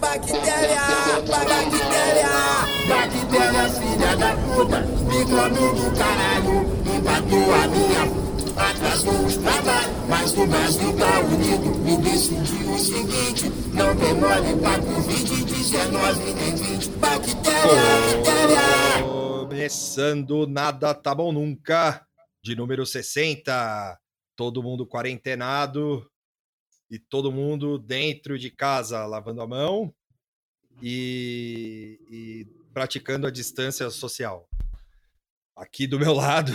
bactéria, bactéria, bactéria, filha da puta, micróbio do caralho, empatou a minha atrasou os trabalhos, mas o Brasil tá unido e decidiu o seguinte: não tem mole pra Covid-19 nem 20. Bactéria, bactéria. Começando Nada Tá Bom Nunca, de número 60. Todo mundo quarentenado e todo mundo dentro de casa lavando a mão e, e praticando a distância social. Aqui do meu lado,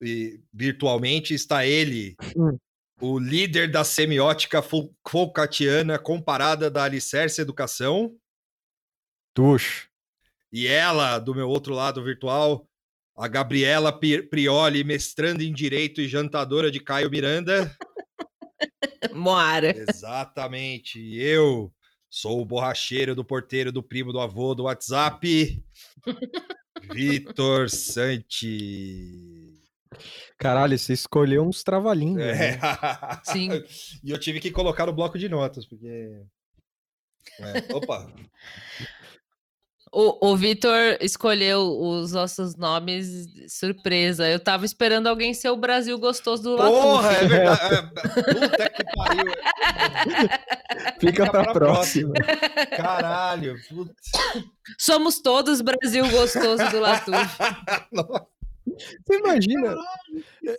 e virtualmente, está ele, Hum. o líder da semiótica Foucaultiana comparada da Alicerce Educação. Tuxo. E ela, do meu outro lado virtual, a Gabriela Prioli, mestranda em Direito e jantadora de Caio Miranda. Moara. Exatamente. Eu sou o borracheiro do porteiro do primo do avô do WhatsApp. Vitor Santi. Caralho, você escolheu uns trava-língua. É. né? Sim. E eu tive que colocar no bloco de notas, porque. É. Opa! O, o Vitor escolheu os nossos nomes surpresa. Eu tava esperando alguém ser o Brasil gostoso do Porra, Latuf. é verdade. é, Puta que pariu. Fica pra próxima. Caralho. Putz. Somos todos Brasil gostoso do Latuf. Nossa. Você imagina?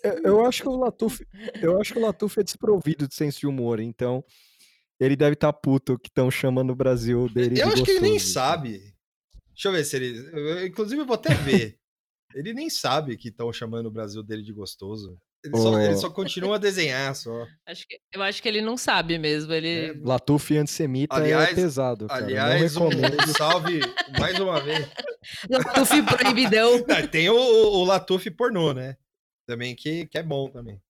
Eu, eu acho que o Latuf, eu acho que o Latuf é desprovido de senso de humor, então ele deve estar puto que estão chamando o Brasil dele. Eu de acho que ele nem gostoso. sabe. Deixa eu ver se ele. eu- Inclusive, eu vou até ver. Ele nem sabe que estão chamando o Brasil dele de gostoso. Ele, só, ele só continua a desenhar só. Acho que- eu acho que ele não sabe mesmo. Ele... É, Latuf antissemita Aliás- é pesado, cara. Aliás, um, um salve mais uma vez. Latuf proibidão. Ah, Tem o, o Latuf pornô, né? Também que, que é bom também.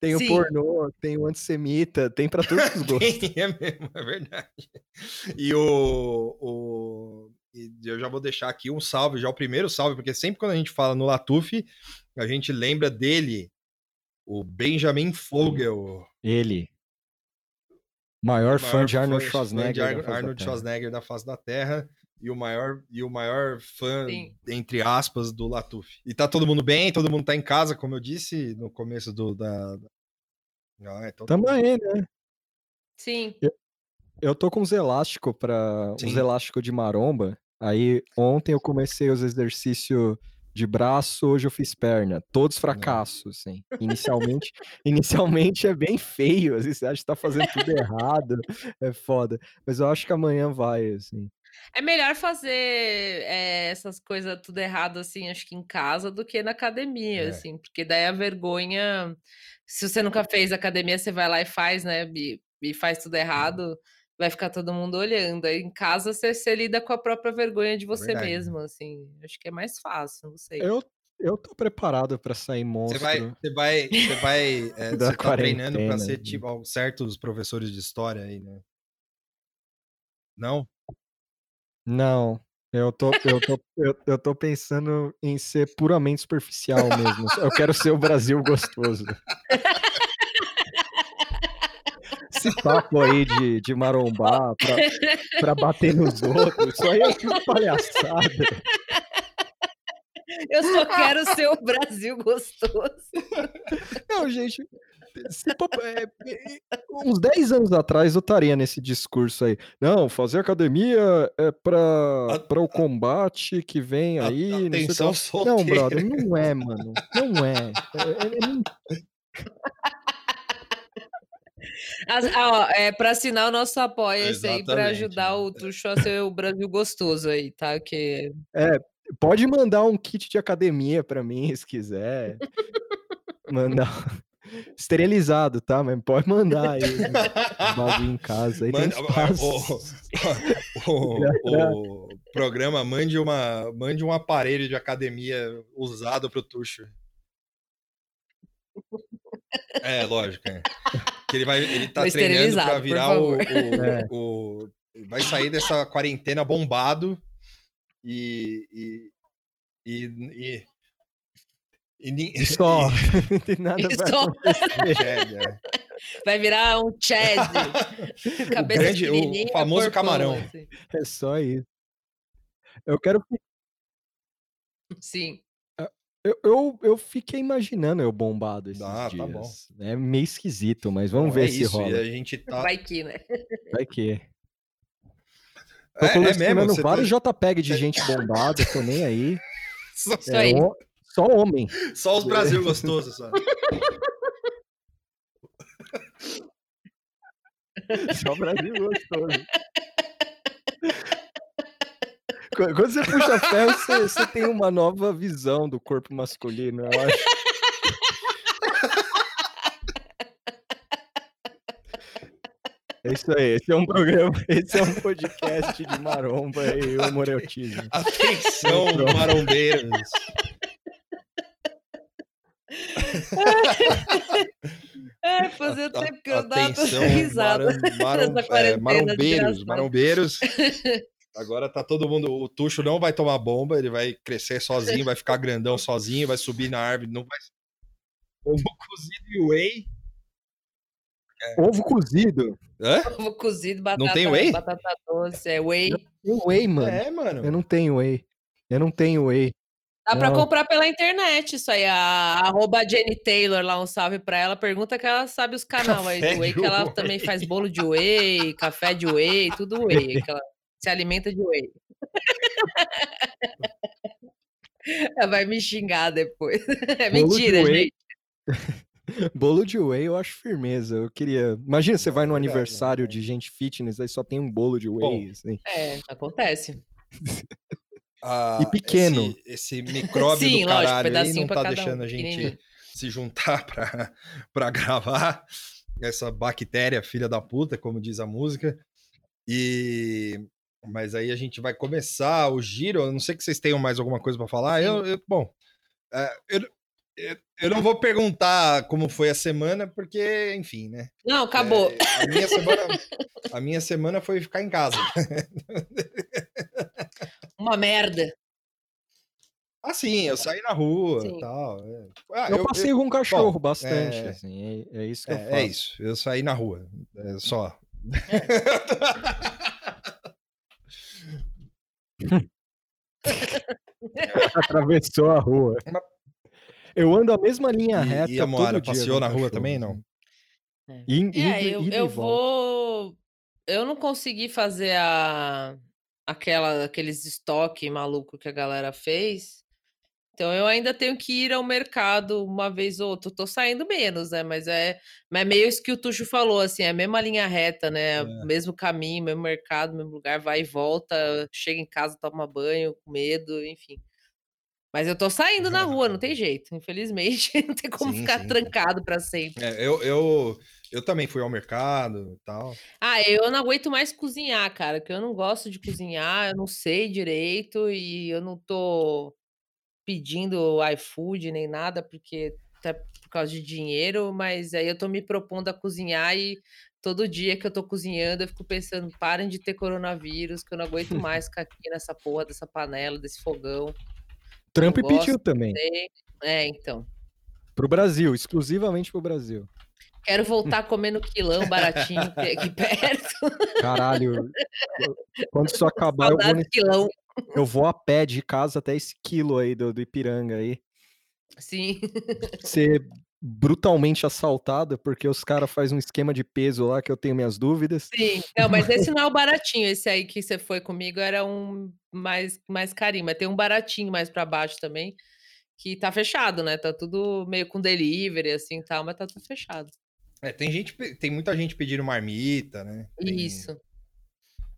Tem o Sim. pornô, tem o antissemita, tem pra todos os gostos. Tem, é mesmo, é verdade. E o, o. e eu já vou deixar aqui um salve, já o primeiro salve, porque sempre quando a gente fala no Latuf, a gente lembra dele, o Benjamin Fogel. Ele. Maior fã maior de Arnold fã- Schwarzenegger. de da Ar- face da Arnold Terra. Schwarzenegger da face da Terra. E o maior, e o maior fã, Sim. entre aspas, do Latuf. E tá todo mundo bem, todo mundo tá em casa, como eu disse no começo do, da. da- Ah, então tá bom. Também, né? Sim. Eu tô com uns elásticos para uns elásticos de maromba. Aí ontem eu comecei os exercícios de braço, hoje eu fiz perna. Todos fracassos, assim. Inicialmente, inicialmente é bem feio, vezes você acha que tá fazendo tudo errado, é foda. Mas eu acho que amanhã vai, assim. É melhor fazer é, essas coisas tudo errado, assim, acho que em casa, do que na academia, É. assim, porque daí a vergonha. Se você nunca fez academia, você vai lá e faz, né? E, e faz tudo errado, vai ficar todo mundo olhando. Aí em casa você, você lida com a própria vergonha de você verdade. mesmo, assim. Acho que é mais fácil, não sei. Eu, eu tô preparado pra sair Você monstro. vai, você vai, você vai, é, Da você tá treinando pra quarentena, ser né? tipo ó, certos professores de história aí, né? Não? Não, eu tô, eu, tô, eu, eu tô pensando em ser puramente superficial mesmo. Eu quero ser o Brasil gostoso. Esse papo aí de, de marombar pra, pra bater nos outros, isso aí é tudo palhaçada. Eu só quero ser o Brasil gostoso. Não, gente, é, é, uns 10 anos atrás eu estaria nesse discurso aí. Não, fazer academia é pra, A- pra o combate que vem A- aí. não sei Atenção, lá. solteiro. Não, brother, não é, mano. Não é. É- é- é As- ó, é para assinar o nosso apoia-se aí para ajudar né? o Tuxo a ser o Brasil gostoso aí, tá? Que Pode mandar um kit de academia pra mim, se quiser. Mandar. Esterilizado, tá? Mas pode mandar aí. né? Bagulho em casa. Aí tem Manda- o, o- o programa mande, uma, mande um aparelho de academia usado pro Tuxo. É, lógico, é. Que ele, vai, ele tá treinando por virar o, o- É. o- Vai sair dessa quarentena bombado e. e, e, e, e Só. Não tem nada pra só. acontecer. É, é. Vai virar um Chad. Cabeça grande- o famoso corpão, camarão. assim. É só isso. Eu quero. Sim. Eu, eu, eu fiquei imaginando eu bombado esses Ah, dias. tá bom. É meio esquisito, mas vamos ver é se isso, rola. E a gente tá. Vai que, né? Vai que. Tô É, é colecionando mesmo? Você vários tá- JPEG de gente bombada, tô nem aí. Só, É, aí. ho- só homem. só os Brasil gostosos, só. Só o Brasil gostoso. Qu- Quando você puxa ferro, você, você tem uma nova visão do corpo masculino, eu acho. É isso aí, esse é um programa, esse é um podcast de maromba e homoerotismo. Atenção, marombeiros. É, fazia tempo que eu dava risada. marom- nessa é, marombeiros, marombeiros. Agora tá todo mundo. O Tuxo não vai tomar bomba, ele vai crescer sozinho, vai ficar grandão sozinho, vai subir na árvore, não vai. Ovo cozido e whey. Ovo cozido. Hã? Ovo cozido, batata, tem whey? batata doce, é whey. Tem whey, mano. É, mano. Eu não tenho whey. Eu não tenho whey. Dá pra Não. comprar pela internet isso aí. A arroba Jenny Taylor lá, um salve pra ela. Pergunta que ela sabe os canais aí do whey, que ela whey. também faz bolo de whey, café de whey, tudo whey. Que ela se alimenta de whey. ela vai me xingar depois. É Bolo de mentira, whey. gente. Bolo de whey eu acho firmeza. Eu queria. Imagina você vai no é verdade, aniversário de gente fitness, aí só tem um bolo de whey. assim. É, acontece. Ah, E pequeno. Esse, esse micróbio Sim, do lógico, caralho aí não tá cada um, deixando a gente se juntar pra, pra gravar essa bactéria, filha da puta, como diz a música. E. Mas aí a gente vai começar o giro. Eu não sei que vocês tenham mais alguma coisa pra falar. Eu, eu- bom, é, eu, eu, eu não vou perguntar como foi a semana, porque, enfim, né? Não, acabou. É, a, minha semana, a minha semana foi ficar em casa. Uma merda. Ah, sim, eu saí na rua e tal. é. Ah, eu, passei com um cachorro bom, bastante. é- assim, é, é isso que eu É, faço. é isso, eu saí na rua, é só. Atravessou a rua. Eu ando a mesma linha E- reta. e a Moara todo dia passeou na rua cachorro, também, assim. não? In- É, ida- eu, e eu vou. Eu não consegui fazer a aquela aqueles estoque maluco que a galera fez. Então eu ainda tenho que ir ao mercado uma vez ou outra. Tô saindo menos, né? Mas é, mas é meio isso que o Tuxo falou, assim, é a mesma linha reta, né? É. Mesmo caminho, mesmo mercado, mesmo lugar, vai e volta, chega em casa, toma banho, com medo, enfim. Mas eu tô saindo na rua, não tem jeito. Infelizmente, não tem como Sim, ficar sim. trancado pra sempre. É, eu, eu, eu também fui ao mercado e tal. Ah, eu não aguento mais cozinhar, cara, que eu não gosto de cozinhar, eu não sei direito e eu não tô pedindo iFood nem nada, porque até por causa de dinheiro, mas aí eu tô me propondo a cozinhar e todo dia que eu tô cozinhando eu fico pensando, parem de ter coronavírus, que eu não aguento mais ficar aqui nessa porra dessa panela, desse fogão. Trump eu pediu gosto, também. É, então. Pro Brasil, exclusivamente pro Brasil. Quero voltar comendo quilão baratinho aqui perto. Caralho. Quando isso acabar, eu vou, nesse- quilão. Eu vou a pé de casa até esse quilo aí do, do Ipiranga aí. Sim. Ser brutalmente assaltado, porque os caras fazem um esquema de peso lá que eu tenho minhas dúvidas. Sim, não, mas esse não é o baratinho. Esse aí que você foi comigo era um mais, mais carinho, mas tem um baratinho mais pra baixo também, que tá fechado, né? Tá tudo meio com delivery, assim e tal, mas tá tudo fechado. É, tem gente, tem muita gente pedindo marmita, né? Tem, Isso.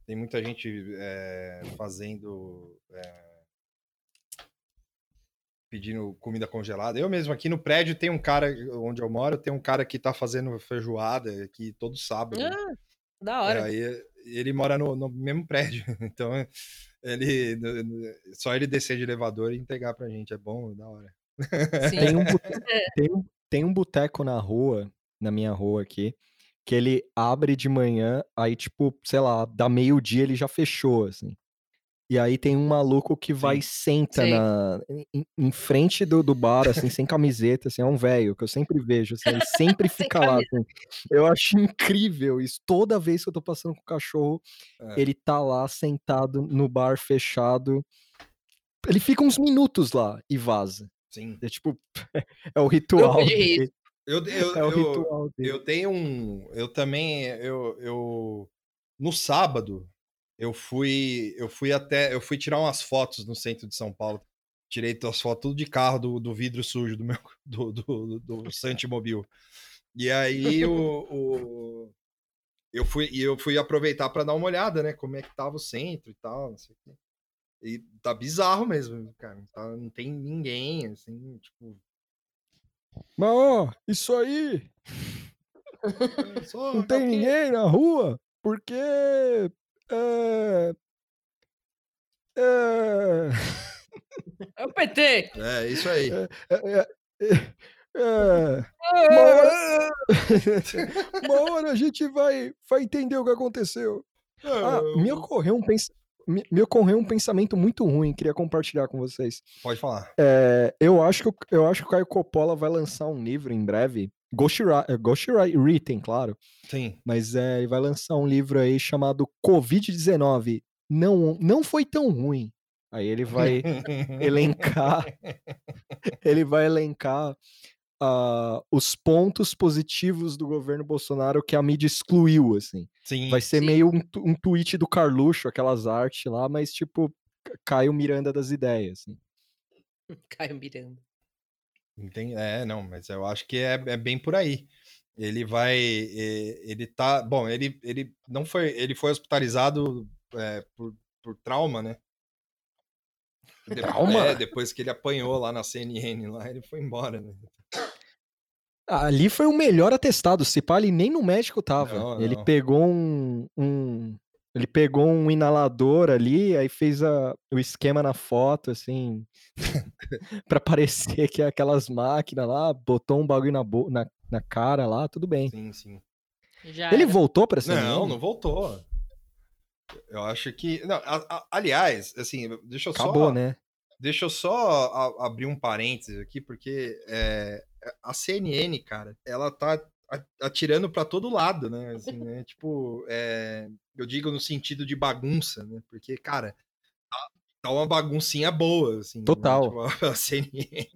Tem muita gente é, fazendo. é, pedindo comida congelada. Eu mesmo aqui no prédio tem um cara onde eu moro, tem um cara que tá fazendo feijoada aqui todo sábado. Ah, da É, hora. aí ele mora no, no mesmo prédio, então ele só ele descer de elevador e entregar pra gente é bom, da hora. Sim. Tem um, bote- tem, um- tem um boteco na rua, na minha rua aqui, que ele abre de manhã, aí, tipo, sei lá, da meio-dia ele já fechou, assim. E aí tem um maluco que vai e senta na, em, em frente do, do bar, assim, sem camiseta, assim, é um velho que eu sempre vejo, assim, ele sempre Sem fica lá. assim. Eu acho incrível isso. Toda vez que eu tô passando com o cachorro, É. ele tá lá sentado no bar fechado. Ele fica uns minutos lá e vaza. Sim. É tipo, é o ritual de dele. risco. Eu, eu, É o eu, ritual dele. eu tenho um. Eu também. Eu, eu. No sábado, eu fui. Eu fui até. Eu fui tirar umas fotos no centro de São Paulo. Tirei as fotos tudo de carro do, do vidro sujo do meu. Do, do, do, do Santimobil. E aí o. o- eu fui, e eu fui aproveitar para dar uma olhada, né? Como é que tava o centro e tal, não sei o quê. E tá bizarro mesmo, cara. Tá- não tem ninguém, assim, tipo. Mas ó, isso aí, é não tem ninguém na rua, porque. É. É. É o PT! É, isso aí. É, é, é, é, uma, hora, uma hora a gente vai, vai entender o que aconteceu. Ah, me ocorreu um, pens, me, me ocorreu um pensamento muito ruim, queria compartilhar com vocês. Pode falar. É, eu, acho que, o- eu acho que o Caio Coppola vai lançar um livro em breve. Ghostwri- Ghostwritten, claro. Sim. Mas é, ele vai lançar um livro aí chamado Covid-19. Não, não foi tão ruim. Aí ele vai elencar. ele vai elencar ah, os pontos positivos do governo Bolsonaro que a mídia excluiu, assim. Sim. Vai ser Sim. meio um, um tweet do Carluxo, aquelas artes lá, mas tipo, Ca- Caio Miranda das ideias, assim. Caio Miranda. Entendi. É, não, mas eu acho que é, é bem por aí. Ele vai. Ele tá. Bom, ele, ele não foi. Ele foi hospitalizado é, por, por trauma, né? Trauma? É, depois que ele apanhou lá na CNN, lá, ele foi embora, né? Ali foi o melhor atestado. Se pá, ele nem no médico tava. Não, ele não. pegou um, um- Ele pegou um inalador ali, aí fez a- o esquema na foto, assim. pra parecer que é aquelas máquinas lá, botou um bagulho na, bo- na, na cara lá, tudo bem. Sim, sim. Já Ele era. voltou pra Não, CNN? não voltou. Eu acho que. Não, a- a- aliás, assim, deixa eu Acabou, só. né? Deixa eu só a- abrir um parênteses aqui, porque é, a CNN, cara, ela tá atirando pra todo lado, né? Assim, né? Tipo, é, eu digo no sentido de bagunça, né? Porque, cara, tá, tá uma baguncinha boa, assim. né? Total. Tipo, a CNN.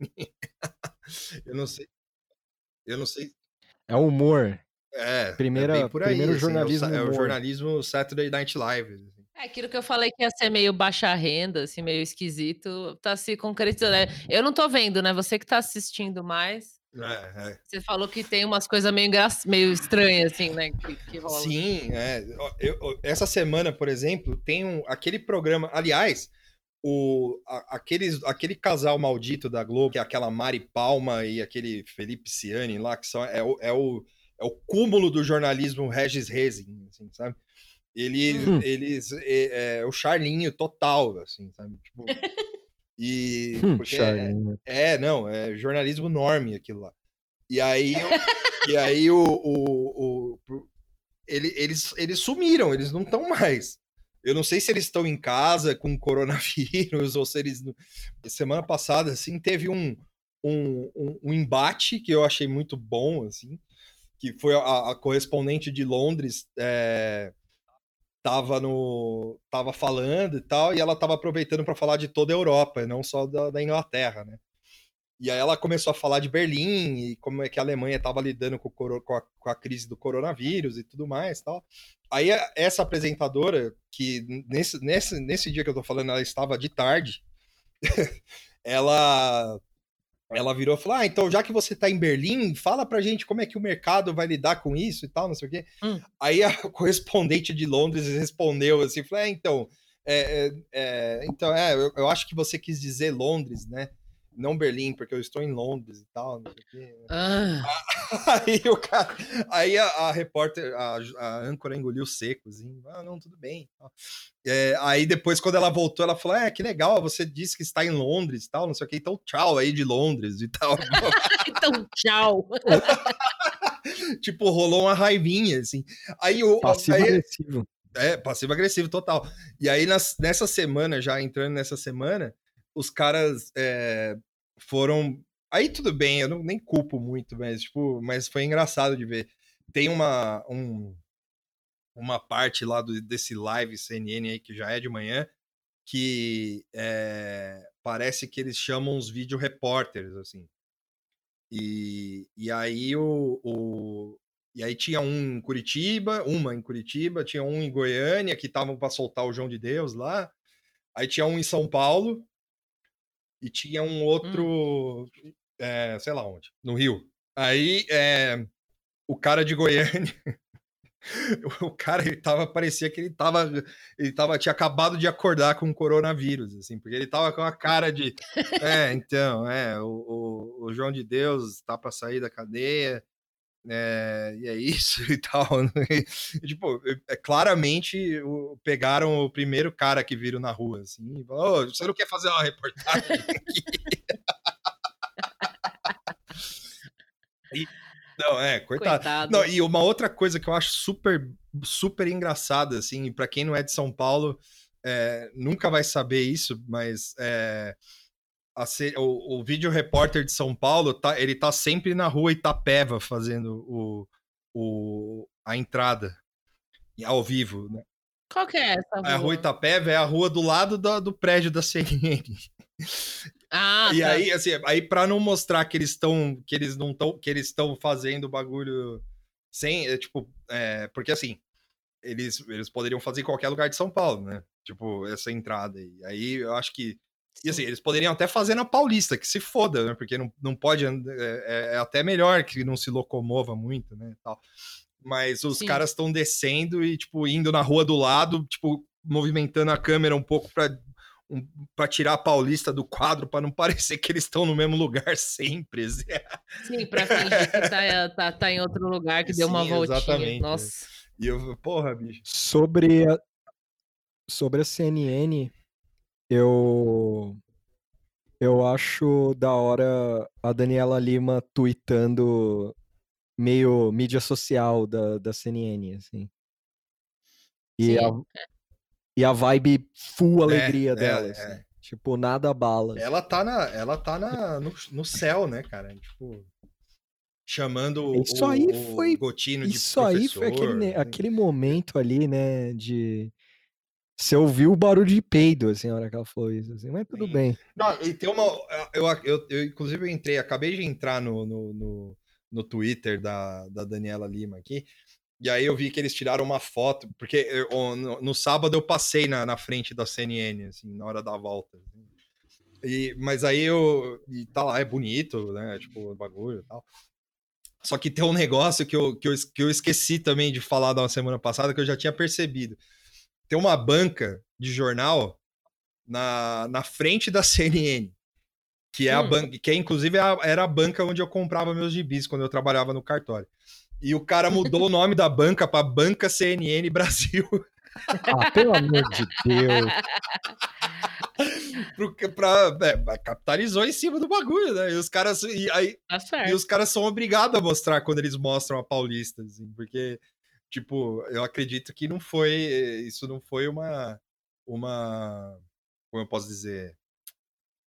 eu não sei. Eu não sei. É o humor. É, Primeira- é bem por aí, primeiro assim, é o jornalismo é o, humor. jornalismo Saturday Night Live. É aquilo que eu falei que ia ser meio baixa renda, assim, meio esquisito, tá se concretizando. É, Eu não tô vendo, né? Você que tá assistindo mais, É, é. você falou que tem umas coisas meio, engra... meio estranhas, assim, né? Que, que rola. Sim, é. Eu- eu- essa semana, por exemplo, tem um, aquele programa. Aliás, o, a- aqueles, aquele casal maldito da Globo, que é aquela Mari Palma e aquele Felipe Ciani lá, que são, é, o, é, o, é o cúmulo do jornalismo Regis Rezin, assim, sabe? Eles, Hum. eles é, é o Charlinho total, assim, sabe? Tipo, e Hum, porque é- é, não, é jornalismo norme aquilo lá. E aí, e aí o, o, o- ele- eles, eles sumiram, eles não estão mais. Eu não sei se eles estão em casa com coronavírus ou se eles. Semana passada, assim, teve um, um, um, um embate que eu achei muito bom, assim, que foi a, a correspondente de Londres. É, tava no tava falando e tal e ela tava aproveitando para falar de toda a Europa, não só da, da Inglaterra, né? E aí ela começou a falar de Berlim e como é que a Alemanha estava lidando com, o com a, com a crise do coronavírus e tudo mais, tal. Aí essa apresentadora que nesse, nesse, nesse dia que eu tô falando ela estava de tarde, ela ela virou e falou: Ah, então já que você tá em Berlim, fala pra gente como é que o mercado vai lidar com isso e tal, não sei o quê. Hum. Aí a correspondente de Londres respondeu assim: falou, é, então, é, é, é, então, é, eu, eu acho que você quis dizer Londres, né? Não Berlim, porque eu estou em Londres e tal, não sei o quê. Ah, Aí o cara, aí a, a repórter, a, a âncora engoliu seco, assim, ah, não, tudo bem. É, aí depois, quando ela voltou, ela falou: É, que legal, você disse que está em Londres e tal, não sei o que, então tchau aí de Londres e tal. então, tchau. tipo, rolou uma raivinha, assim. Aí o. Passivo Aí, agressivo. É, passivo-agressivo total. E aí, nas, nessa semana, já entrando nessa semana, os caras é, foram. Aí tudo bem, eu não, nem culpo muito, mas, tipo, mas foi engraçado de ver. Tem uma, um, uma parte lá do, desse live CNN aí que já é de manhã, que é, parece que eles chamam os vídeo repórteres, assim. E, e aí o, o, e aí tinha um em Curitiba, uma em Curitiba, tinha um em Goiânia que estavam para soltar o João de Deus lá. Aí tinha um em São Paulo e tinha um outro, hum. é, sei lá onde, no Rio. Aí é, o cara de Goiânia o cara ele tava parecia que ele tava ele tava tinha acabado de acordar com o coronavírus assim porque ele tava com a cara de é então é o, o, o João de Deus tá para sair da cadeia é, e é isso e tal e, tipo é, claramente o, pegaram o primeiro cara que viram na rua assim e falou, oh, você não quer fazer uma reportagem aqui e, não, é, coitado. coitado. Não, e uma outra coisa que eu acho super, super engraçada, assim, para quem não é de São Paulo, é, nunca vai saber isso, mas é, a, o, o vídeo repórter de São Paulo, tá, ele tá sempre na rua Itapeva fazendo o, o, a entrada ao vivo, né? Qual que é essa rua? A rua Itapeva é a rua do lado do, do prédio da CNN. Ah, e tá. aí, assim, aí para não mostrar que eles estão, que eles não estão, que eles estão fazendo bagulho sem, é, tipo, é, porque assim, eles, eles poderiam fazer em qualquer lugar de São Paulo, né? Tipo, essa entrada aí. Aí eu acho que e assim, eles poderiam até fazer na Paulista, que se foda, né? Porque não, não pode. É, é, é até melhor que não se locomova muito, né? Tal. Mas os Sim. caras estão descendo e, tipo, indo na rua do lado, tipo, movimentando a câmera um pouco para um, para tirar a Paulista do quadro, para não parecer que eles estão no mesmo lugar sempre. Sim, para fingir que tá, tá, tá, em outro lugar, que Sim, deu uma voltinha. Exatamente. Nossa. E eu, porra, bicho. Sobre a, sobre a CNN, eu eu acho da hora a Daniela Lima tweetando meio mídia social da, da CNN, assim. E Sim. a, e a vibe full é, alegria é, dela. É, assim. Tipo, nada bala. Ela tá, na, ela tá na, no, no céu, né, cara? Tipo, chamando isso o, aí foi, o Gotino de Isso aí foi aquele, né? aquele momento ali, né, de... Você ouviu o barulho de peido, assim, na hora que ela falou isso, assim, mas tudo Sim. bem. Não, e tem uma... Eu, eu, eu, inclusive, eu entrei, acabei de entrar no, no, no, no Twitter da, da Daniela Lima aqui, e aí eu vi que eles tiraram uma foto, porque eu, no, no, sábado eu passei na, na frente da CNN, assim, na hora da volta. Assim. E, mas aí eu. E tá lá, é bonito, né? Tipo, o bagulho e tal. Só que tem um negócio que eu, que, eu, que eu esqueci também de falar da semana passada, que eu já tinha percebido. Tem uma banca de jornal na, na frente da CNN, que é hum. a banca, que é, inclusive era a banca onde eu comprava meus gibis quando eu trabalhava no cartório. E o cara mudou o nome da banca para Banca CNN Brasil. Ah, pelo amor de Deus. Pra, é, capitalizou em cima do bagulho, né? E os caras, e, aí, tá e os caras são obrigados a mostrar quando eles mostram a Paulista, assim, porque, tipo, eu acredito que não foi, isso não foi uma, uma, como eu posso dizer,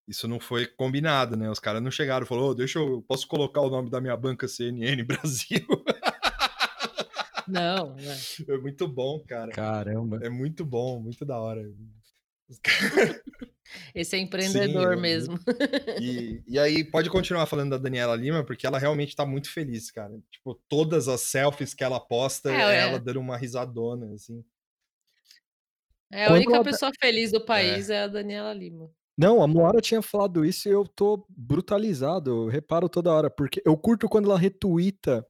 isso não foi combinado, né? Os caras não chegaram e falaram, oh, deixa eu, posso colocar o nome da minha banca CNN Brasil? Não, é muito bom, cara. Caramba. É muito bom, muito da hora. Esse é empreendedor Sim, é mesmo. E, e aí, pode continuar falando da Daniela Lima, porque ela realmente tá muito feliz, cara. Tipo, todas as selfies que ela posta é, é ela dando uma risadona, assim. É, a única pessoa feliz do país é. é a Daniela Lima. Não, a Moara tinha falado isso e eu tô brutalizado. Eu reparo toda hora, porque eu curto quando ela retuita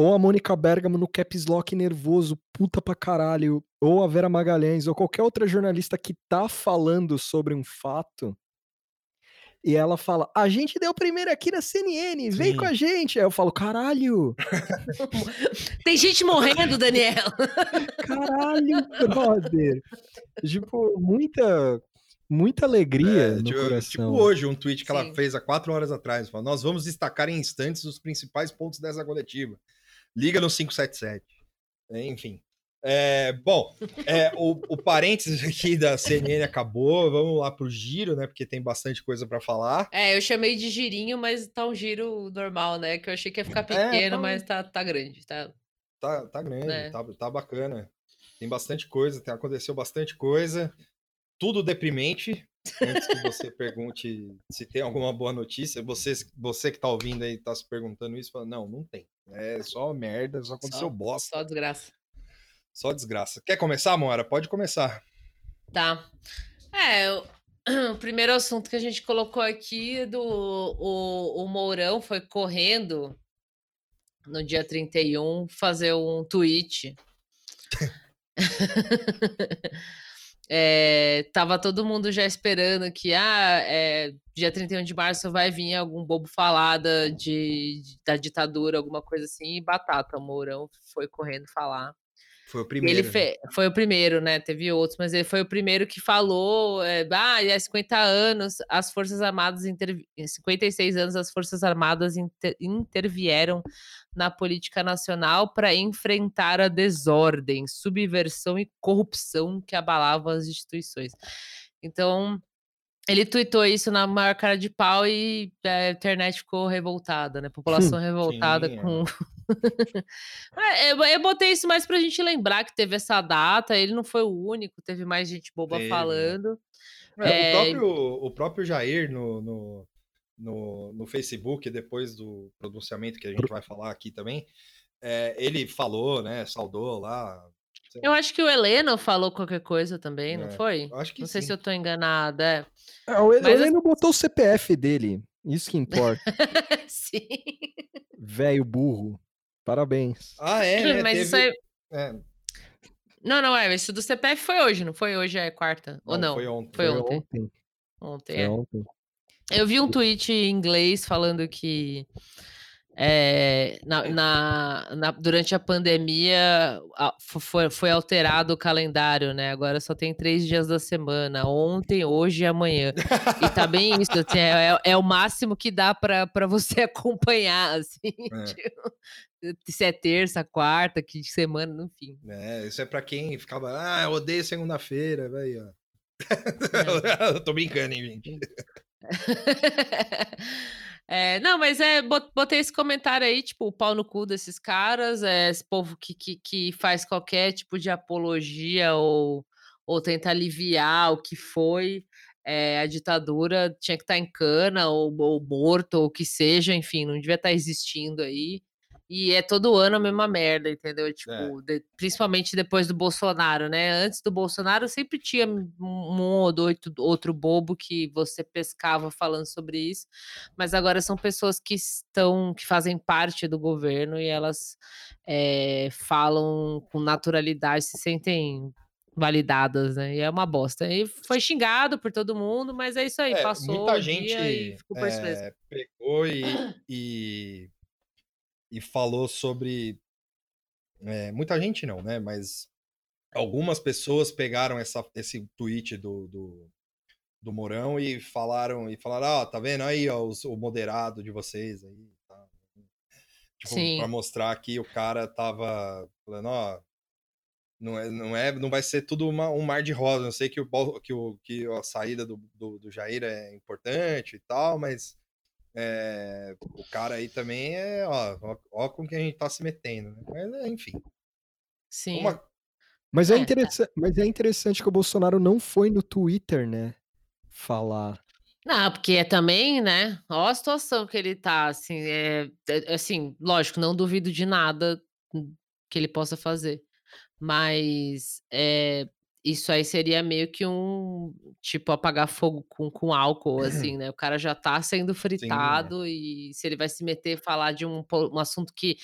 ou a Mônica Bergamo no caps lock nervoso, puta pra caralho, ou a Vera Magalhães, ou qualquer outra jornalista que tá falando sobre um fato. E ela fala: A gente deu primeiro aqui na CNN, vem Sim. com a gente. Aí eu falo: Caralho! Tem gente morrendo, Daniel. Caralho, brother. tipo, muita muita alegria é, no tipo, coração. Tipo hoje, um tweet que Sim. ela fez há quatro horas atrás. Fala, Nós vamos destacar em instantes os principais pontos dessa coletiva. Liga no 577. É, enfim. É, bom, é, o, o parênteses aqui da CNN acabou. Vamos lá pro giro, né? Porque tem bastante coisa para falar. É, eu chamei de girinho, mas tá um giro normal, né? Que eu achei que ia ficar É, pequeno, tá- mas tá, tá grande, tá? Tá, tá grande, É. tá, tá bacana. Tem bastante coisa, tem, aconteceu bastante coisa. Tudo deprimente. Antes que você pergunte se tem alguma boa notícia, você, você que tá ouvindo aí, tá se perguntando isso, fala, não, não tem. É só merda, só aconteceu Só- bosta, Só desgraça. só desgraça. Quer começar, Moara? Pode começar. Tá. É, o, o primeiro assunto que a gente colocou aqui é do o, o Mourão foi correndo no dia 31 fazer um tweet. É, tava todo mundo já esperando que ah, é, dia 31 de março vai vir algum bobo falada de, de- da ditadura, alguma coisa assim, e batata. O Mourão foi correndo falar. Foi o primeiro. Ele fe- foi o primeiro, né? Teve outros, mas ele foi o primeiro que falou: é, ah, e há 50 anos as Forças Armadas, em 56 anos, as Forças Armadas inter- intervieram na política nacional para enfrentar a desordem, subversão e corrupção que abalavam as instituições. Então, ele tuitou isso na maior cara de pau e a internet ficou revoltada, né? População revoltada Sim, com. É, eu, eu botei isso mais pra gente lembrar que teve essa data. Ele não foi o único, teve mais gente boba Teve, né? falando. É, É, o, próprio, o próprio Jair no, no, no, no Facebook, depois do pronunciamento que a gente vai falar aqui também, é, ele falou, né? Saudou lá. Eu acho que o Heleno falou qualquer coisa também, não É, foi? Acho que Não sei sim. se eu tô enganada. É. O Mas Heleno não botou o CPF dele. Isso que importa. Sim. Velho burro. Parabéns. Ah, é, né? Mas teve- isso aí. é, Não, não é. Isso do CPF foi hoje, não foi? Hoje é quarta. Ou não? Foi ontem. Foi Foi ontem. ontem. Ontem, Foi é. ontem. Eu vi um tweet em inglês falando que eh, na, na- na- durante a pandemia a- fo- foi, foi alterado o calendário, né? Agora só tem três dias da semana, ontem, hoje e amanhã. E tá bem isso, assim, é, é- é o máximo que dá para você acompanhar, assim, É. tipo, se é terça, quarta, que semana, enfim. É, isso é pra quem ficava, ah, eu odeio segunda-feira, velho. Eu tô brincando, hein, gente. É, não, mas é, bot- botei esse comentário aí, tipo, o pau no cu desses caras, é, esse povo que, que, que faz qualquer tipo de apologia ou, ou tenta aliviar o que foi é, a ditadura, tinha que estar em cana ou, ou morto, ou o que seja, enfim, não devia estar existindo aí. E é todo ano a mesma merda, entendeu? Tipo, de- principalmente depois do Bolsonaro, né? Antes do Bolsonaro sempre tinha um, ou outro, outro bobo que você pescava falando sobre isso, mas agora são pessoas que estão, que fazem parte do governo e elas eh, falam com naturalidade, se sentem validadas, né? E é uma bosta. E foi xingado por todo mundo, mas é isso aí, É, passou muita gente e ficou é, pegou e, e, e falou sobre. é, muita gente não, né? Mas algumas pessoas pegaram essa, esse tweet do, do, do Mourão e falaram, e falaram, ah, tá vendo aí ó, os- o moderado de vocês aí. Tá? Tipo, Sim. pra mostrar que o cara tava falando, ó. Não, é, não, é, não vai ser tudo uma- um mar de rosa. Eu sei que, o, que, o, que a saída do, do, do Jair é importante e tal, mas é, o cara aí também é. Ó, ó, ó com que a gente tá se metendo. Né? Mas, é, enfim. Sim. Uma, Mas é, É, tá. interessa- mas é interessante que o Bolsonaro não foi no Twitter, né? Falar. Não, porque é também, né? Ó a situação que ele tá, assim, é, é- assim, lógico, não duvido de nada que ele possa fazer, mas é, isso aí seria meio que um, tipo, apagar fogo com, com álcool, assim, né? O cara já tá sendo fritado e se ele vai se meter e falar de um, um assunto que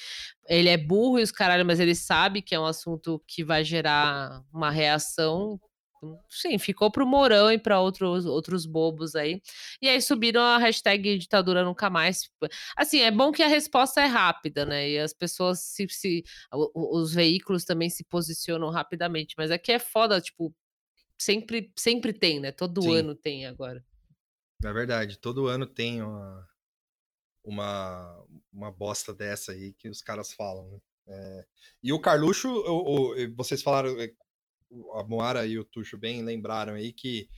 ele é burro e os caralho, mas ele sabe que é um assunto que vai gerar uma reação, sim, ficou pro Mourão e para outros, outros bobos aí. E aí subiram a hashtag ditadura nunca mais. Assim, é bom que a resposta é rápida, né? E as pessoas se. se os veículos também se posicionam rapidamente. Mas aqui é foda, tipo, sempre, sempre tem, né? Todo Sim. ano tem agora. é verdade, todo ano tem uma, uma, uma bosta dessa aí que os caras falam. Né? É, e o Carluxo, o, o, vocês falaram, é, a Moara e o Tuxo bem lembraram aí que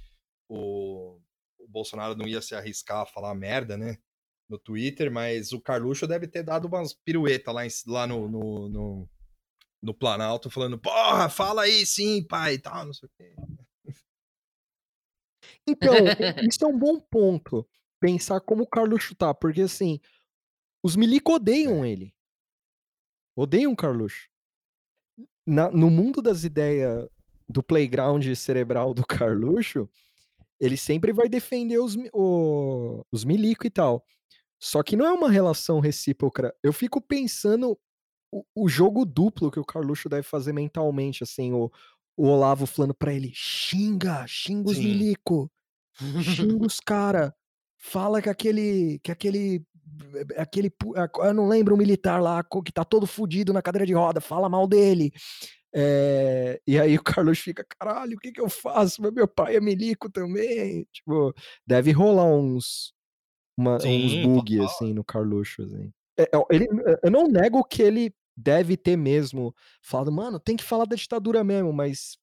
o, o Bolsonaro não ia se arriscar a falar merda, né? No Twitter, mas o Carluxo deve ter dado umas piruetas lá, em, lá no, no, no, no Planalto, falando, porra, fala aí sim, pai, e tal, não sei o quê. Então, isso é um bom ponto. Pensar como o Carluxo tá, porque assim, os milico odeiam ele. Odeiam o Carluxo. Na, no mundo das ideias do playground cerebral do Carluxo, ele sempre vai defender os, o, os milico e tal. Só que não é uma relação recíproca. Eu fico pensando o, o jogo duplo que o Carluxo deve fazer mentalmente, assim, o, o Olavo falando pra ele, xinga, xinga os Sim. milico, xinga os cara, fala que aquele, que aquele, aquele, eu não lembro o militar lá, que tá todo fudido na cadeira de roda, fala mal dele. É, e aí o Carlos fica, caralho, o que que eu faço? Mas Meu pai é milico também. Tipo, deve rolar uns, uma- uns Sim, bug total. assim no Carluxo, assim. É, é, ele, eu não nego que ele deve ter mesmo falado, mano, tem que falar da ditadura mesmo, mas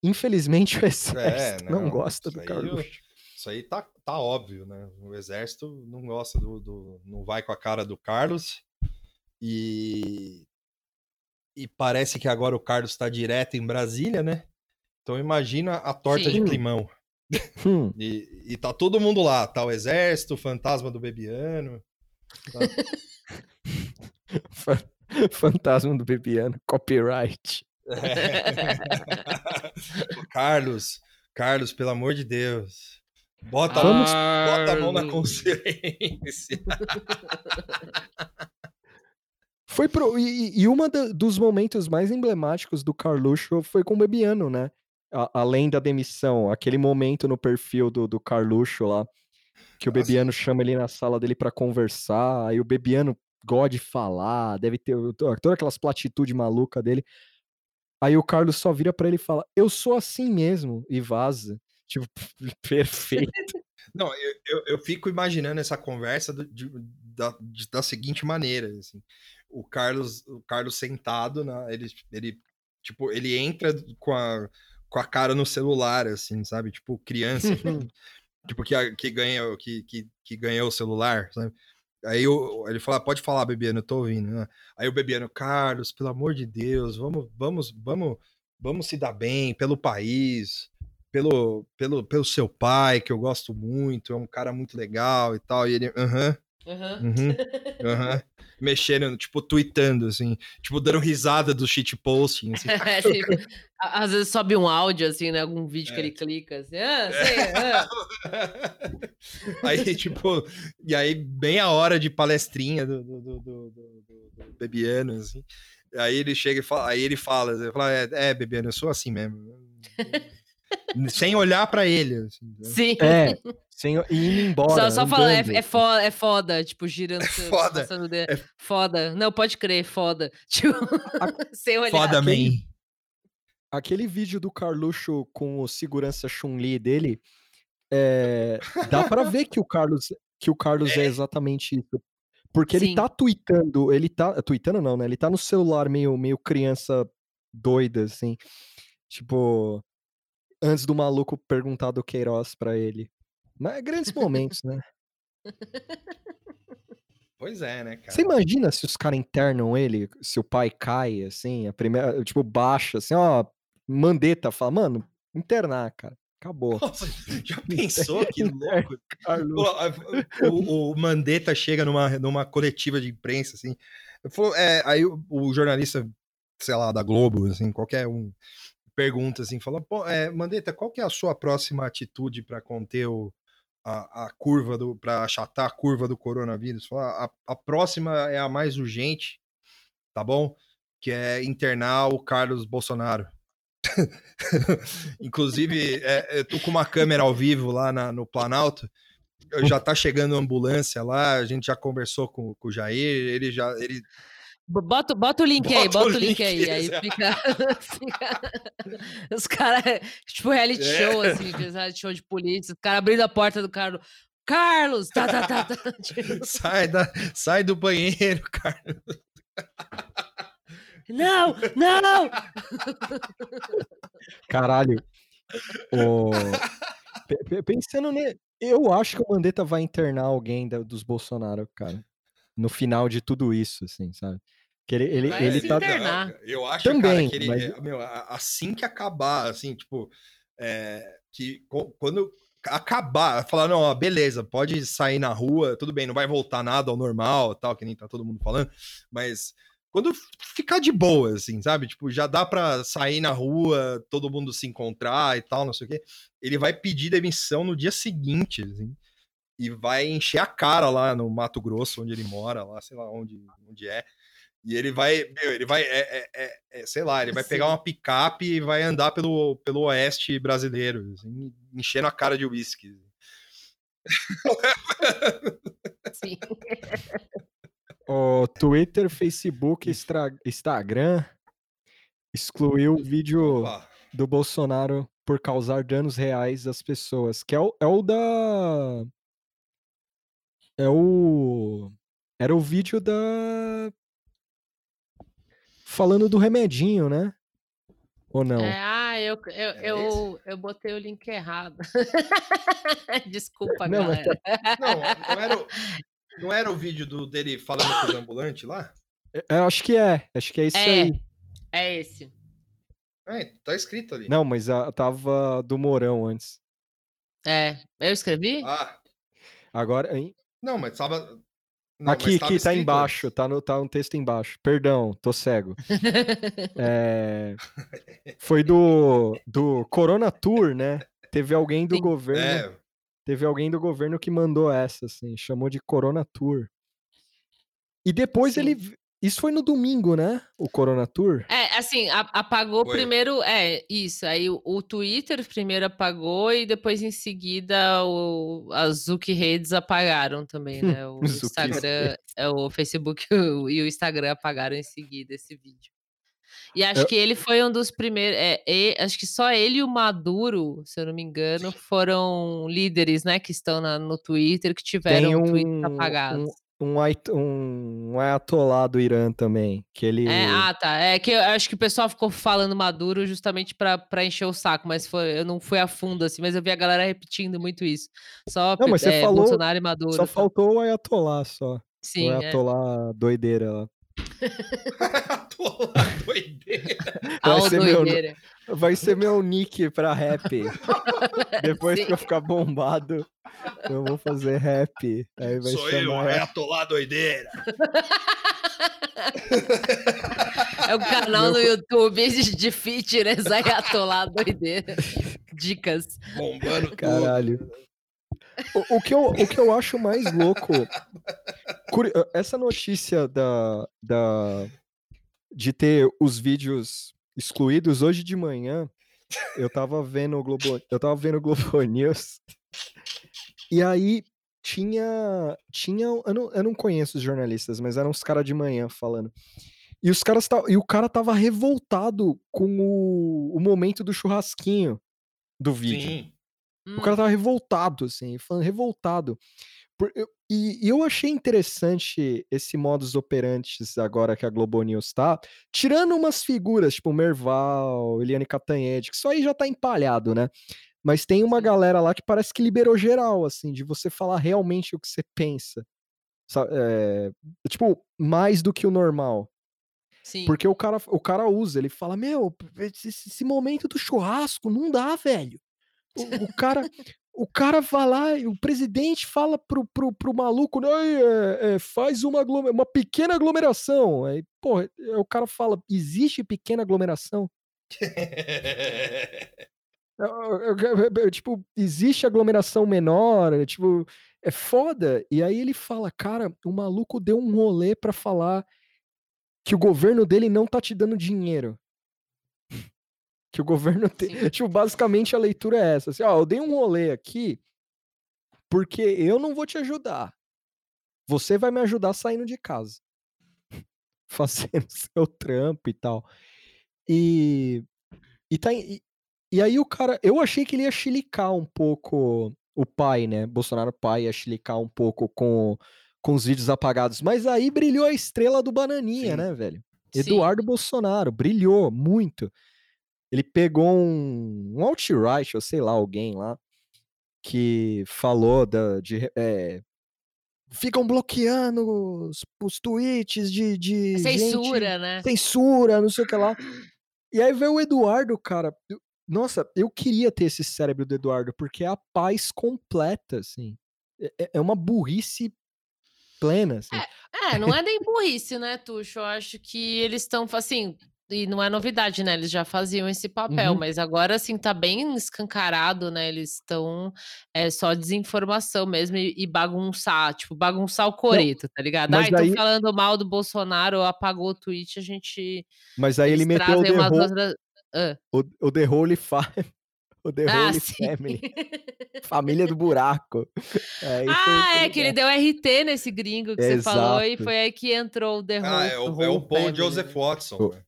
infelizmente o exército não, não, gosta do Carluxo. Isso aí tá, tá óbvio, né? O exército não gosta do, do- não vai com a cara do Carlos e e parece que agora o Carlos está direto em Brasília, né? Então imagina a torta de Sim. climão. Hum, E, e tá todo mundo lá, tá o exército, o fantasma do Bebiano. fa- fantasma do Bebiano, copyright. O Carlos, Carlos, pelo amor de Deus. Bota, a mão- Vamos- bota a mão na Carlos. consciência. Foi pro, e, e uma da- dos momentos mais emblemáticos do Carluxo foi com o Bebiano, né? A- além da demissão, aquele momento no perfil do, do Carluxo lá, que o Nossa. Bebiano chama ele na sala dele pra conversar, aí o Bebiano gosta de falar, deve ter o- to- todas aquelas platitudes malucas dele. Aí o Carlos só vira pra ele e fala: Eu sou assim mesmo, e vaza. Tipo, perfeito. Não, eu, eu, eu fico imaginando essa conversa do- de- da, de- da seguinte maneira, assim. O Carlos, o Carlos sentado, na, ele, ele, tipo, ele entra com a, com a cara no celular, assim, sabe? Tipo, criança, tipo, que, que, ganha, que, que, que ganhou o celular, sabe? Aí o- ele fala, pode falar, Bebiano, eu tô ouvindo. né? Aí o Bebiano, Carlos, pelo amor de Deus, vamos, vamos, vamos, vamos se dar bem pelo país, pelo, pelo, pelo seu pai, que eu gosto muito, é um cara muito legal e tal. E ele, aham, Aham. uhum, aham. Mexendo, tipo, tweetando, assim, tipo, dando risada do shitposting, assim. É, tipo, às vezes sobe um áudio, assim, né? Algum vídeo que É. ele clica, assim, ah, sei, ah. aí, tipo, e aí, bem a hora de palestrinha do, do, do, do, do- do- do Bebiano, assim. Aí ele chega e fala, aí ele fala, ele fala, é, é, Bebiano, eu sou assim mesmo. Sem olhar pra ele, assim, né? Sim. É, sem, e indo embora. Só, só fala, é, é, foda, é foda, tipo, girando. se- foda, passando dedo. é- Foda. Não, pode crer, foda. Tipo, sem olhar. Foda, man. Aquele vídeo do Carluxo com o segurança Chun-Li dele, é, dá pra ver que o Carlos, que o Carlos é. exatamente isso. Porque ele Sim. tá tweetando, ele tá. Tweetando não, né? Ele tá no celular meio, meio criança doida, assim. Tipo, antes do maluco perguntar do Queiroz pra ele. Mas grandes momentos, né? Pois é, né, cara? Você imagina se os caras internam ele, se o pai cai, assim, a primeira, tipo, baixa, assim, ó, Mandetta fala, mano, internar, cara, acabou. Nossa, já pensou que louco? O, o Mandetta chega numa, numa coletiva de imprensa, assim. falou- é, aí o, o jornalista, sei lá, da Globo, assim, qualquer um, pergunta assim, fala, é, Mandetta, qual que é a sua próxima atitude para conter o, a, a curva do, para achatar a curva do coronavírus? Fala, a, a próxima é a mais urgente, tá bom? Que é internar o Carlos Bolsonaro. Inclusive, é, eu tô com uma câmera ao vivo lá na- no Planalto. Já tá chegando ambulância lá, a gente já conversou com, com o Jair, ele já. Ele, Bota, bota o link aí, Bota o bota o link link, aí. Aí fica. fica- Os caras, tipo reality É. show, assim, reality show de polícia, os caras abrindo a porta do carro. Carlos! Tá, tá, tá, tá. Tipo, sai, da, sai do banheiro, cara. Não, não! Caralho. Pe- pensando ne... Eu acho que o Mandetta vai internar alguém da- dos Bolsonaro, cara. No final de tudo isso, assim, sabe? Que ele, ele, ele se tá. internar. Eu acho, Também, cara, que ele, mas- é, meu, assim que acabar, assim, tipo, é, que quando acabar, falar, não, ó, beleza, pode sair na rua, tudo bem, não vai voltar nada ao normal, tal, que nem tá todo mundo falando, mas quando ficar de boa, assim, sabe? Tipo, já dá pra sair na rua, todo mundo se encontrar e tal, não sei o quê. Ele vai pedir demissão no dia seguinte, assim, e vai encher a cara lá no Mato Grosso, onde ele mora, lá, sei lá onde, onde é. E ele vai, meu, ele vai, é, é- é- é, sei lá, ele vai pegar Sim. uma picape e vai andar pelo, pelo oeste brasileiro, assim, enchendo a cara de uísque. Sim. O Twitter, Facebook, Instagram excluiu o vídeo Opa. do Bolsonaro por causar danos reais às pessoas, que é o, é o da. É o. Era o vídeo da. Falando do remedinho, né? Ou não? É, ah, eu, eu, É eu, eu botei o link errado. Desculpa, Não, mas galera. Não, não era, o, não era o vídeo do, dele falando com os ambulantes lá? É, Eu acho que é. Acho que é isso É, aí. é esse. É, tá escrito ali. Não, mas a, tava do Mourão antes. É, eu escrevi? Ah, Agora. hein? não, mas tava. Não, aqui, aqui, tá embaixo. Tá, no, tá um texto embaixo. Perdão, tô cego. É, foi do, do Corona Tour, né? Teve alguém do Sim. governo. É, Teve alguém do governo que mandou essa, assim, chamou de Corona Tour. E depois Sim. ele. Isso foi no domingo, né? O Corona Tour. É, assim, a- apagou Foi. primeiro. É, isso. Aí o, o Twitter primeiro apagou e depois em seguida o, as Zuki Redes apagaram também, né? O Instagram, é, o Facebook e o- e o Instagram apagaram em seguida esse vídeo. E acho Eu- que ele foi um dos primeiros. é, e- acho que só ele e o Maduro, se eu não me engano, foram líderes, né? Que estão na- no Twitter, que tiveram Tem um, tweets apagados. Um, um, um, ayatolá do Irã também, que ele... É, ah, tá. É que eu acho que o pessoal ficou falando Maduro justamente pra, pra encher o saco, mas foi, eu não fui a fundo, assim, mas eu vi a galera repetindo muito isso. Só Não, mas você é, falou- Bolsonaro e Maduro. Só tá? faltou o ayatolá, só. Sim, o é. ayatolá doideira lá. Lá, doideira. Vai ser meu- doideira. Vai ser meu nick pra rap. Depois Sim. que eu ficar bombado, eu vou fazer rap. Aí vai Sou eu, é atolá doideira. É o canal no YouTube de, fitness Ayatollah doideira. Dicas. Bombando tudo. Caralho. O, o que eu, o que eu acho mais louco. curi- Essa notícia da, da, de ter os vídeos excluídos hoje de manhã, eu tava vendo o Globo, eu tava vendo o Globo News. E aí tinha. tinha eu, não, eu não conheço os jornalistas, mas eram uns caras de manhã falando. E, os caras e o cara tava revoltado com o, o momento do churrasquinho do vídeo. Sim. O cara tava revoltado, assim, falando revoltado. Por- eu- e, e eu achei interessante esse modus operandi agora que a Globo News tá, tirando umas figuras, tipo Merval, Eliane Catanhede, que isso aí já tá empalhado, né? Mas tem uma galera lá que parece que liberou geral, assim, de você falar realmente o que você pensa. Sa- é, tipo, mais do que o normal. Sim. Porque o cara, o cara usa, ele fala: Meu, esse, esse momento do churrasco não dá, velho. O, o cara. O cara vai lá, e o presidente fala pro, pro, pro maluco, "Não, é, é, faz uma, uma pequena aglomeração. Aí, pô, o cara fala, existe pequena aglomeração? É, é, é, Tipo, existe aglomeração menor? É, Tipo, é foda. E aí ele fala, cara, o maluco deu um rolê pra falar que o governo dele não tá te dando dinheiro. Que o governo tem. Tipo, basicamente a leitura é essa. Assim, ó, eu dei um rolê aqui porque eu não vou te ajudar. Você vai me ajudar saindo de casa. Fazendo seu trampo e tal. E. E, tá, e, e aí o cara. Eu achei que ele ia chilicar um pouco o pai, né? Bolsonaro pai ia chilicar um pouco com, com os vídeos apagados. Mas aí brilhou a estrela do Bananinha, Sim. né, velho? Sim. Eduardo Bolsonaro, brilhou muito. Ele pegou um, um alt-right, ou sei lá, alguém lá, que falou da, de. é, ficam bloqueando os, os tweets de, de gente- Censura, né? censura, não sei o que lá. E aí veio o Eduardo, cara. Nossa, eu queria ter esse cérebro do Eduardo, porque é a paz completa, assim. É- É, é uma burrice plena, assim. É, não é nem burrice, né, Tuxo? Eu acho que eles estão, assim, e não é novidade, né? Eles já faziam esse papel, Uhum. mas agora, assim, tá bem escancarado, né? Eles estão é só desinformação mesmo e, e bagunçar, tipo, bagunçar o coreto, tá ligado? mas tô daí- falando mal do Bolsonaro, apagou o tweet, a gente. Mas aí ele meteu o Ho- outras. Hã? o, o The Holy Five. O The Ah, Holy sim. Family. Família do buraco. Foi- Ah, foi é que ele deu RT nesse gringo que você falou e foi aí que entrou o The Ah, é Whole- o, é o Paul Family, Joseph né? Watson. O- né?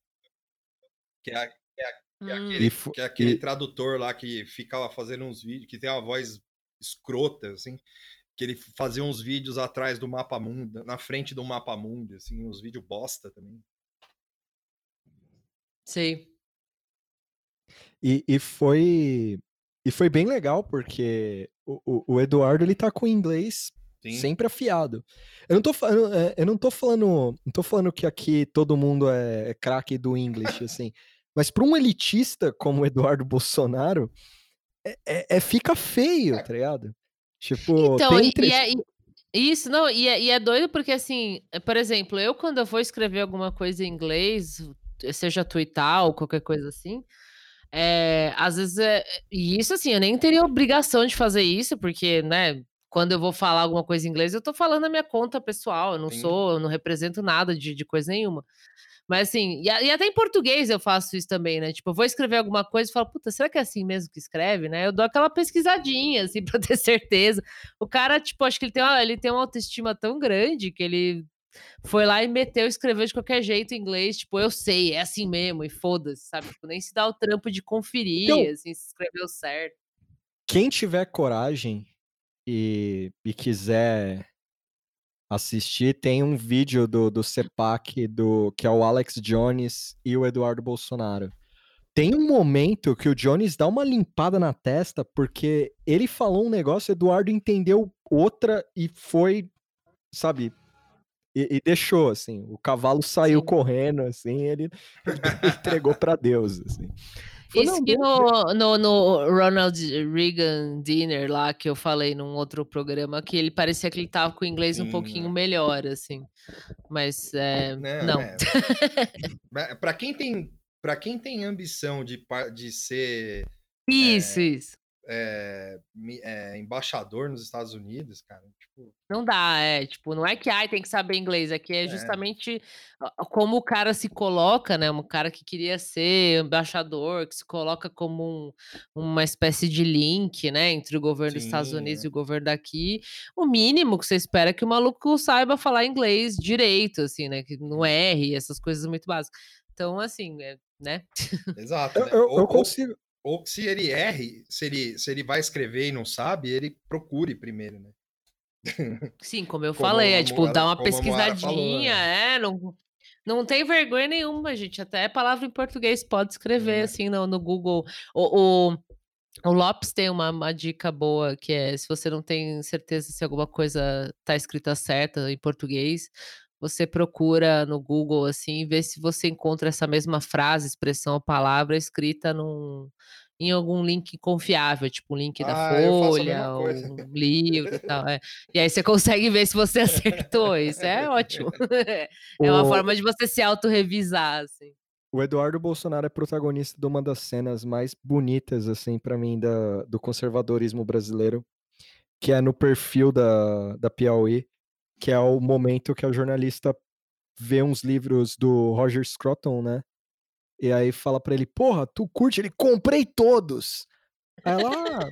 Que é, que é- que é Hum. aquele, que é aquele e- tradutor lá que ficava fazendo uns vídeos, que tem uma voz escrota, assim, que ele fazia uns vídeos atrás do mapa mundo, na frente do mapa mundo, assim, uns vídeos bosta também. Sei. E, e foi e foi bem legal porque o, o- o Eduardo ele tá com o inglês Sim. sempre afiado. Eu não tô falando, é, eu não tô falando, não tô falando que aqui todo mundo é, é craque do English assim, mas para um elitista como o Eduardo Bolsonaro é, é- é- fica feio, tá ligado? Tipo, Então, tem e, tre- e é, isso, não, e é, e é doido porque, assim, é, por exemplo, eu quando eu vou escrever alguma coisa em inglês, seja tweetar ou qualquer coisa assim, é, às vezes é. E isso, assim, eu nem teria obrigação de fazer isso, porque, né, quando eu vou falar alguma coisa em inglês, eu tô falando na minha conta pessoal, eu não Sim. sou, eu não represento nada de, de coisa nenhuma. Mas assim, e, a- e até em português eu faço isso também, né? Tipo, eu vou escrever alguma coisa e falo, puta, será que é assim mesmo que escreve, né? Eu dou aquela pesquisadinha, assim, pra ter certeza. O cara, tipo, acho que ele tem ele tem uma autoestima tão grande que ele foi lá e meteu, escreveu de qualquer jeito em inglês, tipo, eu sei, é assim mesmo, e foda-se, sabe? Tipo, nem se dá o trampo de conferir, Então- assim, se escreveu certo. quem tiver coragem e, e quiser assistir, tem um vídeo do, do CEPAC, do, que é o Alex Jones e o Eduardo Bolsonaro. Tem um momento que o Jones dá uma limpada na testa, porque ele falou um negócio, o Eduardo entendeu outra e foi, sabe, e, e deixou, assim. O cavalo saiu Sim. correndo, assim, ele, ele entregou pra Deus, assim. Isso "Não, que no, no, no Ronald Reagan Dinner lá, que eu falei num outro programa, que ele parecia que ele tava com o inglês um pouquinho é. melhor, assim. Mas, é, não. é. Pra- pra quem tem para quem tem ambição de, de ser Isso, isso. É, é, embaixador nos Estados Unidos, cara, tipo, Não dá, é, tipo, não é que ai, tem que saber inglês, aqui é É. justamente a- como o cara se coloca, né? Um cara que queria ser embaixador, que se coloca como um- uma espécie de link, né, entre o governo dos Estados Sim, Unidos é. e o governo daqui. O mínimo que você espera é que o maluco saiba falar inglês direito, assim, né? Que não erre, essas coisas muito básicas. Então, assim, é, né? exato. Eu, né? eu- Ou- eu ou- consigo. Ou se ele erre, se ele, se ele vai escrever e não sabe, ele procure primeiro, né? Sim, como eu Como falei, é tipo, dar uma pesquisadinha, falou, é, não, não tem vergonha nenhuma, gente. Até palavra em português pode escrever É. assim no, no Google. O, o, o Lopes tem uma, uma dica boa que é: se você não tem certeza se alguma coisa tá escrita certa em português, você procura no Google assim vê se você encontra essa mesma frase, expressão ou palavra escrita num. Em algum link confiável, tipo um link da Ah, eu faço a Folha, um livro e tal. é. E aí você consegue ver se você acertou. Isso é ótimo. É uma O- forma de você se autorrevisar, assim. O Eduardo Bolsonaro é protagonista de uma das cenas mais bonitas, assim, pra mim, da, do conservadorismo brasileiro, que é no perfil da, da Piauí, que é o momento que a jornalista vê uns livros do Roger Scruton, né? E aí fala pra ele, porra, tu curte? Ele, comprei todos! Aí ela, ah,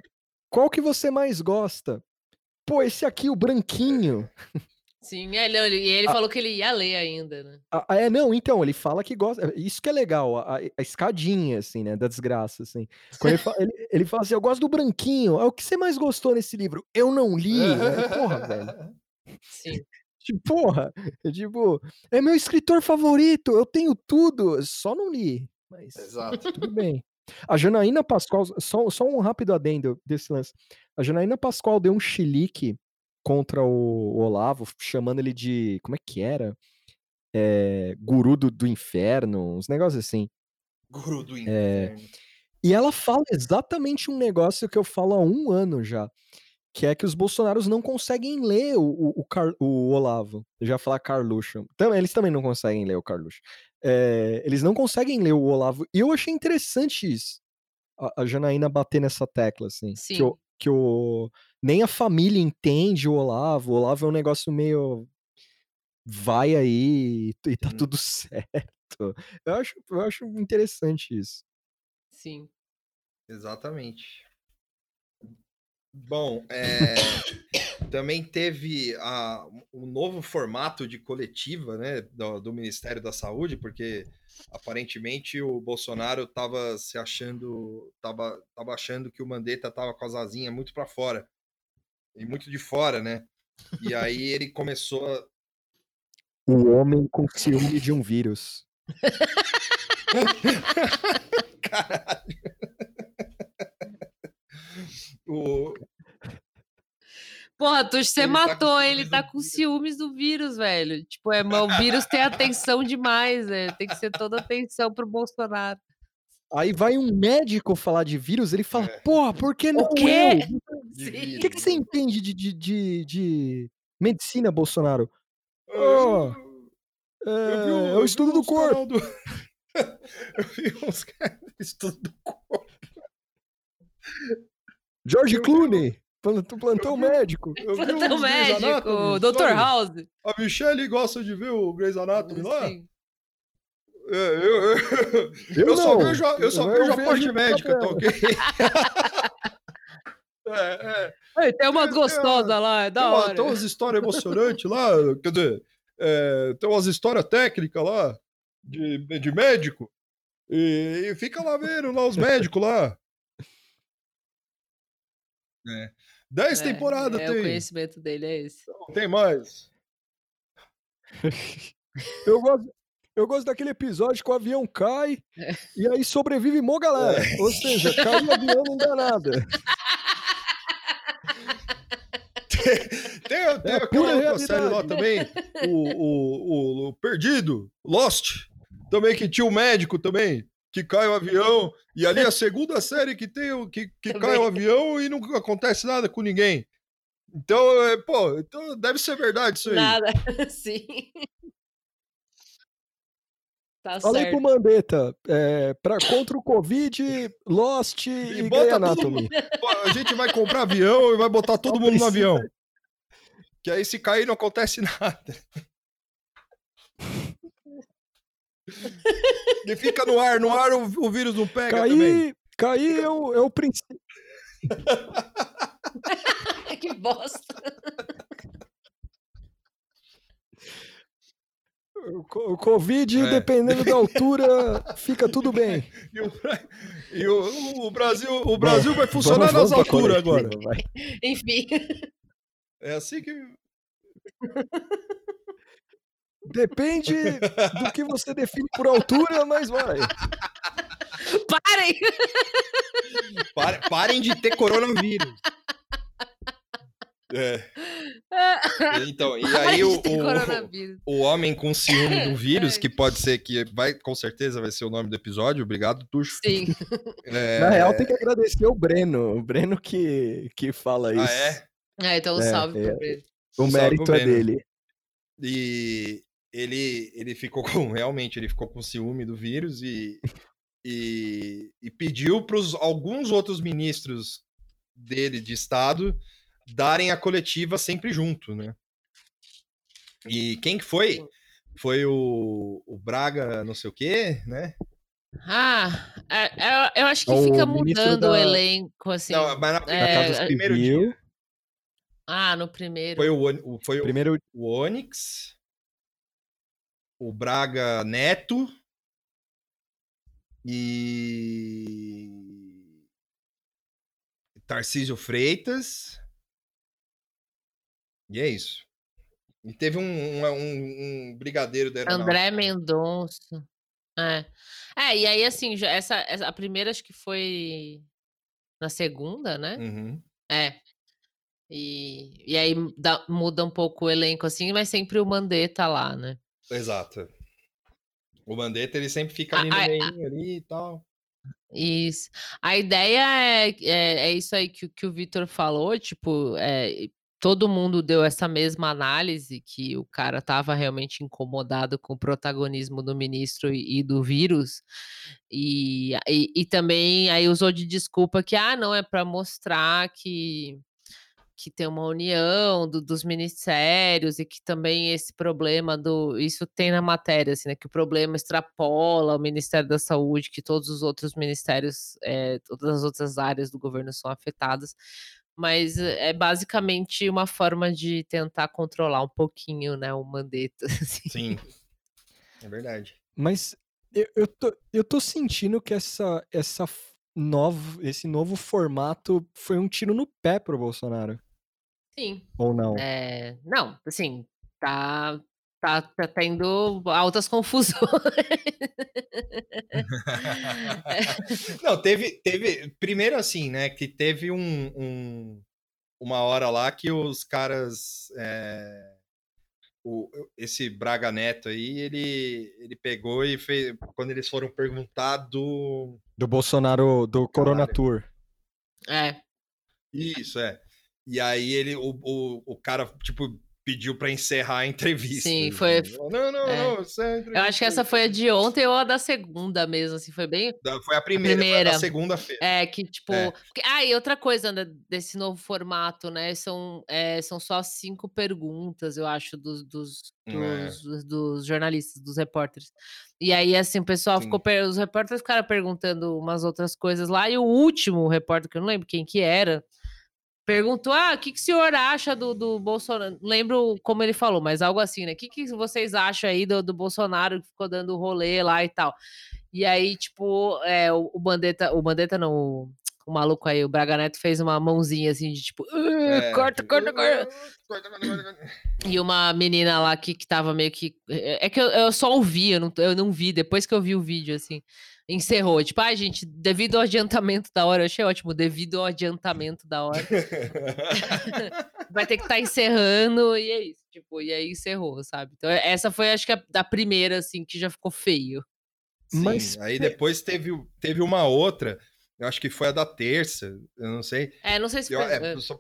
qual que você mais gosta? Pô, esse aqui, o branquinho. Sim, ele, ele- e ele Ah. falou que ele ia ler ainda, né? Ah, é, não, então, ele fala que gosta. Isso que é legal, a, a escadinha, assim, né? Da desgraça, assim. Quando ele, fala, ele, ele fala assim: eu gosto do branquinho. Ah, o que você mais gostou nesse livro? Eu não li. Aí, Porra, velho. Sim. Tipo, porra, é tipo, é meu escritor favorito, eu tenho tudo, só não li. Mas Exato. tudo bem. A Janaína Pascoal, só, só um rápido adendo desse lance. A Janaína Pascoal deu um chilique contra o Olavo, chamando ele de. Como é que era? É, guru do, do inferno, uns negócios assim. Guru do É, inferno. e ela fala exatamente um negócio que eu falo há um ano já. Que é que os bolsonaros não conseguem ler o, o, o, Car- o Olavo. Eu já ia falar Carluxo. Também, eles também não conseguem ler o Carluxo. É, eles não conseguem ler o Olavo. E eu achei interessante isso. A, a Janaína bater nessa tecla, assim. Que, Sim. o, que o, nem a família entende o Olavo. O Olavo é um negócio meio. Vai aí e tá Uhum. tudo certo. Eu acho, eu acho interessante isso. Sim. Exatamente. Bom, é, também teve a, um novo formato de coletiva né, do, do Ministério da Saúde, porque aparentemente o Bolsonaro estava se achando, estava tava achando que o Mandetta estava com as asinhas muito para fora, e muito de fora, né? E aí ele começou a, O homem com ciúme de um vírus. Caralho. O, Porra, tu, você Ele tá matou ele, ciúmes tá do com vírus. ciúmes do vírus, velho. Tipo, é, o vírus tem atenção demais, velho. Tem que ser toda atenção pro Bolsonaro. Aí vai um médico falar de vírus, ele fala, É. porra, por que não quê? de Sim. O que, que você né? entende de, de, de, de medicina, Bolsonaro? Eu- É, eu vi um- é eu o estudo do corpo. do- eu vi uns caras estudo do corpo. George eu Clooney, plantão, médico. Eu Plantão médico, Dr. House. A Michelle gosta de ver o Grey's Anatomy lá? Sim. É, eu, eu, eu só não. vejo, a- eu só Eu vejo a vejo parte o médica, tá ok? é, é. Ei, tem umas gostosas lá, é da tem, uma- hora. tem umas histórias emocionantes lá, quer dizer, é, tem umas histórias técnicas lá, de, de médico, e, e fica lá vendo lá os médicos lá. É. Dez É, temporadas é, O tem, conhecimento dele é esse. não tem mais. Eu gosto, eu gosto daquele episódio que o avião cai É. e aí sobrevive mó galera. Ou seja, caiu o avião não dá nada. Tem, tem É a aquela pura outra série lá realidade. também, o, o, o, o Perdido, Lost, também que tinha o médico também, que cai o avião, e ali é a segunda série que tem o que, que cai o avião e não acontece nada com ninguém. Então, é, pô, então deve ser verdade isso aí. Nada. Sim. Tá Falei certo. pro Mandetta, é, pra, contra o Covid, Lost e, E Grey bota todo Anatomy. A gente vai comprar avião e vai botar todo Só mundo no precisa- avião. Que aí se cair não acontece nada. E fica no ar, no ar o, o vírus não pega também. Cair, cair é o, é o princípio. que bosta. O, co- o Covid, É. dependendo da altura, fica tudo bem. E o, e o- o Brasil, o Brasil vai funcionar Vamos- nas vamos pra alturas agora. vai. Enfim. É assim que. Depende do que você define por altura, mas vai. Parem! Pare- parem de ter coronavírus. É, então, e aí o, o, coronavírus. o homem com ciúme do vírus, que pode ser que vai, com certeza vai ser o nome do episódio. Obrigado, Tuxo. Sim. É, Na real, tem que agradecer o Breno. O Breno que, que fala isso. Ah, é? Ah, então um É, salve é. pro Breno. O salve mérito é dele. E ele, ele ficou com, realmente, ele ficou com ciúme do vírus e, e, e pediu para alguns outros ministros dele de Estado darem a coletiva sempre junto, né? E quem que foi? Foi o, o Braga, não sei o quê, né? Ah, é- é- eu acho que O fica mudando o da- elenco, assim. não, mas na, na é, casa Casa do primeiro dia. Ah, no primeiro. Foi o, o- foi o, primeiro o Onyx, o Braga Neto e Tarcísio Freitas. E é isso. E teve um, um, um, um brigadeiro da André Mendonça. É. é, e aí, assim, essa, essa, a primeira acho que foi na segunda, né? Uhum. É. E, e aí dá, muda um pouco o elenco, assim, mas sempre o Mandetta lá, né? Exato. O Mandetta, ele sempre fica ali no meio ali e tal. Isso. A ideia é, é, é isso aí que, que o Vitor falou, tipo, é, todo mundo deu essa mesma análise que o cara estava realmente incomodado com o protagonismo do ministro e, e do vírus e, e, e, também aí usou de desculpa que ah não é para mostrar que que tem uma união do, dos ministérios e que também esse problema do. Isso tem na matéria, assim, né? Que o problema extrapola o Ministério da Saúde, que todos os outros ministérios, é, todas as outras áreas do governo são afetadas. Mas é basicamente uma forma de tentar controlar um pouquinho, né, o Mandetta. Assim. Sim. É verdade. Mas eu, eu, tô, eu tô sentindo que essa, essa novo, esse novo formato foi um tiro no pé pro Bolsonaro. Sim. Ou não? É, não, assim, tá, tá, tá tendo altas confusões. não, teve, teve. Primeiro, assim, né? Que teve um, um uma hora lá que os caras. É, o, esse Braga Neto aí, ele, ele pegou e fez. Quando eles foram perguntar do. Do Bolsonaro, do Corona Tour. É. Isso, é. E aí ele, o, o, o cara, tipo, pediu para encerrar a entrevista. Sim, foi. Não, não, é. não. Eu acho que essa foi a de ontem ou a da segunda mesmo, assim, foi bem. Foi a primeira, a primeira. a segunda-feira. É, que tipo. É. Ah, e outra coisa né, desse novo formato, né? São, é, são só cinco perguntas, eu acho, dos, dos, é. dos, dos, dos jornalistas, dos repórteres. E aí, assim, o pessoal Sim. ficou. Os repórteres ficaram perguntando umas outras coisas lá, e o último repórter, que eu não lembro quem que era perguntou: ah, o que, que o senhor acha do, do Bolsonaro? Lembro como ele falou, mas algo assim, né? O que, que vocês acham aí do, do Bolsonaro que ficou dando rolê lá e tal? E aí, tipo, é, o, o Bandeta, o Bandeta não, o, o, maluco aí, o Braga Neto fez uma mãozinha assim de tipo, é, corta, corta, corta. E uma menina lá que, que tava meio que. É, é que eu, eu só ouvi, eu não, eu não vi, depois que eu vi o vídeo, assim encerrou. Tipo, ai, ah, gente, devido ao adiantamento da hora, eu achei ótimo, devido ao adiantamento da hora. vai ter que estar tá encerrando e é isso. Tipo, e aí encerrou, sabe? Então, essa foi, acho que, a, a primeira, assim, que já ficou feio. Sim, Mas aí depois teve, teve uma outra, eu acho que foi a da terça, eu não sei. É, não sei se foi. Eu, é, só,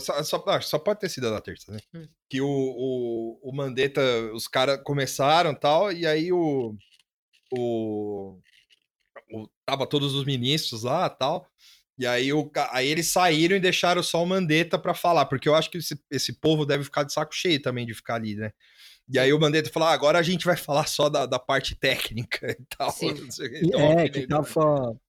só, só, só, pode ter sido a da terça, né? Hum. Que o, o, o Mandetta, os caras começaram tal, e aí o, o tava todos os ministros lá tal. E aí, o, aí eles saíram e deixaram só o Mandetta para falar, porque eu acho que esse, esse povo deve ficar de saco cheio também de ficar ali, né? E aí o Mandetta falou: ah, agora a gente vai falar só da, da parte técnica e tal. Então, é, que tava,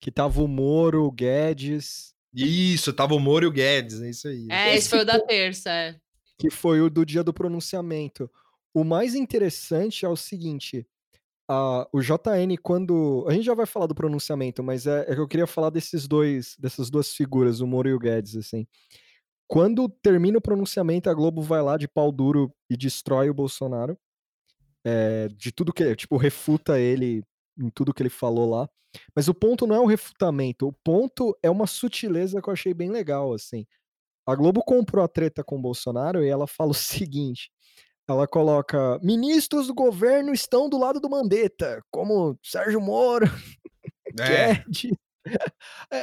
que tava o Moro, o Guedes. Isso, tava o Moro e o Guedes, é isso aí. É, esse, esse foi o da terça, é. Que foi o do dia do pronunciamento. O mais interessante é o seguinte: a, o JN, quando. A gente já vai falar do pronunciamento, mas é, é que eu queria falar desses dois, dessas duas figuras, o Moro e o Guedes, assim. Quando termina o pronunciamento, a Globo vai lá de pau duro e destrói o Bolsonaro. É, de tudo que. Tipo, refuta ele em tudo que ele falou lá. Mas o ponto não é o refutamento, o ponto é uma sutileza que eu achei bem legal, assim. A Globo comprou a treta com o Bolsonaro e ela fala o seguinte: ela coloca: ministros do governo estão do lado do Mandetta, como Sérgio Moro, é.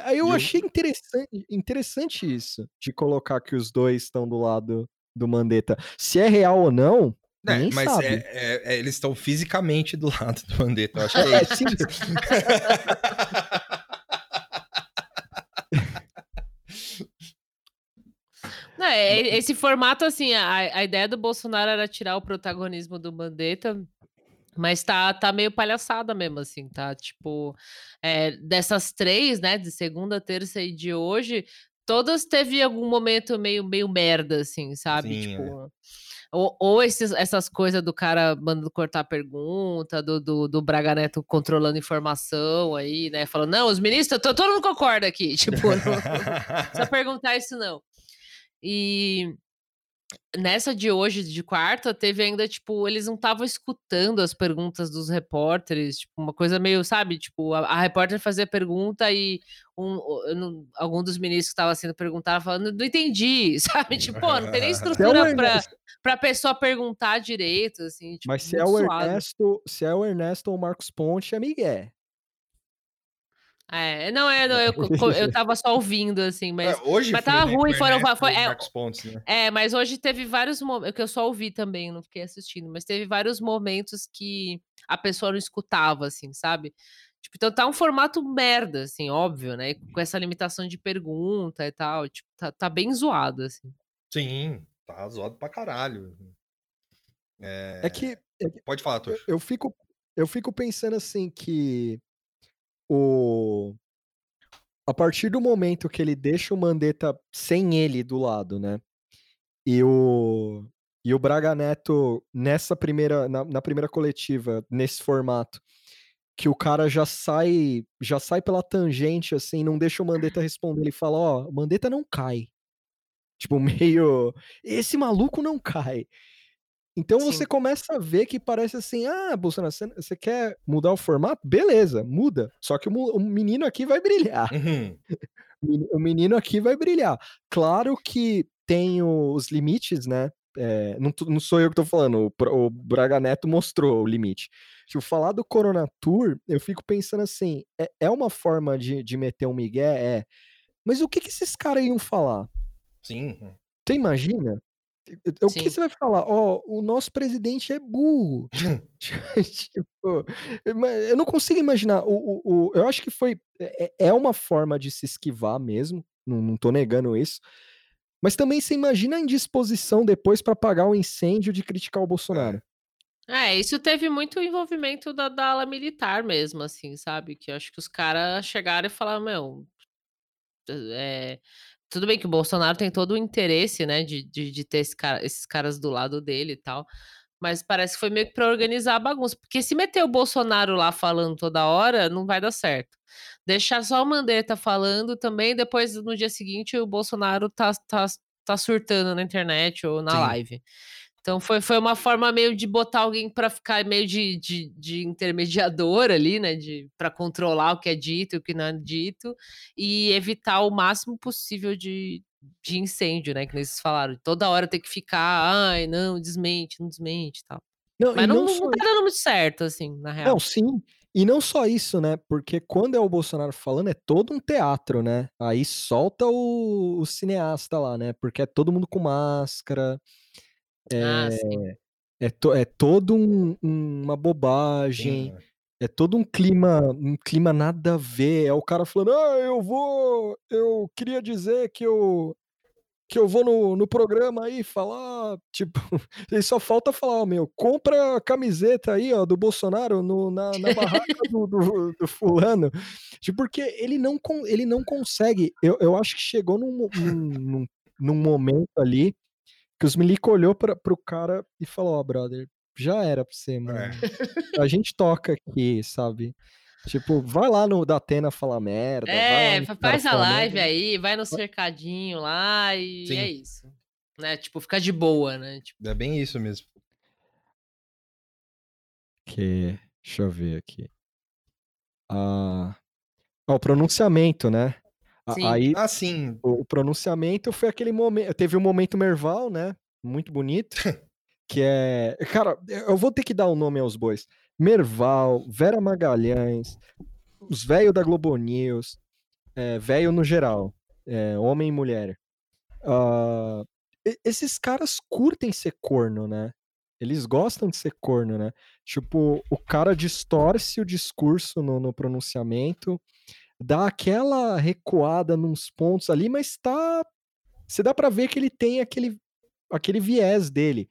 Aí eu achei interessante, interessante isso, de colocar que os dois estão do lado do Mandetta. Se é real ou não, é, mas é, é, é, eles estão fisicamente do lado do Mandetta. Eu acho que é, é isso. Não, é, esse formato, assim, a, a ideia do Bolsonaro era tirar o protagonismo do Mandetta, mas tá, tá meio palhaçada mesmo, assim, tá? Tipo, é, dessas três, né, de segunda, terça e de hoje, todas teve algum momento meio, meio merda, assim, sabe? Sim, tipo. É. Ou, ou esses, essas coisas do cara mandando cortar pergunta, do, do, do, Braga Neto controlando informação aí, né? Falando, não, os ministros, todo mundo concorda aqui. Tipo, não, não, não precisa perguntar isso, não. E, nessa de hoje, de quarta, teve ainda, tipo, eles não estavam escutando as perguntas dos repórteres, tipo, uma coisa meio, sabe? Tipo, a, a repórter fazia pergunta e um, um, algum dos ministros que estava sendo perguntado falando, não entendi, sabe? Tipo, pô, não tem nem estrutura para pra pessoa perguntar direito, assim. Tipo, Mas se é, o Ernesto, se é o Ernesto ou o Marcos Ponte, é Miguel. É, não, é, não, eu, eu tava só ouvindo, assim, mas. É, hoje mas foi, tava né, ruim, foram. Ernesto Foi, é, Pontes, né? é, mas hoje teve vários momentos. Que eu só ouvi também, não fiquei assistindo, mas teve vários momentos que a pessoa não escutava, assim, sabe? Tipo, então tá um formato merda, assim, óbvio, né? Com essa limitação de pergunta e tal. Tipo, tá, tá bem zoado, assim. Sim, tá zoado pra caralho. É, é que. É Pode falar, eu, Tuxo. eu fico, eu fico pensando assim que o a partir do momento que ele deixa o Mandetta sem ele do lado, né? E o e o Braga Neto nessa primeira na, na primeira coletiva, nesse formato, que o cara já sai, já sai pela tangente assim, não deixa o Mandetta responder, ele fala, ó, oh, Mandetta não cai. Tipo, meio, esse maluco não cai. Então Sim. você começa a ver que parece assim: ah, Bolsonaro, você quer mudar o formato? Beleza, muda. Só que o, o menino aqui vai brilhar. Uhum. o menino aqui vai brilhar. Claro que tem os limites, né? É, não, não, sou eu que tô falando, o, o, Braga Neto mostrou o limite. Se eu falar do Corona Tour, eu fico pensando assim: é, é uma forma de, de meter um migué? É. Mas o que, que esses caras iam falar? Sim. Você imagina? O Sim. que você vai falar? Ó, oh, o nosso presidente é burro. tipo, eu não consigo imaginar. O, o, o, eu acho que foi. É, é uma forma de se esquivar mesmo. Não, não tô negando isso. Mas também você imagina a indisposição depois para apagar o incêndio de criticar o Bolsonaro. É, isso teve muito envolvimento da, da ala militar mesmo, assim, sabe? Que eu acho que os caras chegaram e falaram, meu, é, tudo bem que o Bolsonaro tem todo o interesse, né, de, de, de ter esse cara, esses caras do lado dele e tal. Mas parece que foi meio que pra organizar a bagunça. Porque se meter o Bolsonaro lá falando toda hora, não vai dar certo. Deixar só o Mandetta falando também, depois no dia seguinte o Bolsonaro tá, tá, tá surtando na internet ou na Sim. live. Então foi, foi uma forma meio de botar alguém para ficar meio de, de, de, intermediador ali, né? De, para controlar o que é dito e o que não é dito, e evitar o máximo possível de, de incêndio, né? Que vocês falaram. Toda hora tem que ficar, ai, não, desmente, não desmente tal. Não, Mas não, não, não tá dando muito certo, assim, na real. Não, sim. E não só isso, né? Porque quando é o Bolsonaro falando, é todo um teatro, né? Aí solta o, o cineasta lá, né? Porque é todo mundo com máscara. Ah, É, é, to, é todo um, um, uma bobagem. Sim. É todo um clima, um clima nada a ver. É o cara falando, ah, eu vou. Eu queria dizer que eu. Que eu vou no, no programa aí falar, tipo, ele só falta falar, ó, meu, compra a camiseta aí, ó, do Bolsonaro no, na, na barraca do, do, do, fulano. Tipo, porque ele não, ele não consegue. Eu, eu acho que chegou num, num, num, num momento ali que os milico olhou pra, pro cara e falou, ó, oh, brother, já era pra você, mano. É. A gente toca aqui, sabe? Tipo, vai lá no Datena falar merda. É, faz a live merda. aí, vai no cercadinho lá e Sim. é isso. Né? Tipo, fica de boa, né? Tipo... É bem isso mesmo. Que... Deixa eu ver aqui. Ah, o pronunciamento, né? Sim. Aí, ah, sim. O, o, pronunciamento foi aquele momento. Teve um momento Merval, né? Muito bonito. que é. Cara, eu vou ter que dar o um nome aos bois. Merval, Vera Magalhães, os velhos da Globo News, é, velho no geral, é, homem e mulher. Uh, esses caras curtem ser corno, né? Eles gostam de ser corno, né? Tipo, o cara distorce o discurso no, no pronunciamento dá aquela recuada nos pontos ali, mas tá. Você dá para ver que ele tem aquele, aquele viés dele.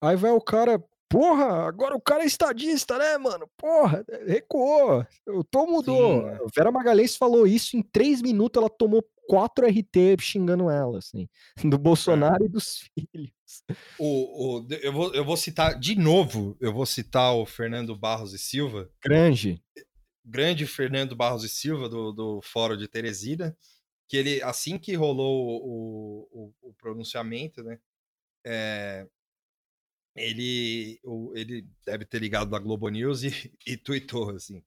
Aí vai o cara, porra, agora o cara é estadista, né, mano? Porra, recuou. O tom mudou. Sim, é. Vera Magalhães falou isso em três minutos, ela tomou quatro RT xingando ela, assim, do Bolsonaro é. e dos filhos. O, o, eu, vou, eu vou citar de novo, eu vou citar o Fernando Barros e Silva. Grande grande Fernando Barros e Silva, do, do Fórum de Teresina, que ele, assim que rolou o, o, o pronunciamento, né, é, ele, ele deve ter ligado da Globo News e, e tweetou assim: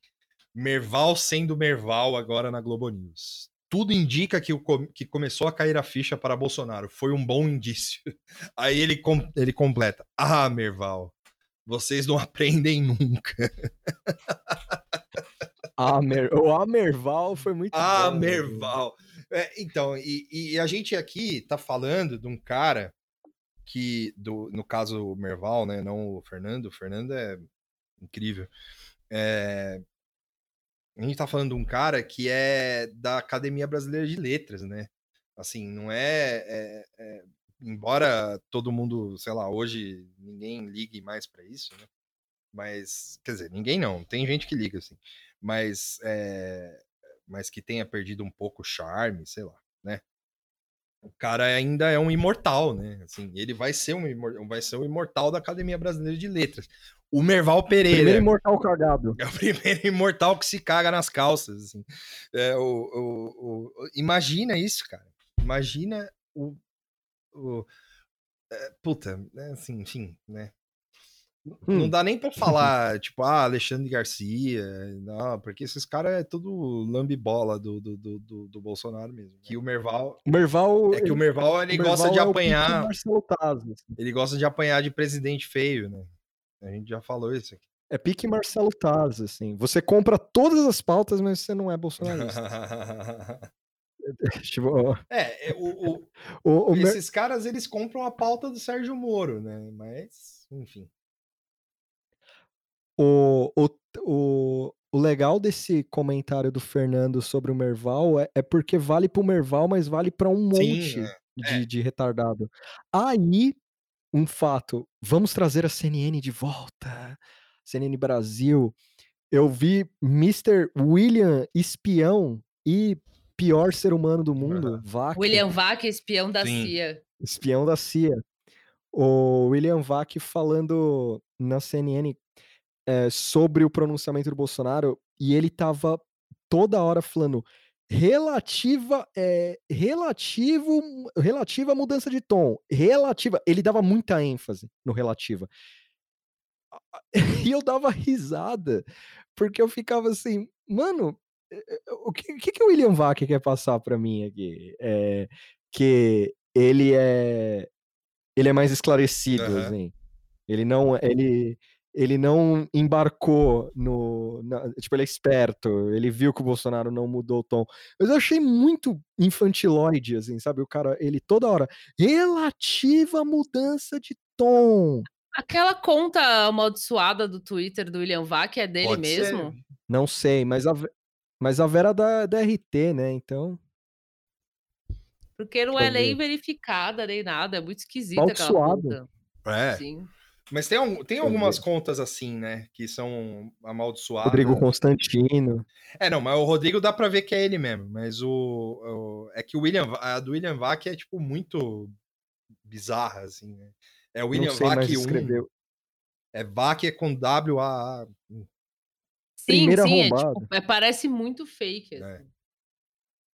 Merval sendo Merval agora na Globo News. Tudo indica que, o, que começou a cair a ficha para Bolsonaro. Foi um bom indício. Aí ele, ele completa: Ah, Merval, vocês não aprendem nunca. Amer, o Amerval foi muito bom. Amerval. É, então, e, e, a gente aqui tá falando de um cara que, do, no caso o Merval, né, não o Fernando, o Fernando é incrível. É, a gente tá falando de um cara que é da Academia Brasileira de Letras, né? Assim, não é, é, é embora todo mundo, sei lá, hoje ninguém ligue mais para isso, né? Mas, quer dizer, ninguém não, tem gente que liga, assim, mas, é, mas que tenha perdido um pouco o charme, sei lá, né? o cara ainda é um imortal, né? Assim, ele vai ser um vai ser o imortal da Academia Brasileira de Letras. O Merval Pereira. Primeiro imortal cagado. É o primeiro imortal que se caga nas calças. Assim. É, o, o, o, imagina isso, cara. Imagina o. o é, puta, né? Assim, enfim, né? Hum. Não dá nem para falar, tipo, ah, Alexandre Garcia, não, porque esses caras é tudo lambibola do, do, do, do, Bolsonaro mesmo. Que o Merval. O Merval. É que o Merval ele o gosta Merval de é apanhar. Assim. Ele gosta de apanhar de presidente feio, né? A gente já falou isso aqui. É pique Marcelo Taz, assim. Você compra todas as pautas, mas você não é bolsonarista. tipo, é, é o, o, o, esses caras eles compram a pauta do Sérgio Moro, né? Mas, enfim. O, o, o, o legal desse comentário do Fernando sobre o Merval é, é porque vale pro Merval, mas vale para um monte Sim, é. de, é. de retardado. Aí, um fato, vamos trazer a CNN de volta. CNN Brasil. Eu vi Mr. William Espião e pior ser humano do mundo, Vac. William Vac, espião da Sim. CIA. Espião da CIA. O William Vac falando na CNN é, sobre o pronunciamento do Bolsonaro e ele tava toda hora falando relativa é, relativo relativa mudança de tom relativa ele dava muita ênfase no relativa. E eu dava risada porque eu ficava assim mano o que, que, que o William Vac quer passar para mim aqui? É, que ele é ele é mais esclarecido uhum. assim. Ele não ele ele não embarcou no. Na, tipo, ele é esperto, ele viu que o Bolsonaro não mudou o tom. Mas eu achei muito infantiloide, assim, sabe? O cara, ele toda hora. Relativa mudança de tom. Aquela conta amaldiçoada do Twitter do William Vac é dele Pode mesmo? Ser. Não sei, mas a, mas a Vera da, da RT, né? Então. Porque não é nem verificada nem nada, é muito esquisita aquela conta. É. Sim. Mas tem, tem algumas contas assim, né? Que são amaldiçoadas. Rodrigo Constantino. É, não, mas o Rodrigo dá pra ver que é ele mesmo. Mas o. o é que o William, a do William Vac é, tipo, muito bizarra, assim, né? É o William Vac 1. Escreveu. É Vac é com W-A-A. Sim, Primeira sim, é, tipo, é, parece muito fake. É. Assim.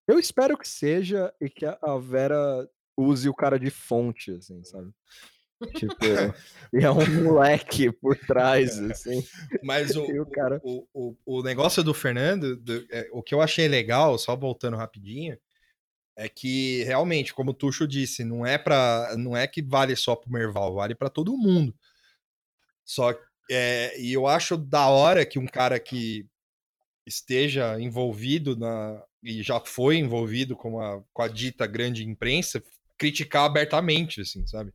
Eu espero que seja e que a Vera use o cara de fonte, assim, sabe? Tipo, e é um moleque por trás, assim. Mas o, o, cara... o, o, o, negócio do Fernando, do, é, o que eu achei legal, só voltando rapidinho, é que realmente, como o Tuxo disse, não é para não é que vale só pro Merval, vale para todo mundo. Só é, e eu acho da hora que um cara que esteja envolvido na e já foi envolvido com a, com a dita grande imprensa criticar abertamente, assim, sabe?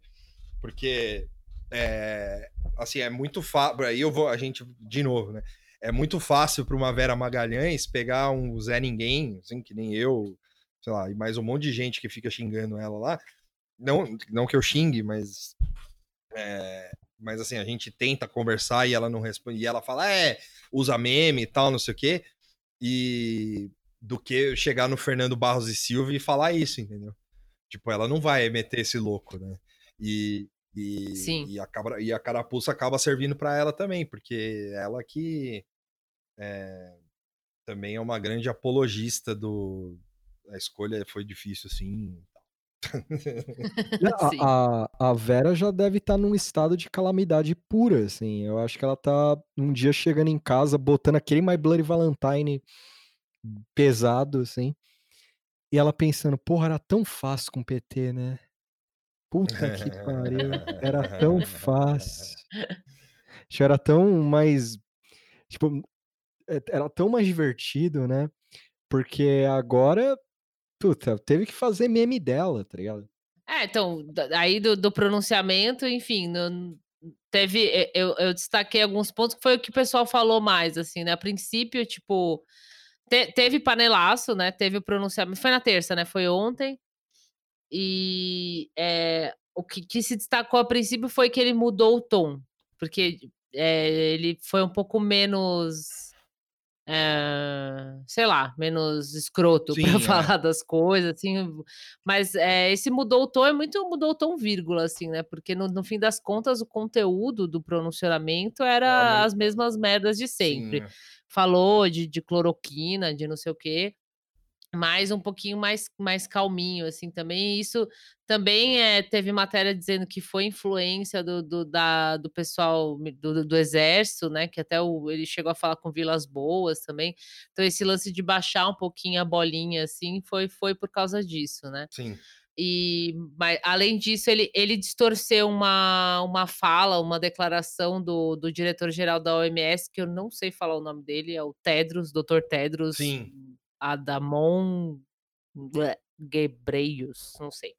Porque é, assim, é muito fácil. Aí eu vou, a gente, de novo, né? É muito fácil para uma Vera Magalhães pegar um Zé Ninguém, assim, que nem eu, sei lá, e mais um monte de gente que fica xingando ela lá. Não, não que eu xingue, mas. É, mas assim, a gente tenta conversar e ela não responde. E ela fala, é, usa meme e tal, não sei o quê. E do que chegar no Fernando Barros e Silva e falar isso, entendeu? Tipo, ela não vai meter esse louco, né? E, e, Sim. e, a, cabra, e a carapuça acaba servindo para ela também, porque ela que é, também é uma grande apologista do. A escolha foi difícil, assim. Sim. A, a, a Vera já deve estar num estado de calamidade pura, assim. Eu acho que ela tá um dia chegando em casa, botando aquele My Bloody Valentine pesado, assim. E ela pensando, porra, era tão fácil com o PT, né? Puta que pariu. Era tão fácil. Acho que era tão mais. Tipo, é, era tão mais divertido, né? Porque agora, puta, teve que fazer meme dela, tá ligado? É, então, aí do, do pronunciamento, enfim, não- teve. Eu, eu destaquei alguns pontos que foi o que o pessoal falou mais, assim, né? A princípio, tipo, te- teve panelaço, né? Teve o pronunciamento. Foi na terça, né? Foi ontem. E é, o que, que se destacou a princípio foi que ele mudou o tom, porque é, ele foi um pouco menos. é, sei lá, menos escroto para é. falar das coisas, assim. Mas esse mudou o tom é muito mudou o tom vírgula, assim, né? Porque no, no fim das contas o conteúdo do pronunciamento era Era as mesmas merdas de sempre. Sim, é. Falou de, de cloroquina, de não sei o quê mas um pouquinho mais, mais calminho, assim, também. Isso também é, teve matéria dizendo que foi influência do, do, da, do pessoal do, do exército, né? Que até o, ele chegou a falar com Vilas Boas também. Então, esse lance de baixar um pouquinho a bolinha, assim, foi, foi por causa disso, né? Sim. E, mas, além disso, ele, ele distorceu uma, uma fala, uma declaração do, do diretor-geral da OMS, que eu não sei falar o nome dele, é o Tedros, Dr. Tedros Sim. Adamon Gebreios, não sei.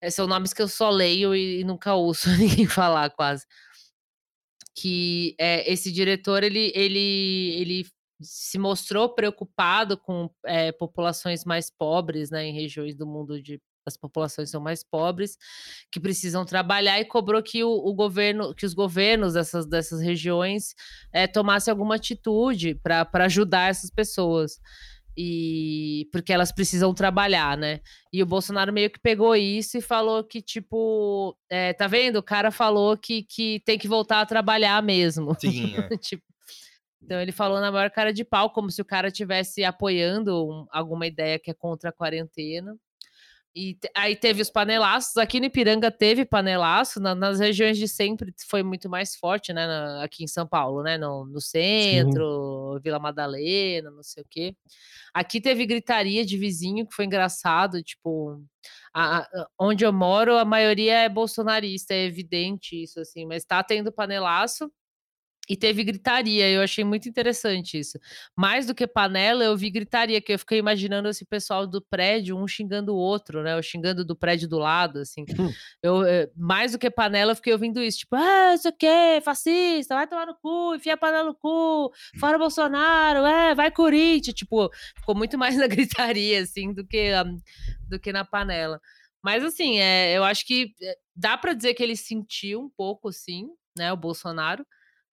Esses são nomes que eu só leio e, e nunca ouço ninguém falar quase. Que é, esse diretor, ele, ele, ele se mostrou preocupado com é, populações mais pobres, né, em regiões do mundo de as populações são mais pobres, que precisam trabalhar e cobrou que o, o governo, que os governos dessas, dessas regiões é, tomassem alguma atitude para ajudar essas pessoas. E porque elas precisam trabalhar, né? E o Bolsonaro meio que pegou isso e falou que, tipo, é, tá vendo? O cara falou que, que tem que voltar a trabalhar mesmo. Sim, é. tipo, então ele falou na maior cara de pau, como se o cara estivesse apoiando um- alguma ideia que é contra a quarentena. E aí teve os panelaços. Aqui no Ipiranga teve panelaço, na- nas regiões de sempre foi muito mais forte, né? na- aqui em São Paulo, né? No, no centro, Vila Madalena, não sei o quê. Aqui teve gritaria de vizinho, que foi engraçado. Tipo, a- a- onde eu moro, a maioria é bolsonarista, é evidente isso, assim, mas tá tendo panelaço. E teve gritaria, eu achei muito interessante isso. Mais do que panela, eu vi gritaria, que eu fiquei imaginando esse pessoal do prédio, um xingando o outro, né? Ou xingando do prédio do lado, assim. Eu, eh, mais do que panela, eu fiquei ouvindo isso, tipo, ah, isso aqui, fascista, vai tomar no cu, enfia a panela no cu, fora Bolsonaro, é, vai Corinthians, tipo, ficou muito mais na gritaria, assim, do que, ah, do que na panela. Mas, assim, é, eu acho que eh, dá pra dizer que ele sentiu um pouco, sim, né, o Bolsonaro,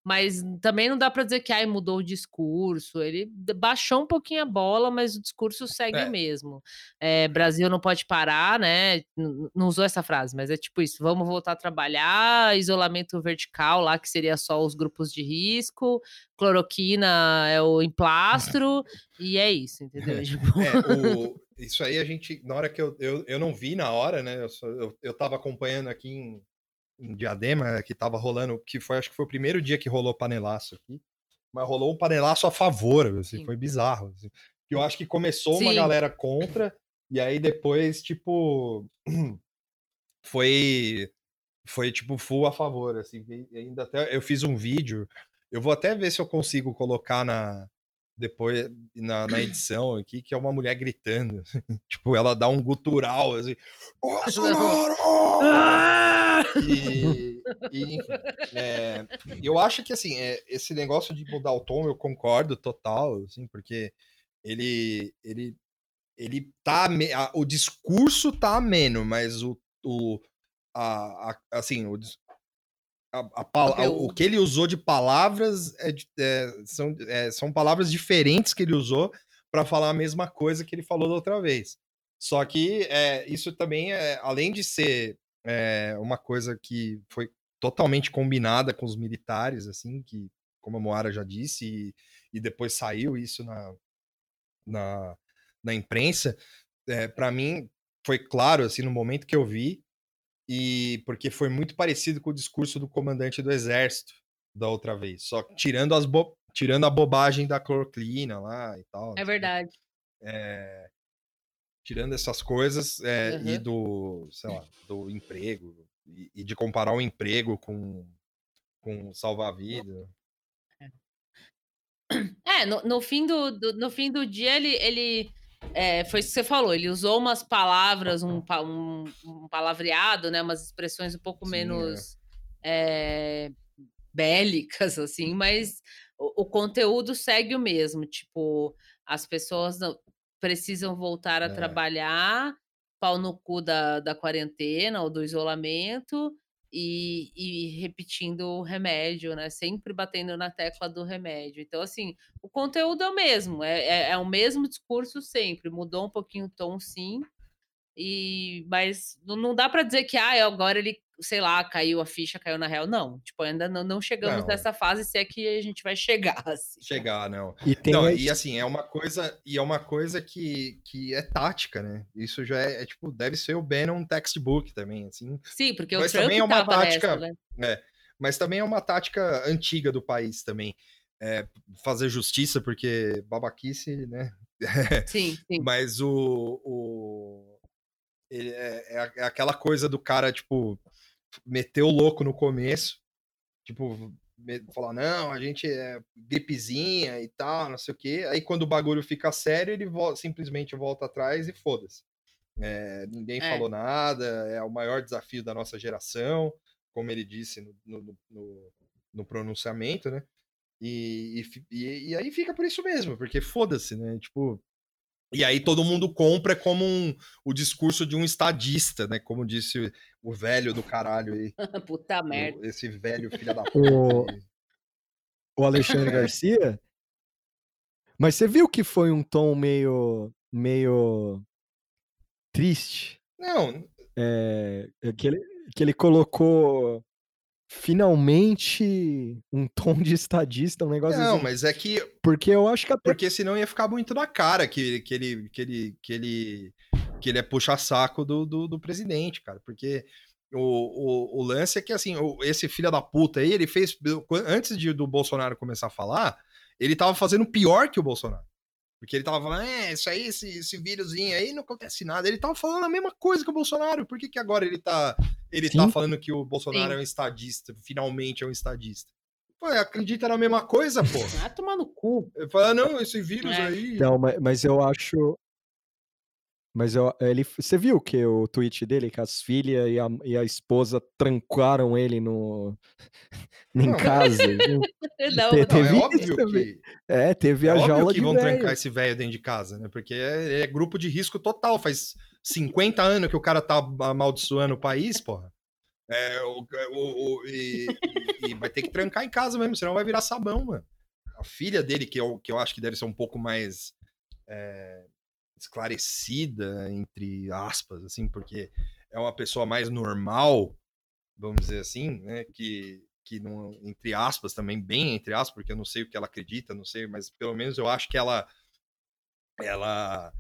mas também não dá pra dizer que ai, mudou o discurso. Ele baixou um pouquinho a bola, mas o discurso segue É. o mesmo. É, Brasil não pode parar, né? Não usou essa frase, mas é tipo isso: vamos voltar a trabalhar, isolamento vertical lá, que seria só os grupos de risco, cloroquina é o emplastro, e é isso, entendeu? Tipo, É, o- isso aí a gente, na hora que eu, eu, eu não vi na hora, né? Eu, só, eu, eu tava acompanhando aqui em, em Diadema, que tava rolando, que foi, acho que foi o primeiro dia que rolou panelaço aqui. Mas rolou um panelaço a favor, assim, Sim. foi bizarro. Assim. Eu acho que começou uma Sim. galera contra, e aí depois, tipo, foi foi tipo full a favor, assim. ainda até eu fiz um vídeo. Eu vou até ver se eu consigo colocar na depois na, na edição aqui, que é uma mulher gritando. tipo, ela dá um gutural assim. Bolsonaro! E, e, enfim, é, eu acho que assim, é, esse negócio de mudar o tom, eu concordo total, assim, porque ele ele ele tá o discurso tá ameno, mas o, o a, a- assim, o, a, a pala- o Conteúdo. que ele usou de palavras é é, são, é, são palavras diferentes que ele usou para falar a mesma coisa que ele falou da outra vez. Só que é, isso também é, além de ser é, uma coisa que foi totalmente combinada com os militares, assim, que, como a Moara já disse, e, e depois saiu isso na, na, na imprensa, é, para mim foi claro, assim, no momento que eu vi, e porque foi muito parecido com o discurso do comandante do exército da outra vez, só tirando, as bo... tirando a bobagem da cloroclina lá e tal. É verdade. É... Tirando essas coisas é, Uhum. e do, sei lá, do emprego, e, e de comparar o emprego com, com salvar-vida. É, no, no fim do, do- no fim do dia, ele, ele é, foi isso que você falou, ele usou umas palavras, um, um, um palavreado, né? Umas expressões um pouco Sim, é. menos é, bélicas, assim, mas o, o conteúdo segue o mesmo. Tipo, as pessoas não- precisam voltar a É. trabalhar, pau no cu da, da quarentena ou do isolamento. E, e repetindo o remédio, né? Sempre batendo na tecla do remédio. Então, assim, o conteúdo é o mesmo, é, é, é o mesmo discurso sempre, mudou um pouquinho o tom, sim. E, mas não, dá para dizer que ah, agora ele, sei lá, caiu a ficha, caiu na real. Não, tipo, ainda não, não chegamos Não. nessa fase, se é que a gente vai chegar. Assim. Chegar, não. E tem Não, e assim, é uma coisa, e é uma coisa que, que é tática, né? Isso já é, é, tipo, deve ser o Bannon textbook também, assim. Sim, porque Mas o Trump também é uma tava tática- nessa, né? Mas também é uma tática antiga do país também. É, fazer justiça, porque babaquice, né? Sim, sim. Mas o. o ele é, é é aquela coisa do cara, tipo, meter o louco no começo. Tipo, falar, não, a gente é gripezinha e tal, não sei o quê. Aí quando o bagulho fica sério, ele vo- simplesmente volta atrás e foda-se. É, ninguém É. falou nada, é o maior desafio da nossa geração, como ele disse no, no, no- no pronunciamento, né? E, e- e aí fica por isso mesmo, porque foda-se, né? Tipo, e aí todo mundo compra como um, o discurso de um estadista, né? Como disse o velho do caralho aí. Puta merda. o- Esse velho filho da O- puta. aí. o Alexandre Garcia. Mas você viu que foi um tom meio, meio triste? Não, É, é que, ele, que ele colocou finalmente um tom de estadista, um negócio não, assim. mas é que Porque eu acho que até porque senão ia ficar muito na cara que, que ele que ele que ele que ele é puxa-saco do, do, do presidente, cara, porque o, o, o lance é que assim, o- esse filho da puta aí, ele fez antes de, do Bolsonaro começar a falar, ele tava fazendo pior que o Bolsonaro. Porque ele tava falando, é, isso aí, esse, esse vírusinho aí não acontece nada. Ele tava falando a mesma coisa que o Bolsonaro. Por que, que agora ele tá, ele tá falando que o Bolsonaro Sim. é um estadista? Finalmente é um estadista. Pô, acredita na mesma coisa, pô. Ah, tomar no cu. Ele fala, não, esse vírus É. aí. Então, ma- mas eu acho. Mas eu, ele, você viu que o tweet dele, que as filhas e a, e a esposa trancaram ele no, em Não. casa? viu? Não, Te- Não, teve é isso óbvio também. que, É, teve é a jaula que de vão velho. trancar esse velho dentro de casa, né? Porque é, é grupo de risco total. Faz 50 anos que o cara tá amaldiçoando o país, porra. É, o, o- o- e, e- e vai ter que trancar em casa mesmo, senão vai virar sabão, mano. A filha dele, que eu, que eu acho que deve ser um pouco mais é, esclarecida, entre aspas, assim, porque é uma pessoa mais normal, vamos dizer assim, né? Que, que não, entre aspas, também bem entre aspas, porque eu não sei o que ela acredita, não sei, mas pelo menos eu acho que ela ela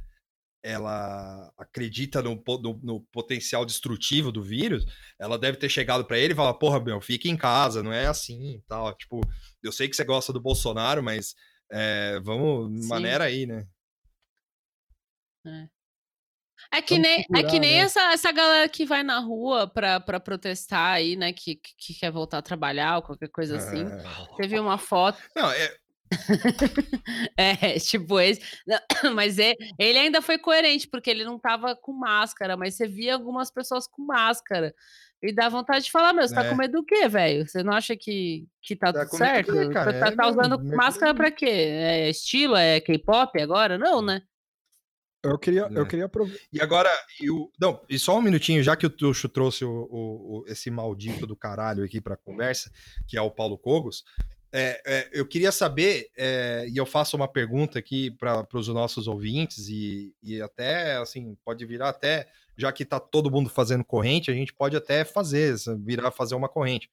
ela acredita no, no- no potencial destrutivo do vírus, ela deve ter chegado pra ele e falar, porra, meu, fica em casa, não é assim e tal. Tipo, eu sei que você gosta do Bolsonaro, mas é, vamos, Sim. maneira aí, né? É que Vamos nem, é que nem né? essa, essa galera que vai na rua pra, pra protestar aí, né? Que, que, que quer voltar a trabalhar ou qualquer coisa assim. É. Teve uma foto. Não, é, É, tipo esse. Não, Mas é- ele ainda foi coerente, porque ele não tava com máscara, mas você via algumas pessoas com máscara. E dá vontade de falar, meu, você tá É. com medo do quê, velho? Você não acha que, que tá, Tá tudo certo? quê? Tá, tá- É tá usando medo máscara do- pra quê? É estilo? É K-pop agora? Não, né? Eu queria, eu É. queria aproveitar. E agora, e o, não, e só um minutinho, já que o Tuxo trouxe o, o- o- esse maldito do caralho aqui pra conversa, que é o Paulo Cogos, é, é, eu queria saber, é, e eu faço uma pergunta aqui para os nossos ouvintes, e, e até, assim, pode virar até, já que tá todo mundo fazendo corrente, a gente pode até fazer, virar fazer uma corrente.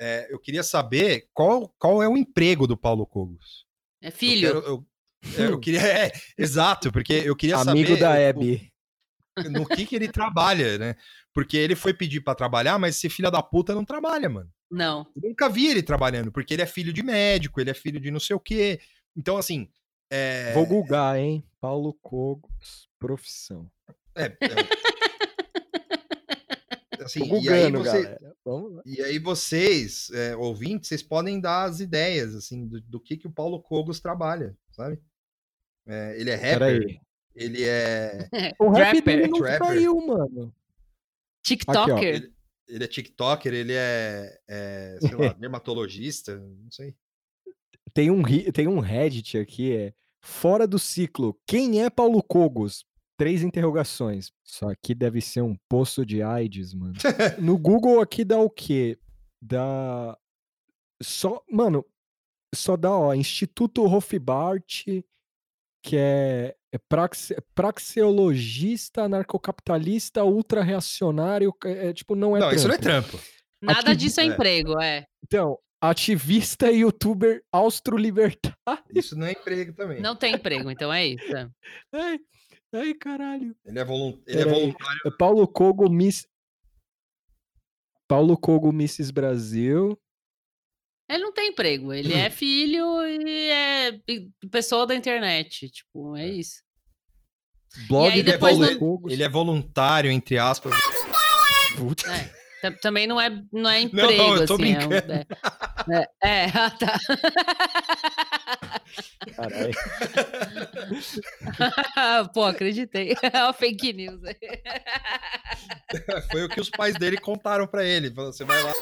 É, eu queria saber qual, qual é o emprego do Paulo Cogos. É Eu filho. quero- eu, é, eu queria, é, exato, porque eu queria Amigo saber... da o- o- Hebe. no que, que ele trabalha, né? Porque ele foi pedir pra trabalhar, mas esse filho da puta não trabalha, mano. Não. Eu nunca vi ele trabalhando, porque ele é filho de médico, ele é filho de não sei o quê. Então, assim. É, Vou googar, hein? Paulo Cogos, profissão. é, é- assim, Tô e aí googando, você- galera. Vamos lá. E aí vocês, é, ouvintes, vocês podem dar as ideias, assim, do, do que que o Paulo Cogos trabalha, sabe? É, ele é rapper, Peraí. ele é... O rap dele não Trapper. saiu, mano. TikToker. Ele, ele é tiktoker, ele é, é, sei lá, dermatologista, não sei. Tem um, tem um Reddit aqui, é Fora do ciclo, quem é Paulo Cogos? Três interrogações. Isso aqui deve ser um poço de AIDS, mano. No Google aqui dá o quê? Dá. Só. Mano, só dá, ó, Instituto Hofbart, que é, é praxe- praxeologista, anarcocapitalista, ultra-reacionário. É, é, tipo, não é não, isso não é trampo. trampo. Nada disso é é. emprego, é. Então, ativista e youtuber austro-libertário. Isso não é emprego também. Não tem emprego, então é isso. é. Ai, ai, caralho. Ele é, ele é voluntário. É Paulo Cogo Miss. Paulo Cogo Misses Brasil. Ele não tem emprego, ele é filho e é pe- pessoa da internet. Tipo, é isso. Blog aí do depois Paulo no- Cogos. Ele é voluntário, entre aspas. Putz, É. Ta- Também não é, não é Não, emprego, eu tô assim. é brincando. É, é, é, ah, tá. caralho. Pô, acreditei. É uma fake news. Foi o que os pais dele contaram pra ele. Falou, Você vai lá,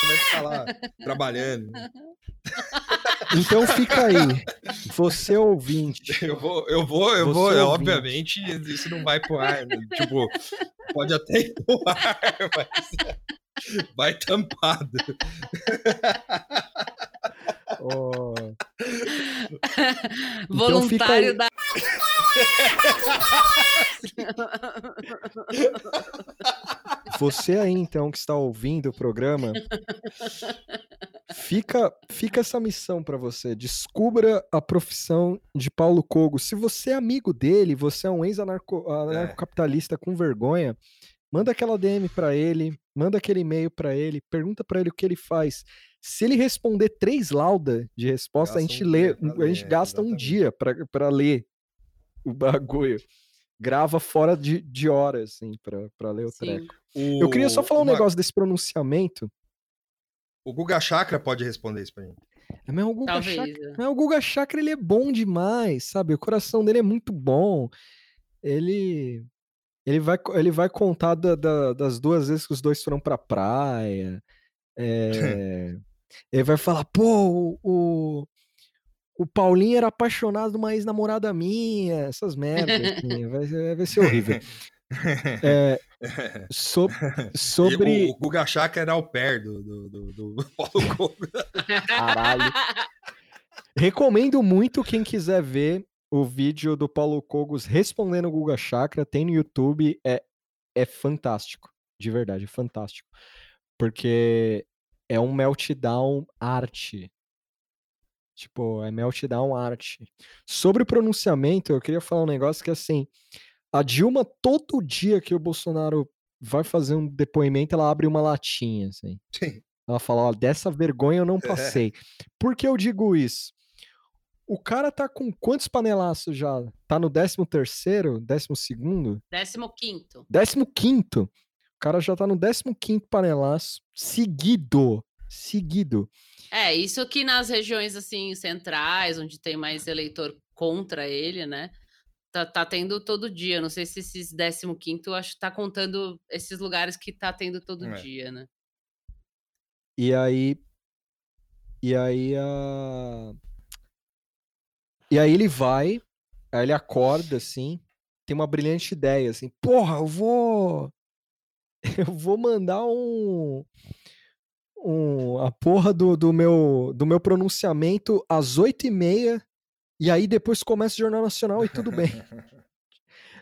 você vai ficar lá trabalhando. Então fica aí. Você ouvinte. Eu vou, eu vou, eu Você vou. ouvinte. Obviamente, isso não vai pro ar. né? Tipo, pode até ir pro ar, mas vai tampado. ó, Voluntário aí. da. você aí, então, que está ouvindo o programa, fica, fica essa missão pra você. Descubra a profissão de Paulo Cogo. Se você é amigo dele, você é um ex-anarcocapitalista com vergonha, manda aquela DM pra ele, manda aquele e-mail pra ele, pergunta pra ele o que ele faz. Se ele responder três laudas de resposta, a Gasta gente um lê, dia a gente ler, gasta um exatamente. dia pra, pra ler o bagulho. Grava fora de, de horas, assim, pra, pra ler o Sim. treco. Eu queria só falar um uma- negócio desse pronunciamento. O Guga Chakra pode responder isso pra gente. É, Mas o Guga Talvez. Chakra, é. mas o Guga Chakra ele é bom demais, sabe? O coração dele é muito bom. Ele ele vai, ele vai contar da- da- das duas vezes que os dois foram pra praia. É, ele vai falar, pô, o, o, Paulinho era apaixonado numa ex-namorada minha, essas merdas. assim, vai, ser- vai ser horrível. É, so- E sobre. o, o Guga Chakra era o pair do, do, do, do Paulo Cogo. Caralho. Recomendo muito quem quiser ver o vídeo do Paulo Cogos respondendo o Guga Chakra, tem no YouTube, é, é fantástico, de verdade, é fantástico. Porque é um meltdown arte. Tipo, é meltdown arte. Sobre o pronunciamento, eu queria falar um negócio que assim, a Dilma todo dia que o Bolsonaro vai fazer um depoimento, ela abre uma latinha, assim. Sim. Ela fala, ó, dessa vergonha eu não passei. Por que eu digo isso? O cara tá com quantos panelaços já? Tá no 13 terceiro, 12 segundo? Décimo quinto. 15 quinto. O cara já tá no 15 quinto panelaço, seguido, seguido. É, isso que nas regiões assim centrais, onde tem mais eleitor contra ele, né? Tá, tá tendo todo dia. Não sei se esses 15 acho que tá contando esses lugares que tá tendo todo É. dia, né? E aí. E aí a. E aí ele vai, aí ele acorda assim, tem uma brilhante ideia assim, porra, eu vou. Eu vou mandar um. um a porra do, do, meu, do meu pronunciamento às oito e meia, e aí depois começa o Jornal Nacional e tudo bem.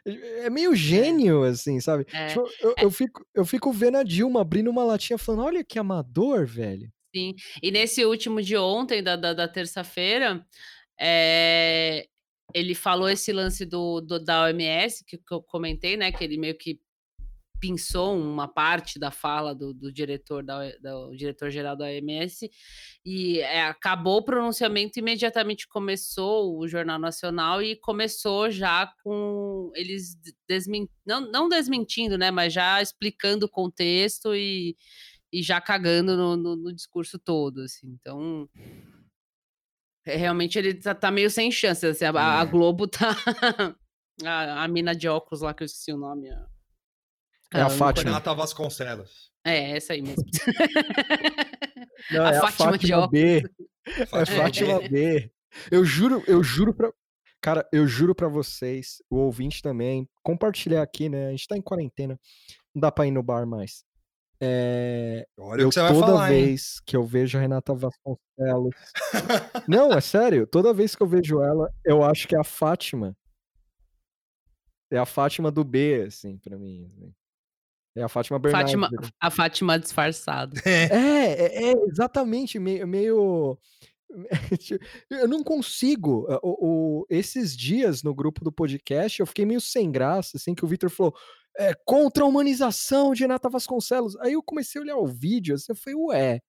É meio gênio, assim, sabe? É, Tipo, eu, eu fico, eu fico vendo a Dilma abrindo uma latinha falando, olha que amador, velho. sim. E nesse último de ontem, da, da, da terça-feira, é, ele falou esse lance do, do- da OMS, que, que eu comentei, né? Que ele meio que pinçou uma parte da fala do, do diretor da, do diretor-geral da OMS e é, acabou o pronunciamento imediatamente começou o Jornal Nacional e começou já com eles desmin... não, não desmentindo, né? Mas já explicando o contexto e, e já cagando no, no- no discurso todo, assim. Então é, realmente ele tá, tá meio sem chance. assim, a, a É. Globo tá. a, a mina de óculos lá, que eu esqueci o nome. a- É a Fátima. Renata Vasconcelos. É, essa aí mesmo. Não, A é a Fátima de Fátima B. É Fátima Fátima B. Eu juro, eu juro pra. Cara, eu juro pra vocês, o ouvinte também, compartilhar aqui, né? A gente tá em quarentena, não dá pra ir no bar mais. É, Olha eu o que você vai toda falar, hein? vez que eu vejo a Renata Vasconcelos. Não, é sério, toda vez que eu vejo ela, eu acho que é a Fátima. É a Fátima do B, assim, pra mim. assim. É a Fátima Bernardes. Fátima, a Fátima disfarçada. É, é, é, exatamente, meio, meio. Eu não consigo. eh, O, o- esses dias no grupo do podcast eu fiquei meio sem graça, assim, que o Victor falou. É, contra a humanização de Renata Vasconcelos. Aí eu comecei a olhar o vídeo, assim, eu falei, ué,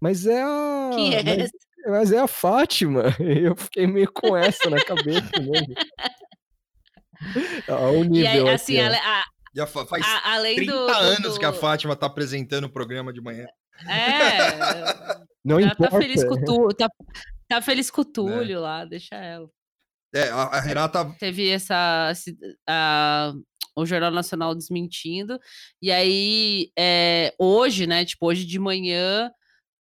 mas é a. Quem é mas, essa? mas é a Fátima. E eu fiquei meio com essa na cabeça mesmo. Olha o E nível. aí, aqui, assim, ale- a- Já fa- faz a- além 30 do. do- anos que a do- Fátima tá apresentando o programa de manhã. É, Não ela importa. tá feliz com o Túlio. Tá, tá feliz com o Túlio lá, deixa ela. É, a, a Renata. teve essa esse- a- o Jornal Nacional desmentindo e aí é, hoje né tipo hoje de manhã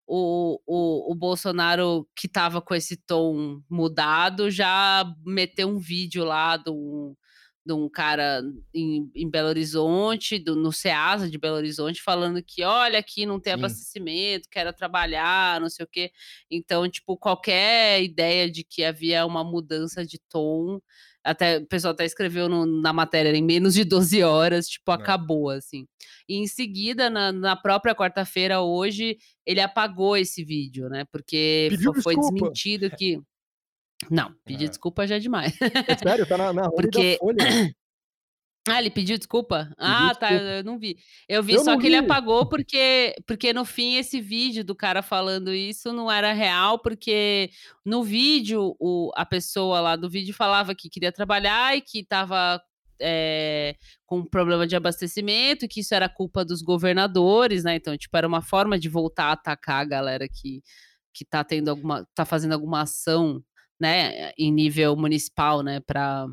o, o, o Bolsonaro que tava com esse tom mudado já meteu um vídeo lá de um, de um cara em, em Belo Horizonte, do, no Ceasa de Belo Horizonte, falando que olha, aqui não tem Sim. abastecimento, quero trabalhar, não sei o quê. Então, tipo, qualquer ideia de que havia uma mudança de tom, até o pessoal até escreveu no- na matéria em menos de 12 horas, tipo, É. acabou, assim. E em seguida, na, na própria quarta-feira, hoje, ele apagou esse vídeo, né? Porque Pediu fo- foi desculpa. desmentido que. Não, pedir É. desculpa já é demais. É sério, tá na, na Porque- Folha. Ah, ele pediu desculpa? ah, tá, eu, não vi. Eu vi Eu só que ele vi. apagou porque, porque no fim esse vídeo do cara falando isso não era real, porque no vídeo o, a pessoa lá do vídeo falava que queria trabalhar e que estava com problema de abastecimento, que isso era culpa dos governadores, né? Então, tipo, era uma forma de voltar a atacar a galera que, que tá tendo alguma, tá fazendo alguma ação, né, em nível municipal, né, para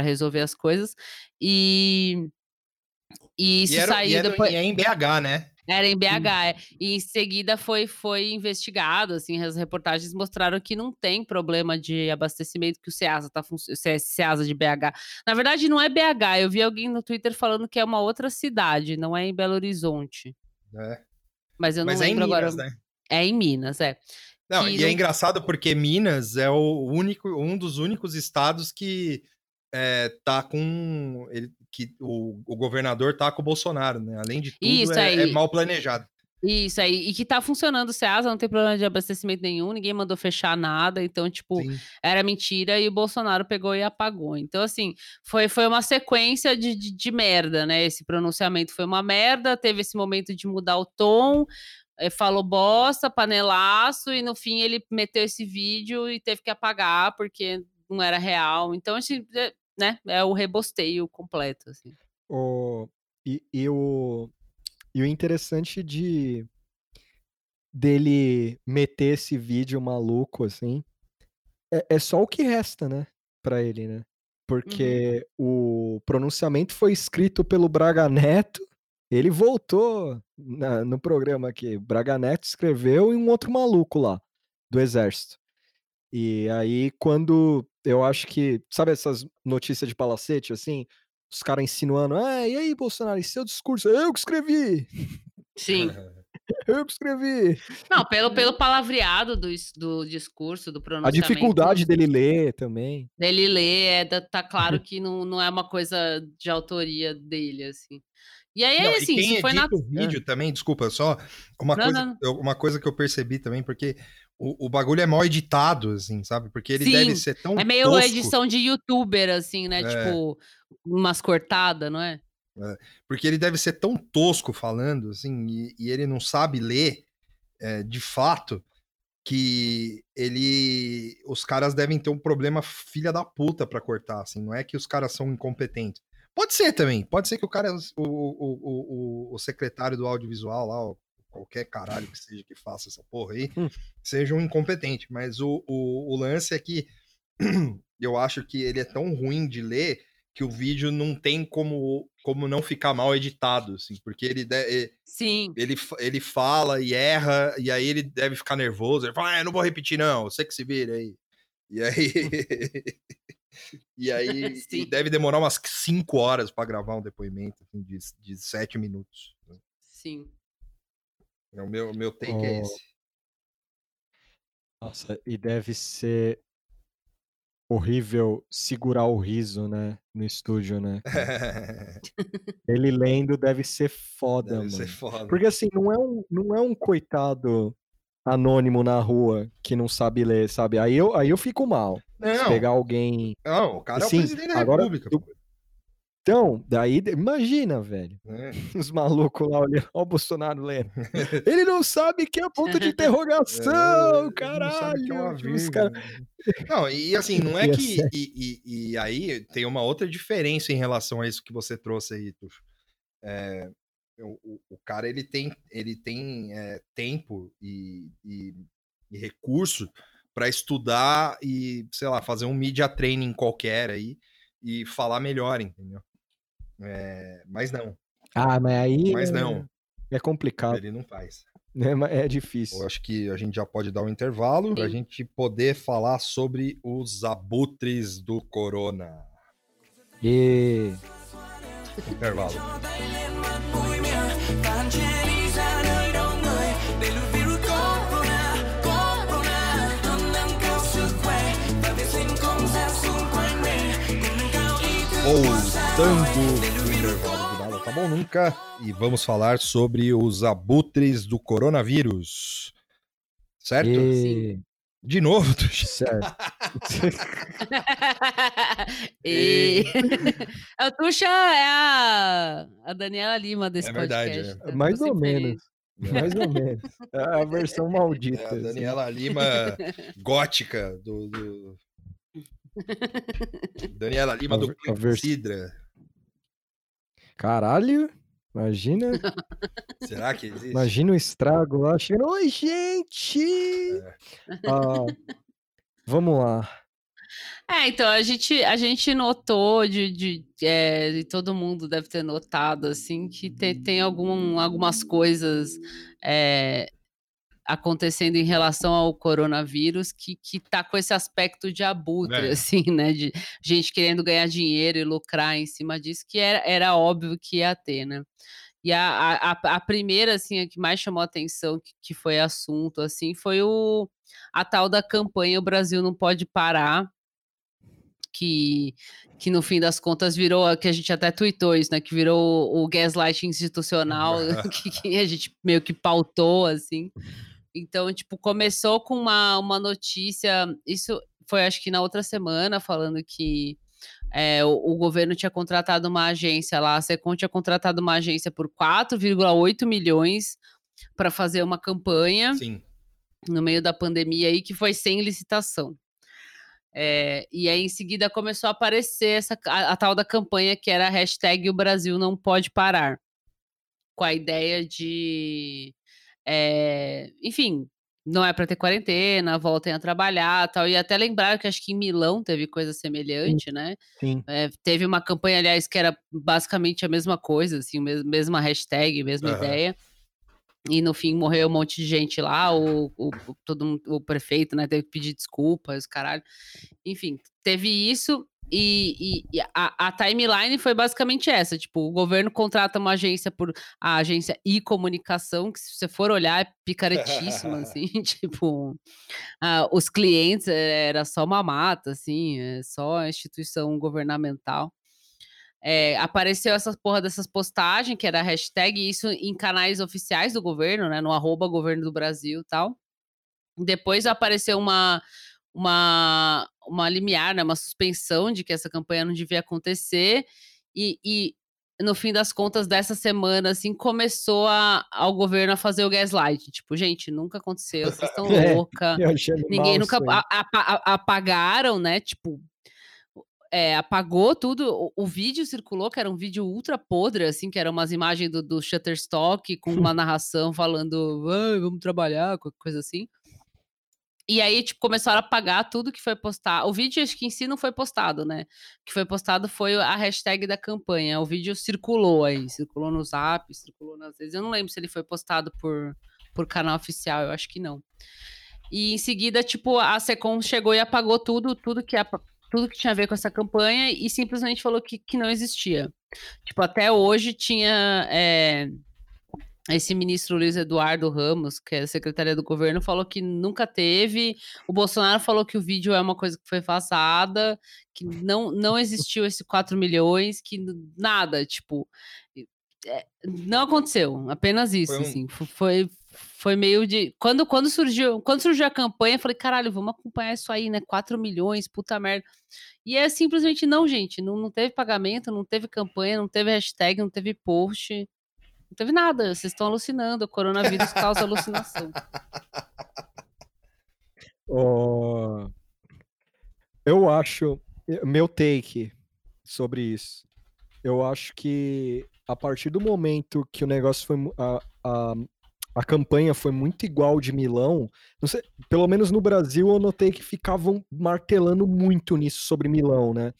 resolver as coisas. E e isso E, era, saiu e, era- depois. e é em BH, né? Era em BH, é. E em seguida foi, foi investigado, assim, as reportagens mostraram que não tem problema de abastecimento, que o Ceasa tá funcionando, Ceasa de BH. Na verdade, não é BH, eu vi alguém no Twitter falando que é uma outra cidade, não é em Belo Horizonte. É. Mas eu não Mas é em lembro Minas, agora. né? É em Minas, é. Não, e é não- engraçado porque Minas é o único, um dos únicos estados que é, tá com. Ele, que o, o governador tá com o Bolsonaro, né? Além de tudo, é, é mal planejado. Isso aí, e que tá funcionando o Ceasa, não tem problema de abastecimento nenhum, ninguém mandou fechar nada, então, tipo, Sim. era mentira e o Bolsonaro pegou e apagou. Então, assim, foi, foi uma sequência de, de, de merda, né? Esse pronunciamento foi uma merda, teve esse momento de mudar o tom, falou bosta, panelaço, e no fim ele meteu esse vídeo e teve que apagar porque não era real. Então, assim, é, né? É o rebosteio completo, assim. O, e, e o, e o interessante de dele meter esse vídeo maluco assim é, é só o que resta, né, Pra ele, né? Porque o pronunciamento foi escrito pelo Braga Neto. Ele voltou na- no programa aqui. Braga Neto escreveu e um outro maluco lá do exército. E aí, quando eu acho que, sabe essas notícias de palacete, assim? Os caras insinuando, ah, e aí, Bolsonaro, e seu discurso? Eu que escrevi! Sim. Eu que escrevi! Não, pelo, pelo palavreado do, do discurso, do A pronunciamento. dificuldade dele ler também. dele ler, é, da- tá claro que não, não é uma coisa de autoria dele, assim. E aí, Não, e assim, se foi na. o vídeo também, desculpa, só uma, Não, coisa, não. uma coisa que eu percebi também, porque o, o bagulho é mal editado, assim, sabe? Porque ele Sim, deve ser tão É meio tosco, edição de youtuber, assim, né? É. Tipo, umas cortadas, não é? porque ele deve ser tão tosco falando, assim, e, e ele não sabe ler é, de fato que ele. Os caras devem ter um problema filha da puta pra cortar, assim, não é que os caras são incompetentes. Pode ser também, pode ser que o cara, o, o, o, o- secretário do audiovisual lá, qualquer caralho que seja que faça essa porra aí, Hum. seja um incompetente, mas o, o, o lance é que eu acho que ele é tão ruim de ler que o vídeo não tem como, como não ficar mal editado, assim, porque ele, de- Sim. ele, ele fala e erra, e aí ele deve ficar nervoso. Ele fala, ah, eu não vou repetir, não, você que se vira aí. E aí. e aí e deve demorar umas 5 horas para gravar um depoimento assim, de, de 7 minutos. Sim. É o meu, meu take é Oh. esse. Nossa, e deve ser horrível segurar o riso, né? No estúdio, né? Ele lendo deve ser foda, Deve mano. ser foda. Porque assim, não é um, não é um coitado anônimo na rua que não sabe ler, sabe? Aí eu, aí eu fico mal. Se Não, pegar alguém. não, o cara é Sim, o presidente da agora República. eu- Então, daí, imagina, velho. né? Os malucos lá olhando, ó o Bolsonaro lendo. Ele não sabe que é ponto de É, interrogação, não caralho. que é os cara-. Não, e assim, não é Ia que. E, e- e aí tem uma outra diferença em relação a isso que você trouxe aí, Tuxo. É, o, o- cara ele tem, ele tem é, tempo e, e- e recurso para estudar e, sei lá, fazer um media training qualquer aí e falar melhor, entendeu? É, mas não, Ah, mas aí mas é, não, é complicado, ele não faz. né? Mas É Eu difícil. acho que a gente já pode dar um intervalo para a gente poder falar sobre os abutres do corona. E Intervalo. Voltando do intervalo do Nada Tá Bom Nunca e vamos falar sobre os abutres do coronavírus. Certo? e De novo, Tuxo. certo. e... A Tuxa é a, a Daniela Lima desse É verdade, podcast. é. Mais ou menos. Mais ou menos. É a versão maldita. É a assim. Daniela Lima gótica do. do- Daniela Lima A do ver- a vers- Sidra. Caralho, imagina, Será que existe? imagina o estrago lá chegando. Oi, gente! É. Ah, vamos lá. É, então, a gente, a gente notou, de, de, é, e todo mundo deve ter notado, assim, que tem, tem algum, algumas coisas é, acontecendo em relação ao coronavírus que, que tá com esse aspecto de abutre, É. assim, né? De gente querendo ganhar dinheiro e lucrar em cima disso, que era, era óbvio que ia ter, né? E a, a, a- primeira, assim, a que mais chamou a atenção, que, que foi assunto, assim, foi o, a tal da campanha O Brasil Não Pode Parar, que, que no fim das contas virou, que a gente até tweetou isso, né? Que virou o, o gaslight institucional, que, que a gente meio que pautou, assim. Então, tipo, começou com uma, uma notícia, isso foi acho que na outra semana, falando que é, o, o governo tinha contratado uma agência lá, a Secom tinha contratado uma agência por 4,8 milhões para fazer uma campanha Sim. no meio da pandemia aí, que foi sem licitação. É, e aí, em seguida, começou a aparecer essa, a, a tal da campanha que era a hashtag O Brasil Não Pode Parar. Com a ideia de. É, enfim, não é para ter quarentena, voltem a trabalhar tal. E até lembrar que acho que em Milão teve coisa semelhante, né? Sim. É, teve uma campanha, aliás, que era basicamente a mesma coisa, assim, mes- mesma hashtag, mesma Aham. ideia. E no fim morreu um monte de gente lá, o, o, o- todo mundo- o prefeito, né, teve que pedir desculpas, caralho. Enfim, teve isso e, e- e a, a timeline foi basicamente essa, tipo, o governo contrata uma agência por a agência e comunicação, que se você for olhar é picaretíssima, assim, tipo, ah, os clientes eh, era só uma mata, assim, é só a instituição governamental. é, apareceu essa porra dessas postagens, que era a hashtag, isso em canais oficiais do governo, né? No arroba governo do Brasil e tal. Depois apareceu uma, uma, uma limiar, né? Uma suspensão de que essa campanha não devia acontecer. E, e no fim das contas dessa semana, assim, começou a, ao governo a fazer o gaslight. Tipo, gente, nunca aconteceu, vocês estão É, louca. Ninguém nunca a- a- apagaram, né? Tipo, é, apagou tudo. O, o vídeo circulou, que era um vídeo ultra podre, assim, que eram umas imagens do, do Shutterstock com uma narração falando, "Ai, vamos trabalhar, coisa assim. E aí, tipo, começaram a apagar tudo que foi postado. O vídeo, acho que em si não foi postado, né? O que foi postado foi a hashtag da campanha. O vídeo circulou aí, circulou no Zap, circulou nas redes. Eu não lembro se ele foi postado por, por canal oficial, eu acho que não. E em seguida, tipo, a Secom chegou e apagou tudo, tudo que, tudo que tinha a ver com essa campanha e simplesmente falou que, que não existia. Tipo, até hoje tinha. é, esse ministro Luiz Eduardo Ramos, que é a secretaria do governo, falou que nunca teve. O Bolsonaro falou que o vídeo é uma coisa que foi vazada, que não, não existiu esse 4 milhões, que nada, tipo. é, não aconteceu, apenas isso, Foi um- assim. fo- Foi, foi meio de. Quando, quando, surgiu, quando surgiu a campanha, eu falei, caralho, vamos acompanhar isso aí, né? 4 milhões, puta merda. E é simplesmente não, gente. Não, não teve pagamento, não teve campanha, não teve hashtag, não teve post. Não teve nada, vocês estão alucinando. O coronavírus causa alucinação. Ó, Eu acho, meu take sobre isso. Eu acho que a partir do momento que o negócio foi. A, a, a campanha foi muito igual de Milão, sei, pelo menos no Brasil eu notei que ficavam martelando muito nisso sobre Milão, né?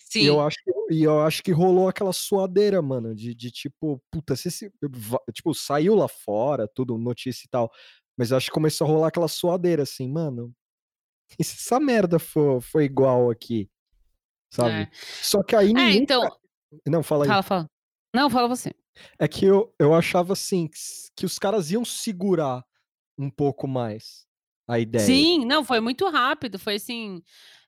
Sim. E eu acho que, e eu acho que rolou aquela suadeira, mano, de, de tipo, puta, se esse, va- tipo, saiu lá fora, tudo, notícia e tal, mas eu acho que começou a rolar aquela suadeira, assim, mano, e se essa merda for, for igual aqui, sabe? É. Só que aí É, então. ca- Não, fala aí. Fala, fala. Não, fala você. É que eu, eu achava, assim, que os caras iam segurar um pouco mais a ideia. Sim, não, foi muito rápido. Foi assim.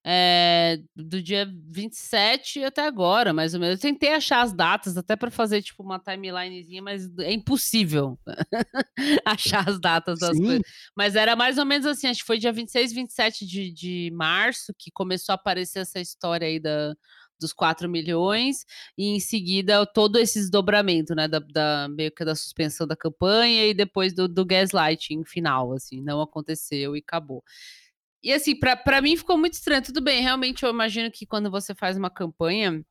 É, do dia 27 até agora, mais ou menos. Eu tentei achar as datas até para fazer tipo uma timelinezinha, mas é impossível achar as datas das Sim. coisas. Mas era mais ou menos assim, acho que foi dia 26, 27 de, de março que começou a aparecer essa história aí da, dos 4 milhões, e em seguida todo esse desdobramento, né, da, da- meio que da suspensão da campanha e depois do, do gaslighting final, assim, não aconteceu e acabou. E assim, pra pra mim ficou muito estranho. Tudo bem, realmente eu imagino que quando você faz uma campanha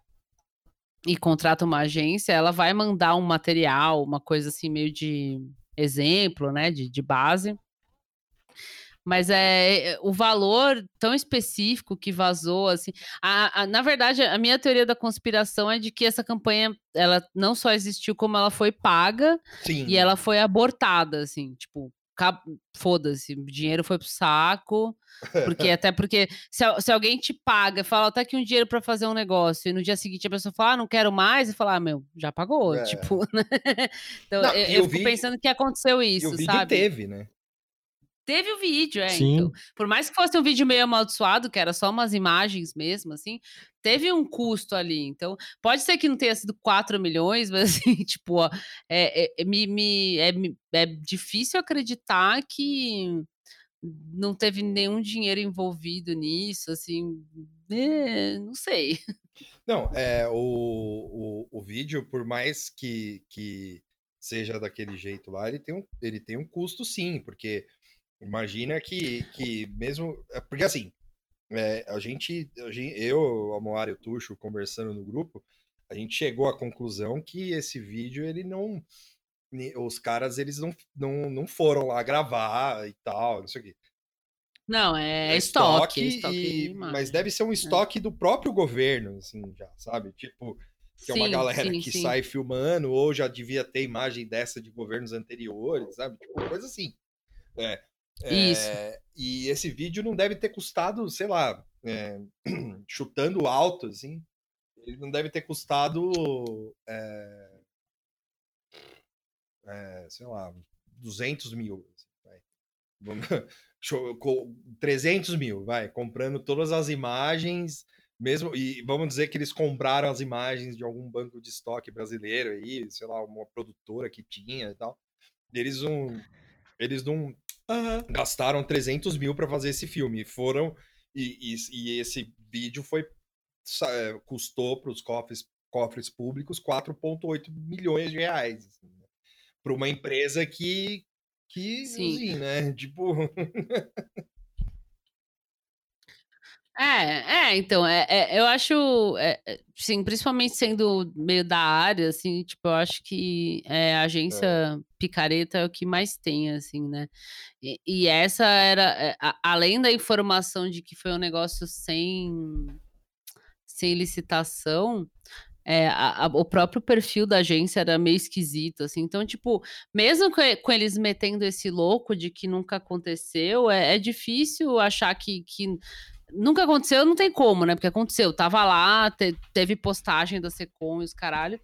e contrata uma agência, ela vai mandar um material, uma coisa assim, meio de exemplo, né, de, de base. Mas é é, o valor tão específico que vazou, assim. a- a- na verdade, a minha teoria da conspiração é de que essa campanha ela não só existiu, como ela foi paga Sim. e ela foi abortada, assim, tipo, foda-se, o dinheiro foi pro saco. Porque até porque se, se alguém te paga, fala, tá aqui um dinheiro pra fazer um negócio, e no dia seguinte a pessoa fala, ah, não quero mais, e fala, ah, meu, já pagou, É. tipo, né? Então, Não, eu, e eu fico vídeo- pensando que aconteceu E isso, o vídeo sabe? teve, né? Teve o vídeo, é. Sim. Então, por mais que fosse um vídeo meio amaldiçoado, que era só umas imagens mesmo, assim, teve um custo ali. Então, pode ser que não tenha sido 4 milhões, mas assim, tipo, ó, é, é- é- me, me- é, é difícil acreditar que não teve nenhum dinheiro envolvido nisso, assim, é, não sei. Não, é, o, o, o vídeo, por mais que, que seja daquele jeito lá, ele tem um, ele tem um custo sim, porque imagina que, que mesmo. é, Porque assim, é, a, gente, a gente, eu, a Moara e o Tuxo, conversando no grupo, a gente chegou à conclusão que esse vídeo, ele não. Os caras, eles não, não, não foram lá gravar e tal, não sei o quê. Não, é, estoque, é estoque e- de imagem. mas deve ser um estoque do próprio governo, assim, já, sabe? Tipo, que é uma Sim, galera sim, que sim. sai filmando, ou já devia ter imagem dessa de governos anteriores, sabe? Tipo, coisa assim. É, Isso. é, e esse vídeo não deve ter custado, sei lá, é, chutando alto, assim, ele não deve ter custado, é, é, sei lá, 200 mil. assim, vai. Vamos- Show- co- 300 mil, vai, comprando todas as imagens mesmo e vamos dizer que eles compraram as imagens de algum banco de estoque brasileiro aí, sei lá, uma produtora que tinha e tal. Eles não, eles não gastaram 300 mil para fazer esse filme. Foram e, e, e esse vídeo foi é, custou para os cofres, cofres públicos 4,8 milhões de reais assim, né? para uma empresa que que Sim. assim, né? Tipo É, é, então, é, é, eu acho, é, é, sim, principalmente sendo meio da área, assim, tipo, eu acho que é, a É. agência picareta é o que mais tem, assim, né? E, e essa era, é, a- além da informação de que foi um negócio sem, sem licitação, é, a- a- o próprio perfil da agência era meio esquisito, assim. Então, tipo, mesmo com, com eles metendo esse louco de que nunca aconteceu, é, é difícil achar que, que nunca aconteceu, não tem como, né? Porque aconteceu, tava lá, te- teve postagem da Secom e os caralho.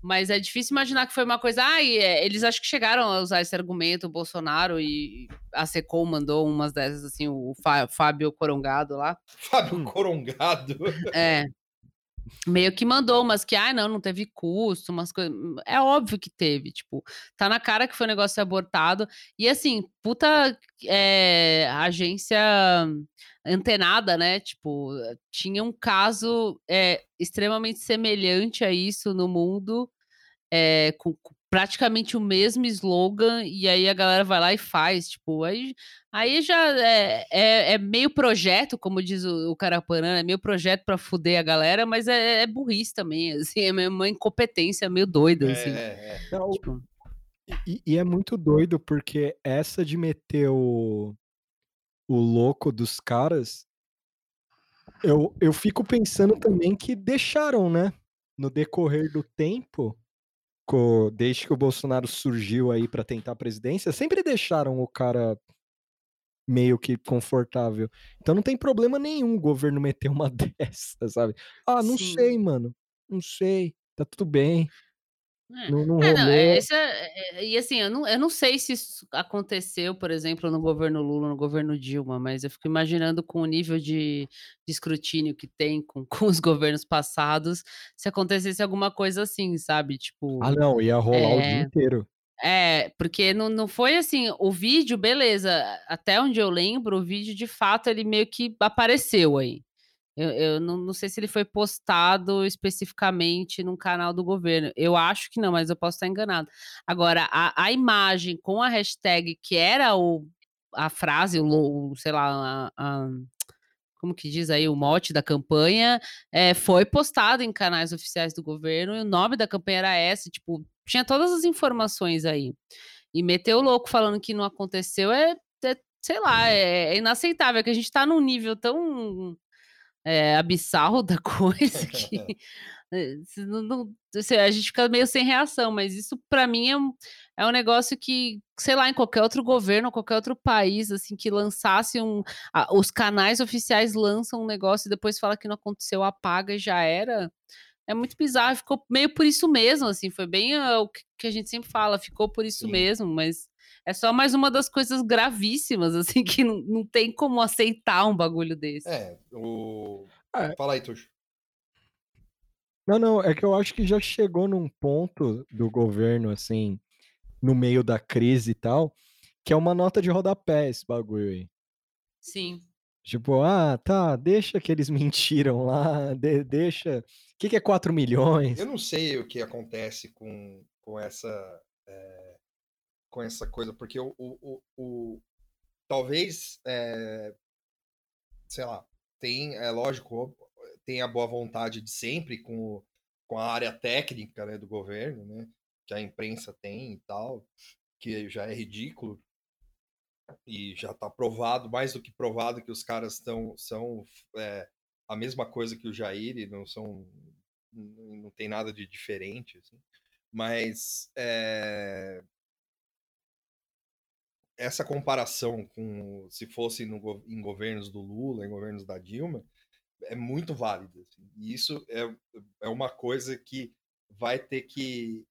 Mas é difícil imaginar que foi uma coisa. Ah, e, é, eles acho que chegaram a usar esse argumento, o Bolsonaro e a Secom mandou umas dessas, assim, o Fá- Fábio Corongado lá. Fábio Hum. Corongado. É. Meio que mandou umas que, ah, não, não teve custo, umas coisas. É óbvio que teve, tipo, tá na cara que foi um negócio abortado. E assim, puta é, agência antenada, né? Tipo, tinha um caso é, extremamente semelhante a isso no mundo, é, com, com praticamente o mesmo slogan, e aí a galera vai lá e faz, tipo, aí, aí já é, é, é meio projeto, como diz o, o Carapanã, é meio projeto pra fuder a galera, mas é, é burrice também, assim, é meio- uma incompetência meio doida, assim. É, é. Não, Tipo, E, e é muito doido, porque essa de meter o, o louco dos caras, eu, eu fico pensando também que deixaram, né? No decorrer do tempo, co- desde que o Bolsonaro surgiu aí pra tentar a presidência, sempre deixaram o cara meio que confortável. Então não tem problema nenhum o governo meter uma dessa, sabe? Ah, não Sim. sei, mano. Não sei. Tá tudo bem. É. Não, não É, não, rolou. é, esse é- é- e assim, eu não, eu não sei se isso aconteceu, por exemplo, no governo Lula, no governo Dilma, mas eu fico imaginando com o nível de, de escrutínio que tem com, com os governos passados, se acontecesse alguma coisa assim, sabe? Tipo. Ah, não, ia rolar o dia É. inteiro. É, porque não, não foi assim, o vídeo, beleza, até onde eu lembro, o vídeo de fato ele meio que apareceu aí. Eu, eu não, não sei se ele foi postado especificamente num canal do governo. Eu acho que não, mas eu posso estar enganado. Agora, a, a imagem com a hashtag que era o, a frase, o, o, sei lá, a- a- como que diz aí, o mote da campanha, é, foi postado em canais oficiais do governo e o nome da campanha era essa, tipo, tinha todas as informações aí. E meter o louco falando que não aconteceu é, é, sei lá, é, é inaceitável, que a gente tá num nível tão é, abissal da coisa que é, não- não- a gente fica meio sem reação, mas isso pra mim é um, é um negócio que, sei lá, em qualquer outro governo, qualquer outro país, assim, que lançasse um. a- os canais oficiais lançam um negócio e depois fala que não aconteceu, apaga e já era. É muito bizarro, ficou meio por isso mesmo, assim, foi bem ah, o que que a gente sempre fala, ficou por isso Sim. mesmo, mas é só mais uma das coisas gravíssimas, assim, que não, não tem como aceitar um bagulho desse. É, o. É. Fala aí, Tuxo. Não, não, é que eu acho que já chegou num ponto do governo, assim, no meio da crise e tal, que é uma nota de rodapé esse bagulho aí. Sim. Tipo, ah, tá, deixa que eles mentiram lá, de- deixa. O que, que é 4 milhões? Eu não sei o que acontece com, com essa com essa coisa, porque o, o, o, o- talvez é, sei lá, tem, é lógico, tem a boa vontade de sempre com, com a área técnica né, do governo, né, que a imprensa tem e tal, que já é ridículo e já está provado, mais do que provado, que os caras estão são é, a mesma coisa que o Jair e não são não tem nada de diferente, assim. mas é, essa comparação com se fosse no em governos do Lula, em governos da Dilma, é muito válida. assim. E isso é, é uma coisa que vai ter que,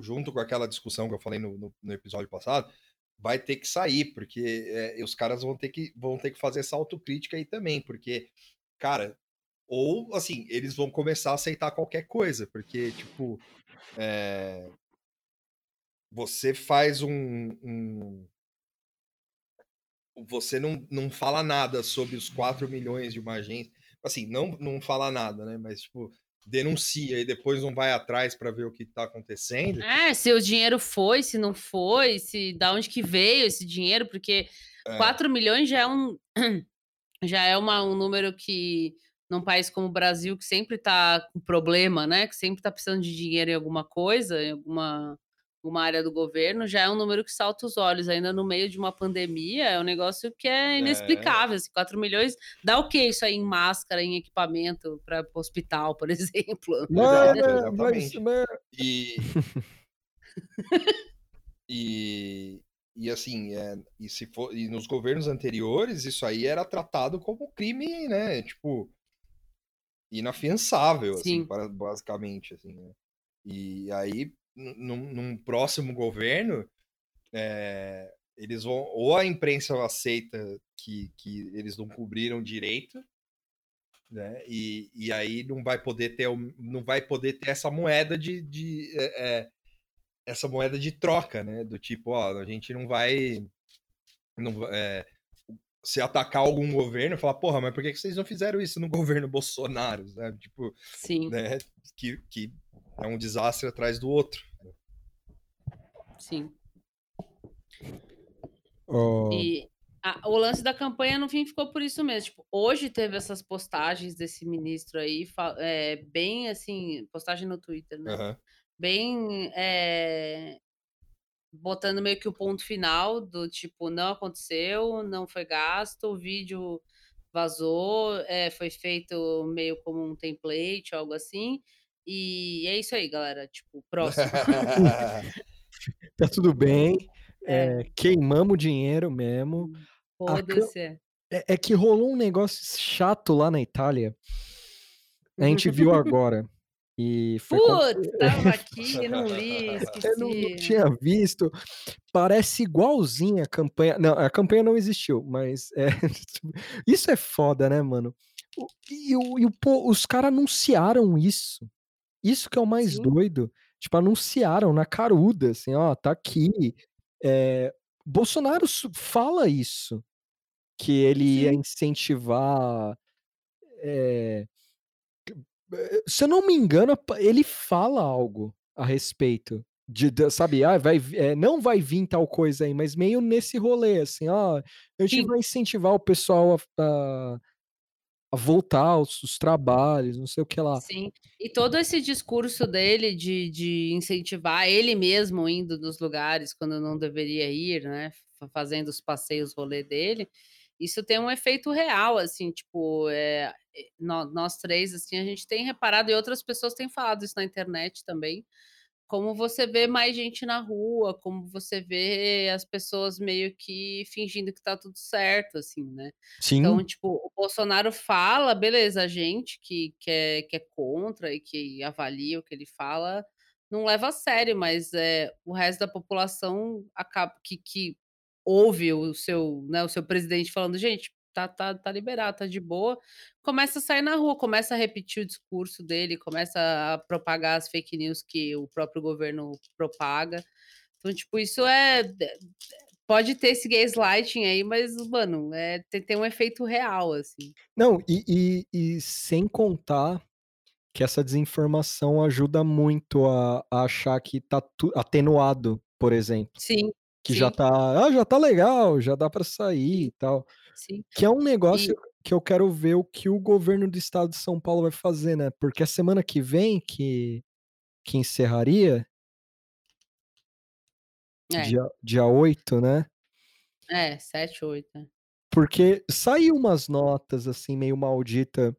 junto com aquela discussão que eu falei no, no- no episódio passado, vai ter que sair, porque é, os caras vão ter que, vão ter que fazer essa autocrítica aí também, porque, cara, ou, assim, eles vão começar a aceitar qualquer coisa, porque, tipo, é, você faz um, um, Você não, não fala nada sobre os 4 milhões de uma agência. Assim, não, não fala nada, né? Mas, tipo, denuncia e depois não vai atrás para ver o que está acontecendo. É, se o dinheiro foi, se não foi, se da onde que veio esse dinheiro, porque é. 4 milhões já é um já é uma, um número que num país como o Brasil que sempre está com problema, né, que sempre está precisando de dinheiro em alguma coisa, em alguma uma área do governo, já é um número que salta os olhos, ainda no meio de uma pandemia, é um negócio que é, é. inexplicável. É. Assim, 4 milhões, dá o que isso aí em máscara, em equipamento para hospital, por exemplo? Não, não, mas, mas... E... e... E assim, é, e se for, e nos governos anteriores, isso aí era tratado como crime, né? Tipo, inafiançável, assim, basicamente, assim, né? E aí, num, num próximo governo, é, eles vão ou a imprensa aceita que, que eles não cobriram direito, né? E, e aí não vai poder ter não vai poder ter essa moeda de, de é, essa moeda de troca, né? Do tipo, ó, a gente não vai não, é, se atacar algum governo, falar, porra, mas por que vocês não fizeram isso no governo Bolsonaro? Né? Tipo, Sim. Né? Que, que é um desastre atrás do outro. Sim. Oh. E a, o lance da campanha, no fim, ficou por isso mesmo. Tipo, hoje teve essas postagens desse ministro aí, é, bem assim, postagem no Twitter, né? Uhum. Bem é, botando meio que o ponto final do tipo, não aconteceu, não foi gasto, o vídeo vazou, é, foi feito meio como um template, algo assim. E é isso aí, galera. Tipo, próximo. tá tudo bem. É. É, queimamos dinheiro mesmo. Hum, pode ser. É, é que rolou um negócio chato lá na Itália. A gente viu agora. E foi Putz, tava aqui, não li, esqueci. Eu não, não, tinha visto. Parece igualzinho a campanha. Não, a campanha não existiu, mas é... isso é foda, né, mano? E, e, e os caras anunciaram isso. Isso que é o mais Sim. doido. Tipo, anunciaram na caruda, assim, ó, tá aqui. É... Bolsonaro fala isso, que ele Sim. ia incentivar. É se eu não me engano, ele fala algo a respeito. De, de sabe, ah, vai, é, não vai vir tal coisa aí, mas meio nesse rolê, assim, ó, a gente Sim. vai incentivar o pessoal a, a, a voltar aos, aos, trabalhos, não sei o que lá. Sim, e todo esse discurso dele de, de incentivar ele mesmo indo nos lugares quando não deveria ir, né, fazendo os passeios rolê dele, isso tem um efeito real, assim, tipo, é, nós, nós, três, assim, a gente tem reparado, e outras pessoas têm falado isso na internet também, como você vê mais gente na rua, como você vê as pessoas meio que fingindo que tá tudo certo, assim, né? Sim. Então, tipo, o Bolsonaro fala, beleza, a gente que, que, é, que é contra e que avalia o que ele fala, não leva a sério, mas é, o resto da população acaba que, que ouve o seu, né, o seu presidente falando, gente, tá, tá, tá liberado, tá de boa, começa a sair na rua, começa a repetir o discurso dele, começa a propagar as fake news que o próprio governo propaga. Então, tipo, isso é. Pode ter esse gaslighting aí, mas, mano, é, tem, tem um efeito real, assim. Não, e, e, e sem contar que essa desinformação ajuda muito a, a achar que tá atenuado, por exemplo. Sim, que Sim. já tá, ah, já tá legal, já dá para sair e tal. Sim. Que é um negócio e... que eu quero ver o que o governo do estado de São Paulo vai fazer, né? Porque a semana que vem que que encerraria é. dia, dia 8, né? É, 7, 8. É. Porque saiu umas notas assim meio maldita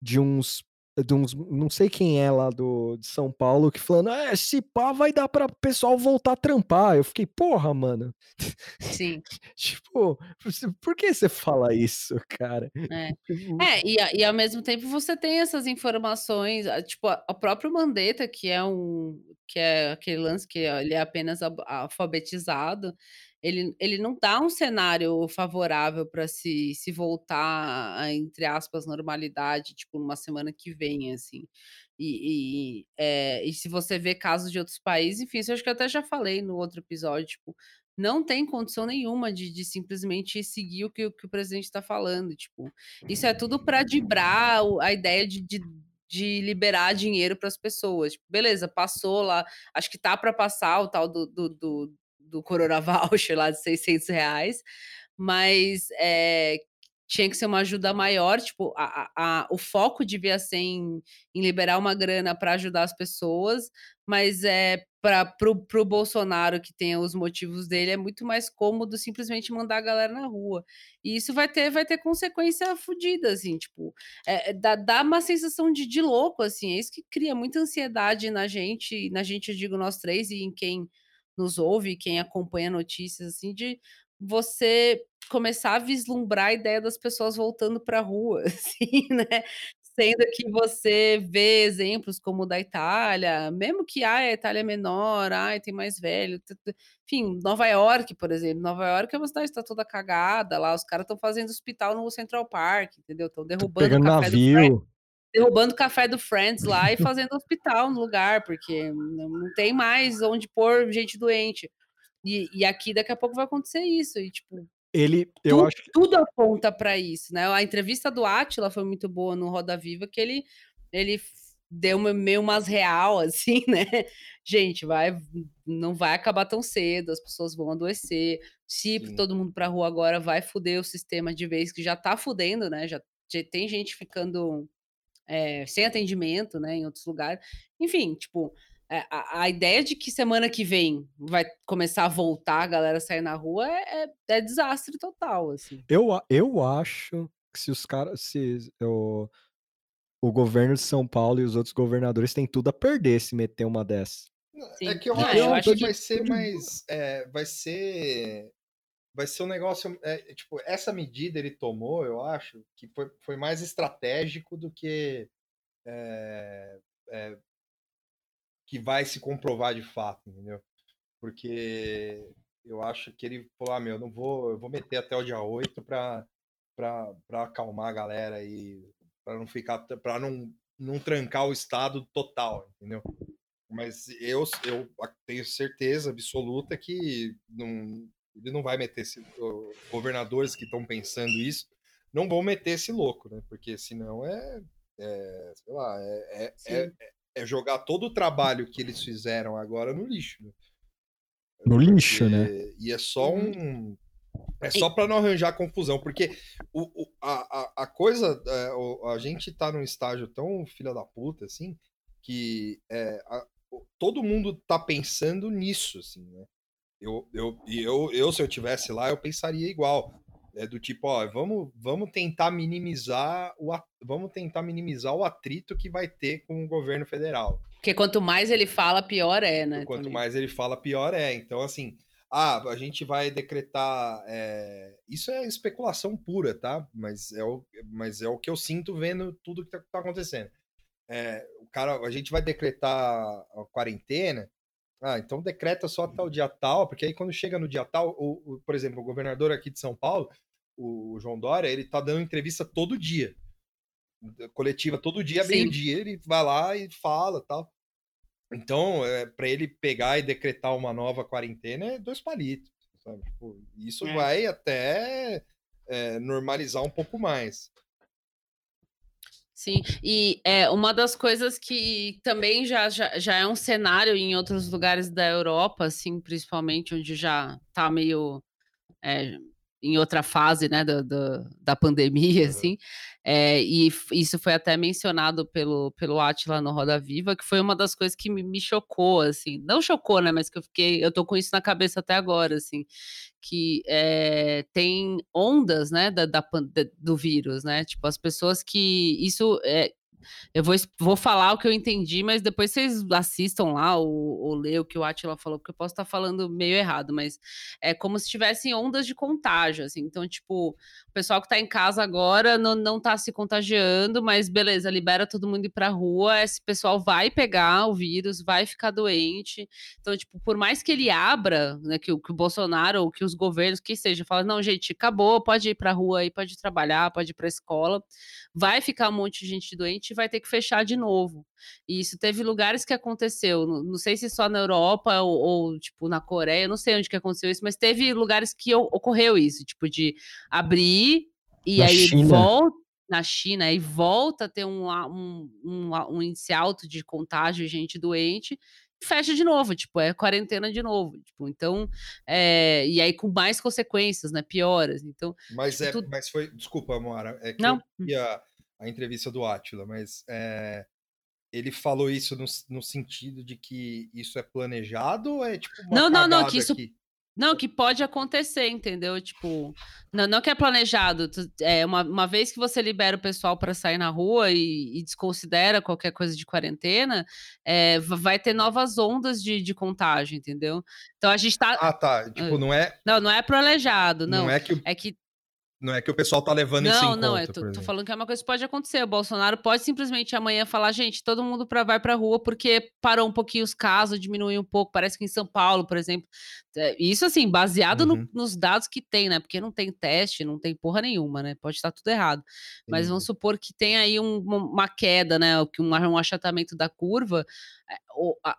de uns de uns, não sei quem é lá do, de São Paulo, que falando, ah, esse pá vai dar para o pessoal voltar a trampar. Eu fiquei, porra, mano. Sim. tipo, por que você fala isso, cara? É, tipo é e, e ao mesmo tempo você tem essas informações, tipo, a própria Mandetta, que é um que é aquele lance que ele é apenas alfabetizado, ele, ele não dá um cenário favorável para se, se voltar a, entre aspas, normalidade, tipo, numa semana que vem, assim. E, e, é, e se você vê casos de outros países, enfim, isso eu acho que eu até já falei no outro episódio, tipo, não tem condição nenhuma de, de simplesmente seguir o que, o que o presidente está falando. Tipo, isso é tudo para dibrar a ideia de, de, de liberar dinheiro para as pessoas. Tipo, beleza, passou lá, acho que tá para passar o tal do, do, do, do Corona Voucher lá de 600 reais, mas é, tinha que ser uma ajuda maior, tipo, a, a, o foco devia ser em, em liberar uma grana para ajudar as pessoas, mas é para o Bolsonaro, que tem os motivos dele, é muito mais cômodo simplesmente mandar a galera na rua. E isso vai ter, vai ter consequência fodida, assim, tipo, é, dá, dá uma sensação de, de louco, assim, é isso que cria muita ansiedade na gente, na gente, eu digo nós três, e em quem nos ouve, quem acompanha notícias, assim, de você começar a vislumbrar a ideia das pessoas voltando para a rua, assim, né? Sendo que você vê exemplos como o da Itália, mesmo que ah, a Itália é menor, ah, tem mais velho. Enfim, Nova York, por exemplo. Nova York é uma cidade que está toda cagada lá, os caras estão fazendo hospital no Central Park, entendeu? Estão derrubando Pegando o café navio. Derrubando café do Friends lá e fazendo hospital no lugar, porque não, tem mais onde pôr gente doente. E, e aqui daqui a pouco vai acontecer isso. E, tipo, Ele, eu tudo, acho que tudo aponta para isso, né? A entrevista do Atila foi muito boa no Roda Viva, que ele, ele deu uma- meio umas real, assim, né? Gente, vai, não vai acabar tão cedo, as pessoas vão adoecer. Se Sim. todo mundo pra rua agora vai foder o sistema de vez, que já tá fudendo, né? Já tem gente ficando é, sem atendimento, né, em outros lugares. Enfim, tipo, é, a, a ideia de que semana que vem vai começar a voltar a galera sair na rua é, é- é desastre total, assim. Eu, eu acho que se os caras. Se o, o governo de São Paulo e os outros governadores têm tudo a perder se meter uma dessa. É Sim. que eu Ah, acho eu acho que que- vai ser mais. é, vai ser. Vai ser um negócio. é, tipo, essa medida ele tomou, eu acho, que foi, foi mais estratégico do que. é, é, que vai se comprovar de fato, entendeu? Porque eu acho que ele falou: ah, meu, não vou, eu vou meter até o dia 8 para acalmar a galera e para não ficar, para não, não trancar o estado total, entendeu? Mas eu, eu tenho certeza absoluta que não, ele não vai meter esse. Governadores que estão pensando isso não vão meter esse louco, né? Porque senão é. é, sei lá, é, é, é, é jogar todo o trabalho que eles fizeram agora no lixo. né? No lixo, né? Porque- E é só Uhum. um. É só para não arranjar confusão, porque o, o- a, a, coisa. é, o- a gente tá num estágio tão filha da puta, assim, que é, a- todo mundo tá pensando nisso, assim, né? Eu, eu, e eu, eu, se eu tivesse lá, eu pensaria igual. É do tipo, ó, vamos, vamos tentar minimizar o, vamos tentar minimizar o atrito que vai ter com o governo federal. Porque quanto mais ele fala, pior é, né? Quanto também. mais ele fala, pior é. Então, assim, ah, a gente vai decretar. é, Isso é especulação pura, tá? Mas é o, mas é o que eu sinto vendo tudo que tá, tá acontecendo. É, o cara, a gente vai decretar a quarentena. Ah, então decreta só até o dia tal, porque aí quando chega no dia tal, o, o- por exemplo, o governador aqui de São Paulo, o, João Dória, ele tá dando entrevista todo dia. Coletiva todo dia, meio-dia, ele vai lá e fala tal. Então, é, para ele pegar e decretar uma nova quarentena é dois palitos, sabe? Tipo, isso É. vai até é, normalizar um pouco mais. Sim, e é uma das coisas que também já, já, já é um cenário em outros lugares da Europa, assim, principalmente onde já tá meio é, em outra fase, né, da, da, da pandemia, Uhum. assim, é, e isso foi até mencionado pelo, pelo Atila no Roda Viva, que foi uma das coisas que me, me chocou, assim, não chocou, né, mas que eu fiquei, eu tô com isso na cabeça até agora, assim, que é, tem ondas, né, da, da- do vírus, né, tipo, as pessoas que, isso é, eu vou, vou falar o que eu entendi, mas depois vocês assistam lá ou, ou o que o Atila falou, porque eu posso estar falando meio errado, mas é como se tivessem ondas de contágio, assim. Então, tipo, o pessoal que tá em casa agora não, não tá se contagiando, mas beleza, libera todo mundo ir pra rua, esse pessoal vai pegar o vírus, vai ficar doente. Então, tipo, por mais que ele abra, né, que, que o Bolsonaro ou que os governos, que seja, fala, não, gente, acabou, pode ir pra rua aí, pode trabalhar, pode ir pra escola, vai ficar um monte de gente doente e vai ter que fechar de novo. E isso teve lugares que aconteceu, não, não sei se só na Europa ou, ou, tipo, na Coreia, não sei onde que aconteceu isso, mas teve lugares que ocorreu isso, tipo, de abrir e Na aí China. volta na China e volta a ter um, um, um, um índice alto de contágio, gente doente, fecha de novo, tipo, é quarentena de novo, tipo, então, é, e aí com mais consequências, né, pioras, então... Mas, tipo, é, tudo- mas foi, desculpa, Moara, é que Não. eu vi a, entrevista do Átila, mas é, ele falou isso no, no sentido de que isso é planejado ou é tipo uma Não, não, não, que isso- que- Não, que pode acontecer, entendeu? Tipo, não, não que é planejado. É, uma, uma vez que você libera o pessoal para sair na rua e, e desconsidera qualquer coisa de quarentena, é, va- vai ter novas ondas de, de contágio, entendeu? Então a gente tá. Ah, tá. Tipo, não é, Não, não é planejado, não. não é que É que não é que o pessoal tá levando isso em Não, conta, não, eu por tô, tô falando que é uma coisa que pode acontecer. O Bolsonaro pode simplesmente amanhã falar, gente, todo mundo pra, vai pra rua porque parou um pouquinho os casos, diminuiu um pouco. Parece que em São Paulo, por exemplo. é, Isso, assim, baseado no- Uhum. nos dados que tem, né? Porque não tem teste, não tem porra nenhuma, né? Pode estar tudo errado. Mas vamos supor que tem aí um- uma, queda, né? um achatamento da curva. É,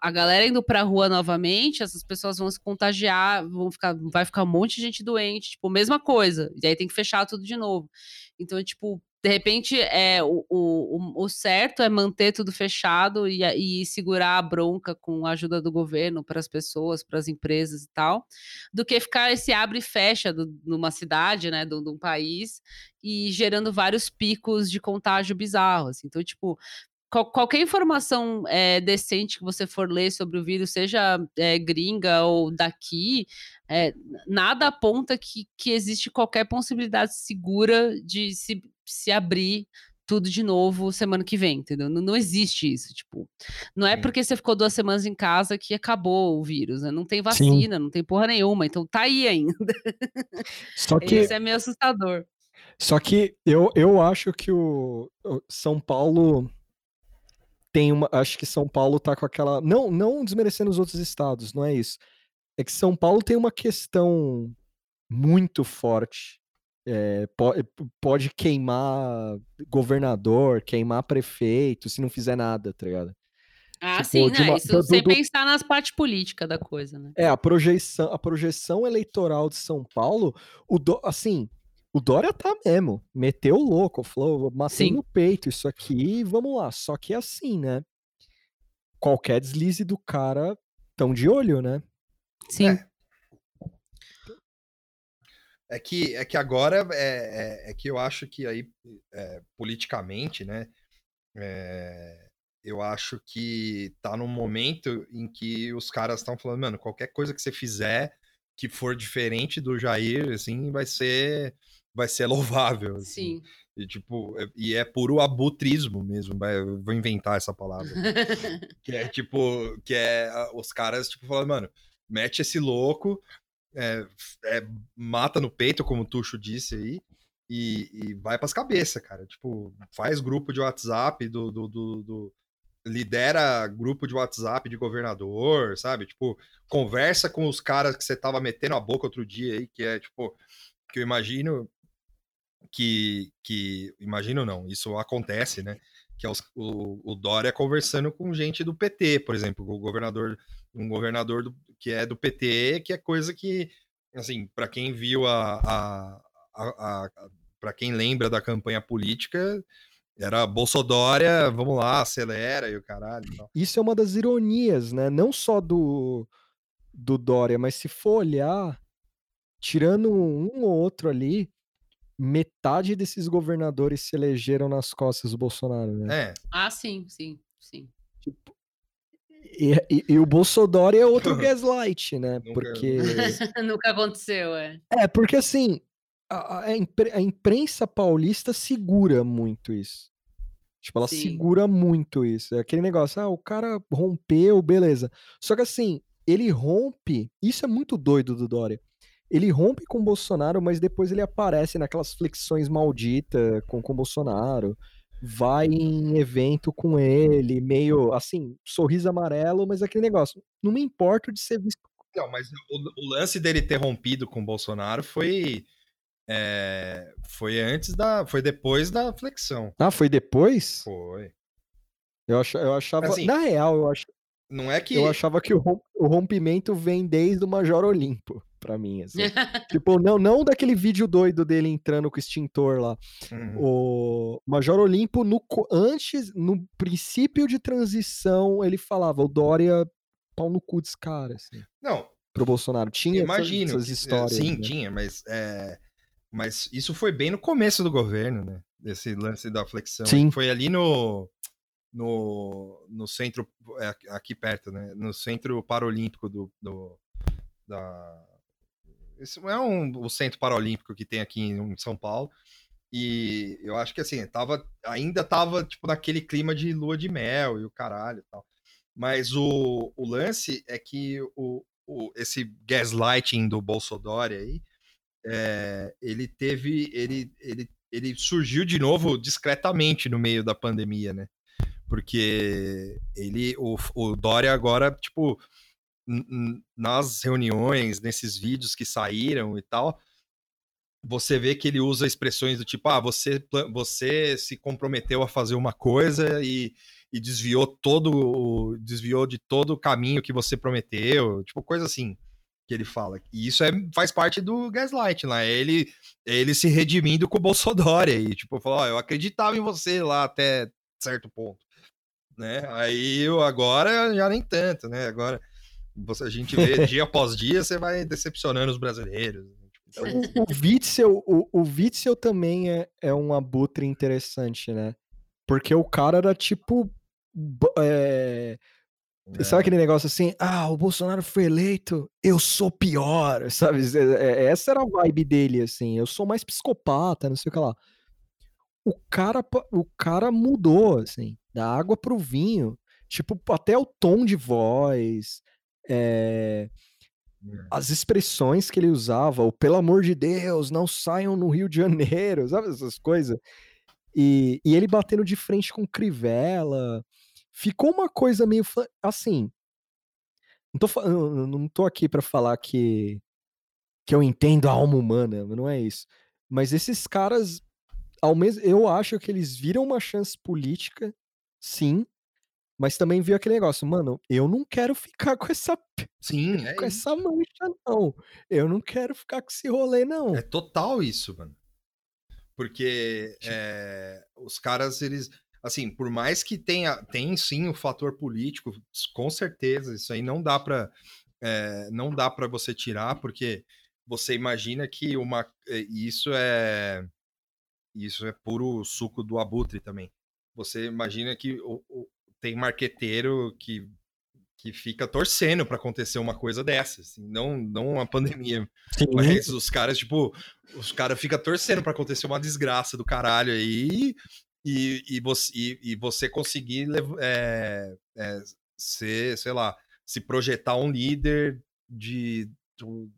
A, galera indo pra rua novamente, essas pessoas vão se contagiar, vão ficar, vai ficar um monte de gente doente, tipo, mesma coisa. E aí tem que fechar tudo de novo. Então, tipo, de repente, é, o, o, o- certo é manter tudo fechado e, e segurar a bronca com a ajuda do governo para as pessoas, para as empresas e tal, do que ficar esse abre e fecha do- numa cidade, né, de um país, e gerando vários picos de contágio bizarros. Então, tipo, qual- qualquer informação é, decente que você for ler sobre o vírus, seja é, gringa ou daqui, é, nada aponta que, que existe qualquer possibilidade segura de se, se abrir tudo de novo semana que vem, entendeu? Não, não existe isso, tipo. Não é Sim. porque você ficou duas semanas em casa que acabou o vírus, né? Não tem vacina, não tem porra nenhuma, então tá aí ainda. Só que, Isso é meio assustador. só que eu, eu acho que o São Paulo tem uma. Acho que São Paulo tá com aquela. Não, não desmerecendo os outros estados, não é isso. É que São Paulo tem uma questão muito forte. É, po- pode queimar governador, queimar prefeito, se não fizer nada, tá ligado? Ah, Tipo, sim, né? uma- Isso do- sem do- pensar nas partes políticas da coisa, né? É, a projeção, a projeção eleitoral de São Paulo, o Dó- assim, o Dória tá mesmo, meteu o louco, falou, matei Sim. no peito isso aqui, vamos lá. Só que é assim, né? Qualquer deslize do cara tão de olho, né? Sim. É. É que, é que agora é, é, é que eu acho que aí, é, politicamente, né? é, eu acho que tá num momento em que os caras estão falando, mano, qualquer coisa que você fizer que for diferente do Jair, assim, vai ser vai ser louvável. assim. Sim. E, tipo, é- e é puro abutrismo mesmo, vou inventar essa palavra. Que é tipo, que é ah, os caras, tipo, falando, mano, mete esse louco, é, é, mata no peito, como o Tuxo disse aí, e, e vai pras cabeças, cara. Tipo, faz grupo de WhatsApp do, do, do- do- lidera grupo de WhatsApp de governador, sabe? Tipo, conversa com os caras que você tava metendo a boca outro dia aí, que é, tipo, que eu imagino que, que imagino não, isso acontece, né? Que é os- o, o Dória conversando com gente do PT, por exemplo, o governador, um governador do- que é do PT, que é coisa que, assim, para quem viu a, a, a, para quem lembra da campanha política, era Bolsodória, vamos lá, acelera e o caralho. Isso é uma das ironias, né? Não só do, do Dória, mas se for olhar, tirando um ou outro ali, metade desses governadores se elegeram nas costas do Bolsonaro, né? É, Ah, sim, sim, sim. E, e- e o Bolsonaro é outro gaslight, né? Nunca- Porque. Nunca aconteceu, é. É, porque assim, a, a imprensa paulista segura muito isso. Tipo, ela Sim. segura muito isso. É aquele negócio, ah, o cara rompeu, beleza. Só que assim, ele rompe. Isso é muito doido do Dória. Ele rompe com o Bolsonaro, mas depois ele aparece naquelas flexões malditas com, com o Bolsonaro. Vai em evento com ele, meio assim, sorriso amarelo, mas aquele negócio. Não me importo de ser visto. Não, mas o, o lance dele ter rompido com o Bolsonaro foi. é, foi antes da. Foi depois da flexão. Ah, foi depois? Foi. Eu, ach, eu achava. Assim, na real, eu, ach, Não é que. eu achava que o, rom- o rompimento vem desde o Major Olimpo, pra mim. Assim. tipo, não, não daquele vídeo doido dele entrando com o extintor lá. Uhum. O Major Olimpo, no, antes, no princípio de transição, ele falava: o Dória, pau no cu desse cara, assim, Não, pro Bolsonaro. Tinha essas- imagino. essas, que- é, histórias. Sim, né? tinha, mas. é, mas isso foi bem no começo do governo, né? Esse lance da flexão. Sim. Foi ali no. No, no centro, é, aqui- aqui perto, né? No centro paralímpico do, do da, esse é um, o centro paralímpico que tem aqui em São Paulo. E eu acho que assim, tava, ainda tava tipo naquele clima de lua de mel e o caralho e tal. Mas o, o lance é que o, o, esse gaslighting do Bolsonaro aí, é, ele teve. Ele, ele, ele surgiu de novo discretamente no meio da pandemia, né? Porque ele, o, o Dória agora, tipo, nas reuniões, nesses vídeos que saíram e tal, você vê que ele usa expressões do tipo, ah, você, você se comprometeu a fazer uma coisa e, e desviou todo, desviou de todo o caminho que você prometeu, tipo, coisa assim que ele fala. E isso é, faz parte do gaslight lá, é ele, é ele se redimindo com o Bolsonaro e tipo, falou, ó, eu acreditava em você lá até certo ponto, né? Aí eu agora já nem tanto, né? Agora você, a gente vê dia após dia, você vai decepcionando os brasileiros. né? Tipo, coisa assim. O, o Witzel, o, o Witzel também é, é um abutre interessante, né? Porque o cara era tipo. bo- é, Sabe aquele negócio assim? Ah, o Bolsonaro foi eleito, eu sou pior, sabe? É- é- Essa era a vibe dele, assim. Eu sou mais psicopata, não sei o que lá. O cara, o cara mudou, assim, da água pro vinho. Tipo, até o tom de voz, é, as expressões que ele usava, o pelo amor de Deus, não saiam no Rio de Janeiro, sabe essas coisas? E, e ele batendo de frente com Crivella. Ficou uma coisa meio assim. Não tô, não tô aqui pra falar que, que eu entendo a alma humana, não é isso. Mas esses caras, ao mesmo, eu acho que eles viram uma chance política, sim, mas também viu aquele negócio, mano, eu não quero ficar com essa, Sim, é com isso. essa mancha, não. Eu não quero ficar com esse rolê, não. É total isso, mano. Porque é, os caras, eles. Assim, por mais que tenha, tem sim o fator político, com certeza, isso aí não dá pra. é, não dá para você tirar, porque você imagina que uma. é, Isso é. Isso é puro suco do abutre também. Você imagina que o- o- tem marqueteiro que, que fica torcendo pra acontecer uma coisa dessa, assim, não, não uma pandemia. Sim. Mas os caras, tipo, os caras ficam torcendo pra acontecer uma desgraça do caralho aí e, e, você, e, e você conseguir é, é, ser, sei lá, se projetar um líder de do,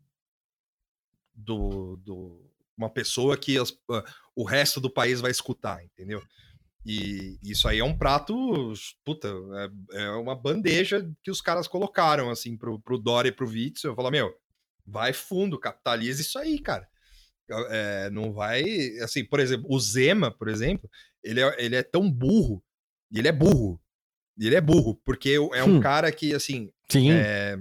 do, do- uma pessoa que as- ah, o resto do país vai escutar, entendeu? E isso aí é um prato, puta, é, é uma bandeja que os caras colocaram, assim, pro, pro Dória e pro Witzel. Eu falo, meu, vai fundo, capitaliza isso aí, cara. É, não vai, assim, por exemplo, o Zema, por exemplo, ele é, ele é tão burro, e ele é burro, e ele é burro, porque é um Hum. cara que, assim, Sim. é,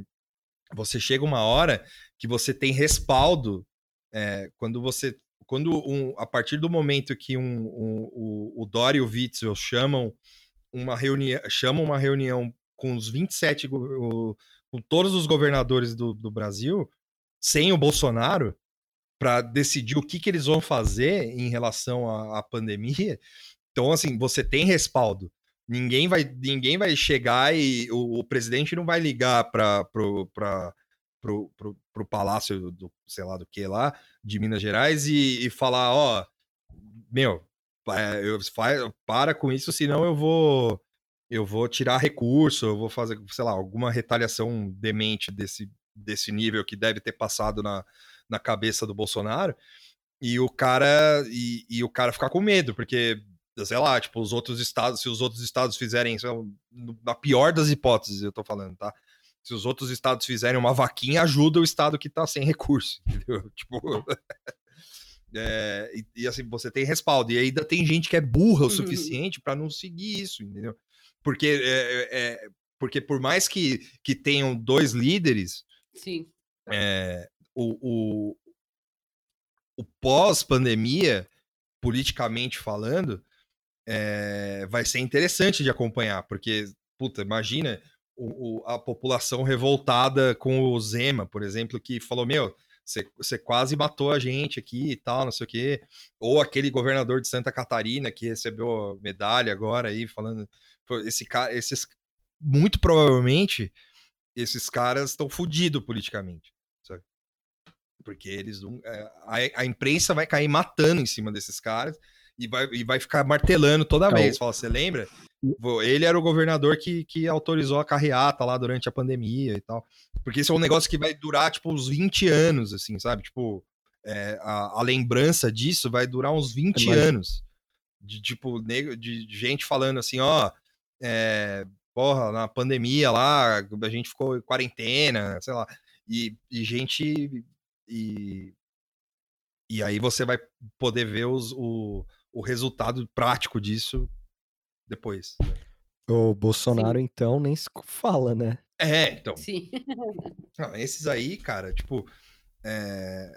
você chega uma hora que você tem respaldo é, quando você quando um, a partir do momento que um, um- o, o Dória e o Witzel chamam uma reunião chamam uma reunião com os 27 go- o- com todos os governadores do, do Brasil sem o Bolsonaro para decidir o que, que eles vão fazer em relação à, à pandemia então assim você tem respaldo. Ninguém vai ninguém vai chegar e o, o presidente não vai ligar para pro, pro, pro, palácio do sei lá do que lá de Minas Gerais e, e falar ó meu é, eu, faz, para com isso, senão eu vou eu vou tirar recurso, eu vou fazer, sei lá, alguma retaliação demente desse, desse nível que deve ter passado na, na cabeça do Bolsonaro. E o cara e, e o cara ficar com medo, porque sei lá, tipo, os outros estados, se os outros estados fizerem, na pior das hipóteses, eu tô falando, tá? Se os outros estados fizerem uma vaquinha, ajuda o estado que tá sem recurso, entendeu? Tipo, é, e, e, assim, você tem respaldo. E ainda tem gente que é burra o uhum. suficiente para não seguir isso, entendeu? Porque, é, é, porque por mais que, que tenham dois líderes, Sim. É, o, o, o pós-pandemia, politicamente falando, é, vai ser interessante de acompanhar, porque, puta, imagina o, o, a população revoltada com o Zema, por exemplo, que falou: Meu, você quase matou a gente aqui e tal, não sei o quê. Ou aquele governador de Santa Catarina que recebeu medalha agora aí, falando. Esse cara, esses. Muito provavelmente, esses caras estão fodidos politicamente. Sabe? Porque eles. É, a, a imprensa vai cair matando em cima desses caras e vai, e vai ficar martelando toda então, vez. Fala, você lembra? Ele era o governador que, que autorizou a carreata lá durante a pandemia e tal. Porque isso é um negócio que vai durar, tipo, uns 20 anos, assim, sabe? Tipo, é, a, a, lembrança disso vai durar uns 20 é anos. De, tipo, de, de gente falando assim, ó, é, porra, na pandemia lá, a gente ficou em quarentena, sei lá. E, e gente. E, e aí você vai poder ver os, o, o resultado prático disso depois. Né? O Bolsonaro, Sim. então, nem se fala, né? É, então. Sim. Não, esses aí, cara, tipo. É...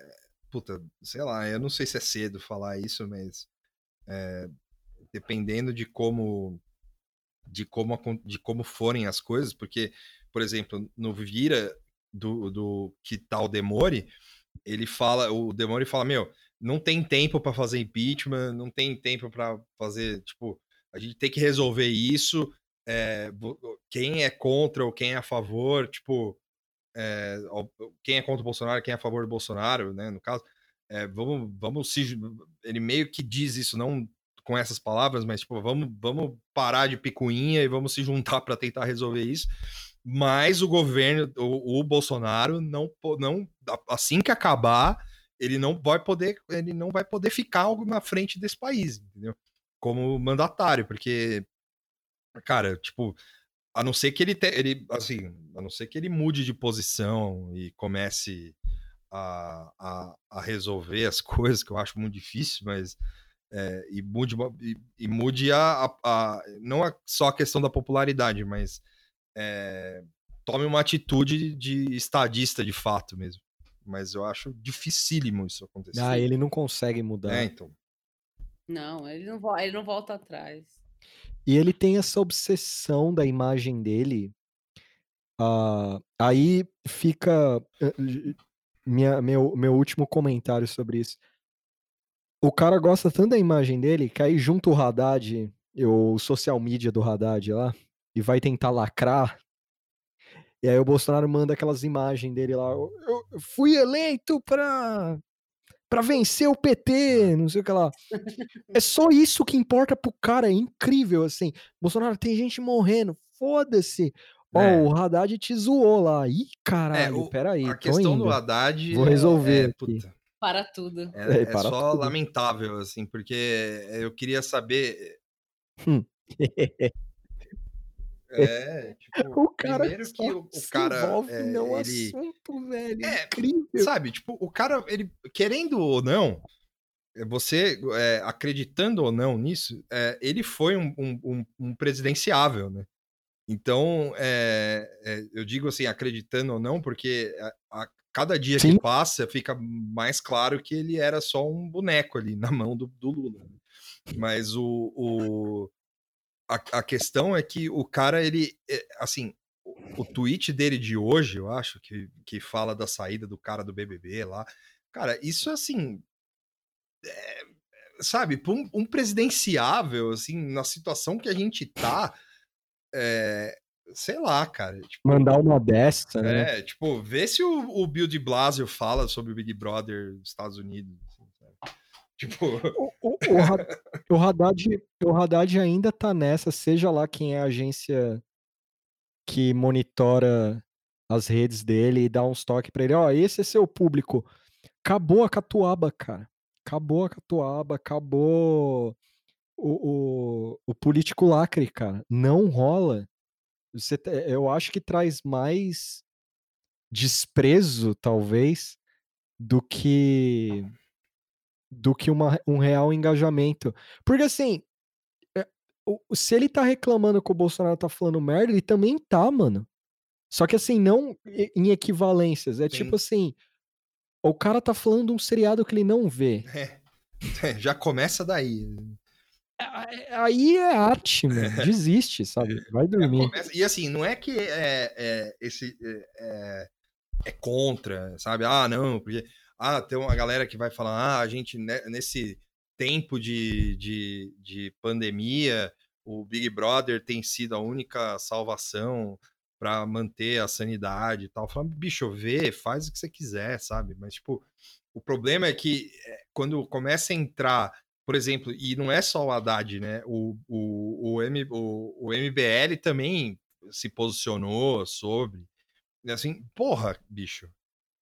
Puta, sei lá, eu não sei se é cedo falar isso, mas. É... Dependendo de como. De como, de como forem as coisas, porque, por exemplo, no Vira do, do que tal tá Demore, ele fala, o Demore fala, meu, não tem tempo para fazer impeachment, não tem tempo para fazer, tipo, a gente tem que resolver isso. É, quem é contra ou quem é a favor, tipo, é, quem é contra o Bolsonaro, quem é a favor do Bolsonaro, né? No caso, é, vamos, vamos se. Ele meio que diz isso, não com essas palavras, mas tipo, vamos, vamos parar de picuinha e vamos se juntar para tentar resolver isso. Mas o governo, o, o Bolsonaro, não, não, assim que acabar, ele não vai poder, ele não vai poder ficar algo na frente desse país, entendeu? Como mandatário, porque, cara, tipo, a não ser que ele, te, ele assim, a não ser que ele mude de posição e comece a, a, a resolver as coisas, que eu acho muito difícil, mas é, e mude, e, e mude a, a, a, não a, só a questão da popularidade, mas é, tome uma atitude de estadista de fato mesmo mas eu acho dificílimo isso acontecer. Ah, ele não consegue mudar. É, então. Não, ele não, ele não volta atrás. E ele tem essa obsessão da imagem dele. Uh, aí fica uh, minha, meu, meu último comentário sobre isso. O cara gosta tanto da imagem dele que aí junta o Haddad, o social media do Haddad lá, e vai tentar lacrar e aí o Bolsonaro manda aquelas imagens dele lá. Eu, eu fui eleito pra, pra vencer o PT, não sei o que lá. É só isso que importa pro cara, é incrível, assim. Bolsonaro, tem gente morrendo, foda-se. Ó, é. o Haddad te zoou lá. Ih, caralho, é, o, peraí. A questão indo. do Haddad. Vou resolver. É, é para tudo. É, é para só tudo. lamentável, assim, porque eu queria saber. Hum. É, tipo, o cara primeiro que o, o cara envolve é, no ele... assunto, velho. É, incrível. Sabe, tipo, o cara, ele, querendo ou não, eh, você é, acreditando ou não nisso, é, ele foi um, um, um, presidenciável, né? Então, é, eu digo assim, acreditando ou não, porque a, a cada dia Sim. que passa fica mais claro que ele era só um boneco ali na mão do, do Lula. Né? Mas o, o a, a questão é que o cara, ele, é, assim, o, tweet dele de hoje, eu acho, que, que fala da saída do cara do BBB lá, cara, isso, assim, é, sabe, um, um, presidenciável, assim, na situação que a gente tá, é, sei lá, cara. Tipo, Mandar uma dessa, né? É, tipo, vê se o, o Bill de Blasio fala sobre o Big Brother dos Estados Unidos. Tipo, O, o, o, Haddad, o Haddad ainda tá nessa, seja lá quem é a agência que monitora as redes dele e dá uns toques pra ele, ó, esse é seu público. Acabou a catuaba, cara. Acabou a catuaba, acabou o, o, o político lacre, cara. Não rola. Você, te- eu acho que traz mais desprezo, talvez, do que do que uma, um real engajamento. Porque assim, é, se ele tá reclamando que o Bolsonaro tá falando merda, ele também tá, mano. Só que assim, não em equivalências. É Sim. tipo assim, o cara tá falando um seriado que ele não vê. é, já começa daí. A- Aí é arte, mano. Desiste, sabe? Vai dormir. Começa- E assim, não é que é, é, esse é, é- é contra, sabe? Ah, não, porque ah, tem uma galera que vai falar, ah, a gente né, nesse tempo de, de, de pandemia, o Big Brother tem sido a única salvação para manter a sanidade e tal. Bicho, vê, faz o que você quiser, sabe? Mas, tipo, o problema é que é, quando começa a entrar, por exemplo, e não é só o Haddad, né? O, o, o, M, o, o MBL também se posicionou sobre. e Assim, porra, bicho.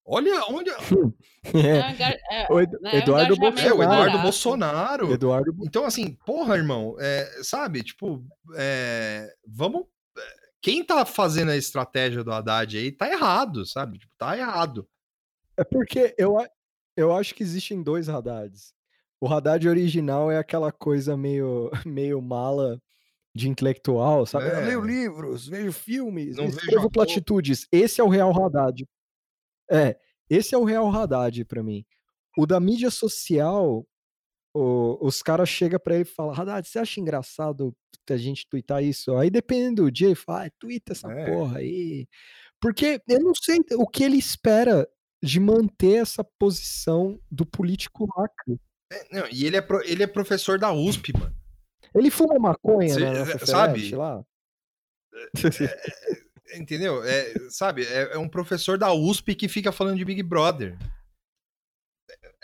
Olha onde. É, É, é, o Ed- né, Eduardo engajamento É, o Bolsonaro. Eduardo. Bolsonaro. Eduardo Então, assim, porra, irmão, é, sabe, tipo, é, vamos. é, Quem tá fazendo a estratégia do Haddad aí tá errado, sabe? Tipo, tá errado. É porque eu, eu acho que existem dois Haddads. O Haddad original é aquela coisa meio, meio mala de intelectual, sabe? Eu É. leio livros, vejo filmes, Não vejo escrevo platitudes. Esse é o real Haddad. É, esse é o real Haddad pra mim. O da mídia social, o- os caras chegam pra ele e falam: Haddad, você acha engraçado a gente twittar isso? Aí depende do dia, ele fala: ah, twita essa É. porra aí. Porque eu não sei o que ele espera de manter essa posição do político lacre. É, não, e ele é, pro- ele é professor da USP, mano. Ele fuma maconha Cê- na é, nossa sabe? Ferete lá? Entendeu? É, sabe, é, é um professor da USP que fica falando de Big Brother.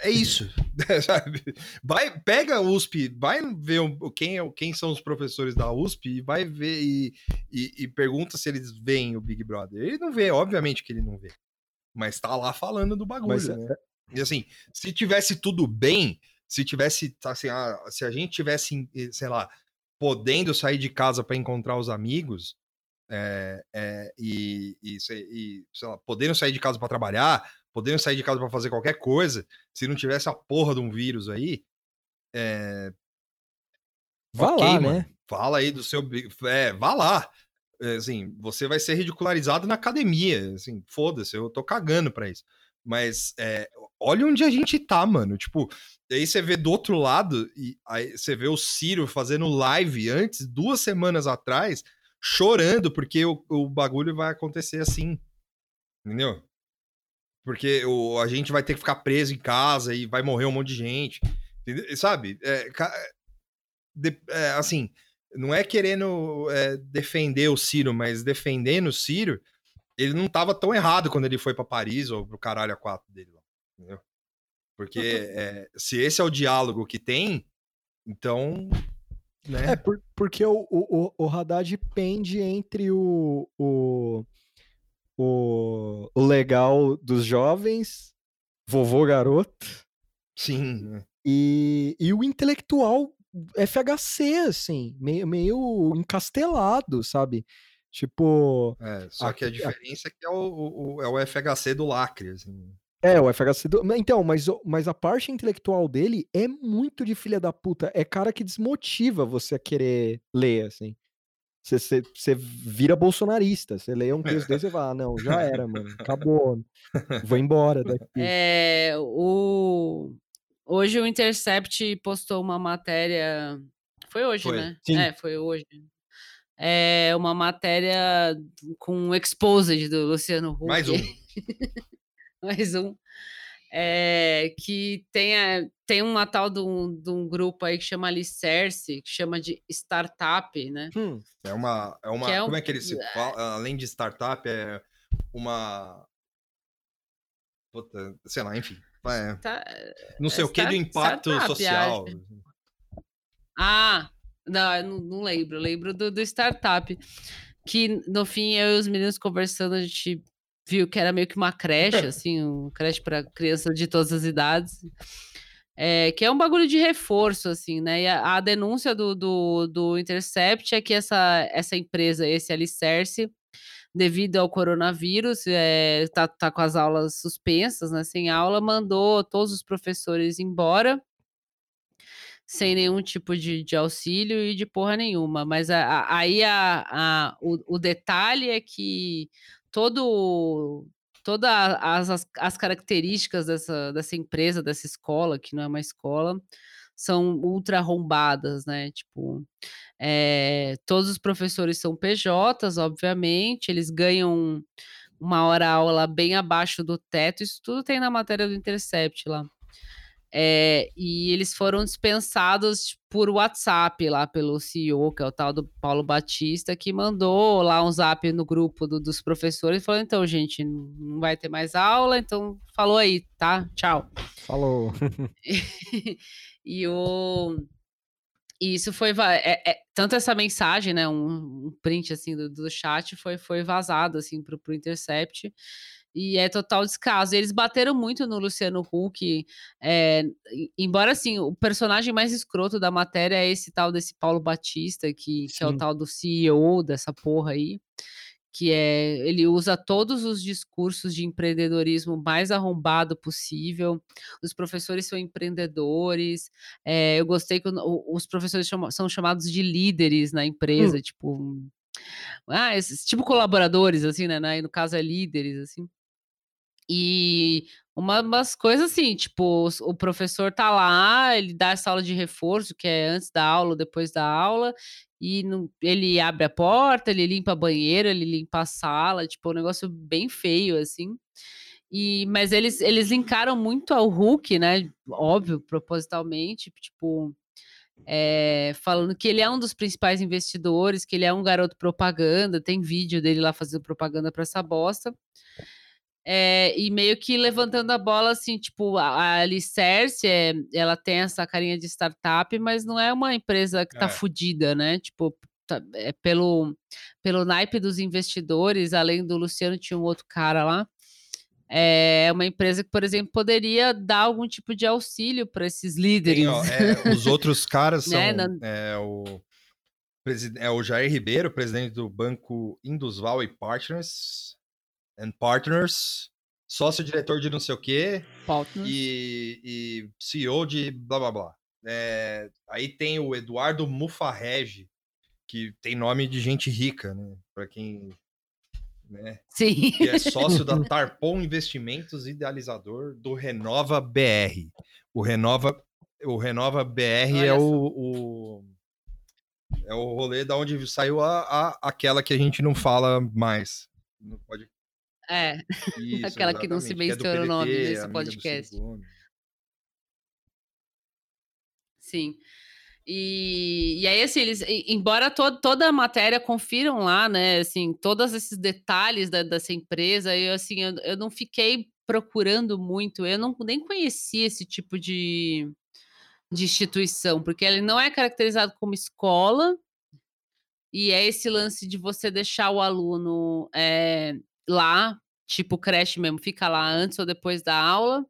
É isso, sabe? Vai, pega a USP, vai ver quem, é quem são os professores da USP e vai ver e, e- e pergunta se eles veem o Big Brother. Ele não vê, obviamente que ele não vê. Mas tá lá falando do bagulho, Mas, né? E assim, se tivesse tudo bem, se tivesse, assim, ah, se a gente tivesse, sei lá, podendo sair de casa para encontrar os amigos, é, é, e, e, e, sei lá, podendo sair de casa para trabalhar, podendo sair de casa para fazer qualquer coisa, se não tivesse a porra de um vírus aí, é, Vá ok, lá, mano, né? Fala aí do seu. É, vá lá. É, Assim, você vai ser ridicularizado na academia. Assim, foda-se, eu tô cagando pra isso. Mas é, olha onde a gente tá, mano. Tipo, aí você vê do outro lado, e aí você vê o Ciro fazendo live antes, duas semanas atrás, chorando, porque o, o bagulho vai acontecer assim. Entendeu? Porque o, a gente vai ter que ficar preso em casa e vai morrer um monte de gente. entendeu? Sabe? É, ca- de- é, assim, não é querendo é, defender o Ciro, mas defendendo o Ciro, ele não tava tão errado quando ele foi pra Paris ou pro caralho a quatro dele lá. Entendeu? Porque é, se esse é o diálogo que tem, então. Né? É, por- porque o, o, o- Haddad pende entre o, o, o, o legal dos jovens, vovô garoto, Sim. e, e o intelectual FHC, assim, meio, meio encastelado, sabe? Tipo, É, só que a diferença é que é o, o- é o FHC do lacre. Assim. É, o FHC. do- Então, mas, o- mas a parte intelectual dele é muito de filha da puta. É cara que desmotiva você a querer ler, assim. Você, vira bolsonarista. Você lê um texto desse e fala, ah, não, já era, mano. Acabou. Vou embora daqui. É, o... Hoje o Intercept postou uma matéria. Foi hoje, Foi. né? Sim. É, foi hoje. É uma matéria com um exposed do Luciano Huck. Mais um. mais um. É, que tem, a- tem uma tal de um, de um grupo aí que chama Alicerce, que chama de startup, né? Hum, É uma. É uma é um- Como é que ele se fala? Além de startup, é uma. puta, sei lá, enfim. É, não sei é o que do impacto startup, social. acho. Ah, não, eu não, não lembro. Eu lembro do, do startup. Que no fim eu e os meninos conversando, a gente viu que era meio que uma creche, assim, um creche para crianças de todas as idades. É, que é um bagulho de reforço, assim, né? E a, a denúncia do, do, do Intercept é que essa, essa empresa, esse alicerce, devido ao coronavírus, é, tá, tá com as aulas suspensas, né? Sem aula, mandou todos os professores embora sem nenhum tipo de, de auxílio e de porra nenhuma. Mas a- a- aí a, a- o, o detalhe é que todo todas as, as, as características dessa, dessa empresa, dessa escola, que não é uma escola, são ultra arrombadas, né? Tipo, é, todos os professores são PJs, obviamente, eles ganham uma hora aula bem abaixo do teto, isso tudo tem na matéria do Intercept lá. É, e eles foram dispensados por WhatsApp lá pelo CEO, que é o tal do Paulo Batista, que mandou lá um zap no grupo do- dos professores e falou: então, gente, não vai ter mais aula, então falou aí, tá? Tchau. Falou. e o. E isso foi. é- é- tanto essa mensagem, né? Um, um print assim do, do chat foi, foi vazado assim pro, pro Intercept. E é total descaso. Eles bateram muito no Luciano Huck. é, embora assim, o personagem mais escroto da matéria é esse tal desse Paulo Batista, que, que é o tal do CEO dessa porra aí que é ele usa todos os discursos de empreendedorismo mais arrombado possível. Os professores são empreendedores. é, eu gostei que o- os professores chama- são chamados de líderes na empresa, tipo, ah, esses, tipo colaboradores, assim, né? né, no caso é líderes, assim. E uma, umas coisas assim, tipo, o professor tá lá, ele dá essa aula de reforço, que é antes da aula depois da aula, e não- ele abre a porta, ele limpa a banheira, ele limpa a sala, tipo, um negócio bem feio, assim. E, mas eles, eles linkaram muito ao Hulk, né? Óbvio, propositalmente, tipo, é, falando que ele é um dos principais investidores, que ele é um garoto propaganda, tem vídeo dele lá fazendo propaganda para essa bosta. É, e meio que levantando a bola, assim, tipo, a, a Alicerce, é, ela tem essa carinha de startup, mas não é uma empresa que tá É. fodida, né? Tipo, tá- é pelo, pelo naipe dos investidores, além do Luciano, tinha um outro cara lá. É uma empresa que, por exemplo, poderia dar algum tipo de auxílio para esses líderes. Tem, ó, é, os outros caras são Né, não- é, o, é o Jair Ribeiro, presidente do Banco Indusval e Partners, and Partners, sócio-diretor de não sei o quê, Partners. e, e CEO de blá blá blá. É, aí tem o Eduardo Mufarrege, que tem nome de gente rica, né? Para quem. Né, Sim. que é sócio da Tarpon Investimentos, idealizador do Renova BR. O Renova, o Renova BR é Olha só. o, o- é o rolê da onde saiu a, a- aquela que a gente não fala mais. Não pode. É. Isso, Aquela que não se é menciona o nome nesse podcast. Sim. E, e aí, assim, eles, embora to- toda a matéria confiram lá, né, assim, todos esses detalhes da- dessa empresa, eu, assim, eu, eu não fiquei procurando muito, eu não nem conhecia esse tipo de, de instituição, porque ele não é caracterizado como escola, e é esse lance de você deixar o aluno é, lá, tipo creche mesmo, fica lá antes ou depois da aula,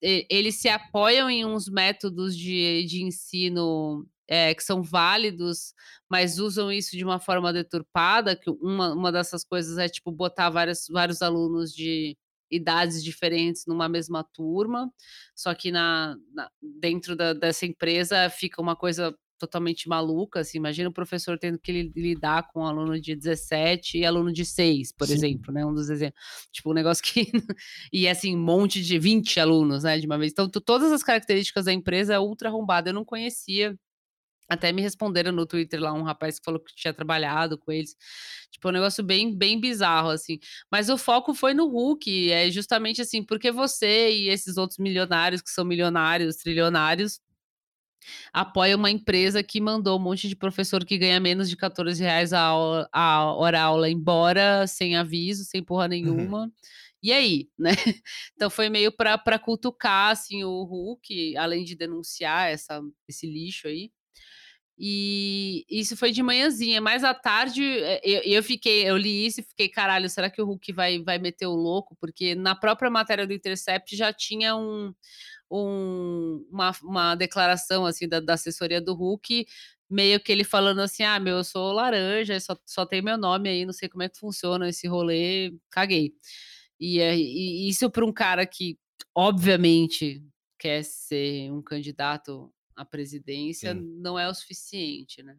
eles se apoiam em uns métodos de, de ensino é, que são válidos, mas usam isso de uma forma deturpada, que uma, uma dessas coisas é tipo botar vários, vários alunos de idades diferentes numa mesma turma, só que na, na- dentro da- dessa empresa fica uma coisa totalmente maluca, assim, imagina o professor tendo que li- lidar com um aluno de 17 e aluno de 6, por Sim. exemplo, né, um dos exemplos, tipo, um negócio que e assim, um monte de 20 alunos, né, de uma vez. Então, to- todas as características da empresa é ultra arrombada. Eu não conhecia. Até me responderam no Twitter lá um rapaz que falou que tinha trabalhado com eles. Tipo, um negócio bem, bem bizarro, assim. Mas o foco foi no Hulk. É justamente assim, porque você e esses outros milionários, que são milionários, trilionários, apoia uma empresa que mandou um monte de professor que ganha menos de 14 reais a, aula, a hora aula embora, sem aviso, sem porra nenhuma. E aí, né? Então foi meio para cutucar assim, o Hulk, além de denunciar essa, esse lixo aí. E isso foi de manhãzinha, mais à tarde eh, eu, eu fiquei, eu li isso e fiquei, caralho, será que o Hulk vai, vai meter o louco? Porque na própria matéria do Intercept já tinha um, um, uma, uma declaração assim da, da assessoria do Hulk meio que ele falando assim: ah, meu, eu sou laranja, só, só tem meu nome aí, não sei como é que funciona esse rolê, caguei. E, é, e isso para um cara que, obviamente, quer ser um candidato à presidência, Sim. não é o suficiente, né?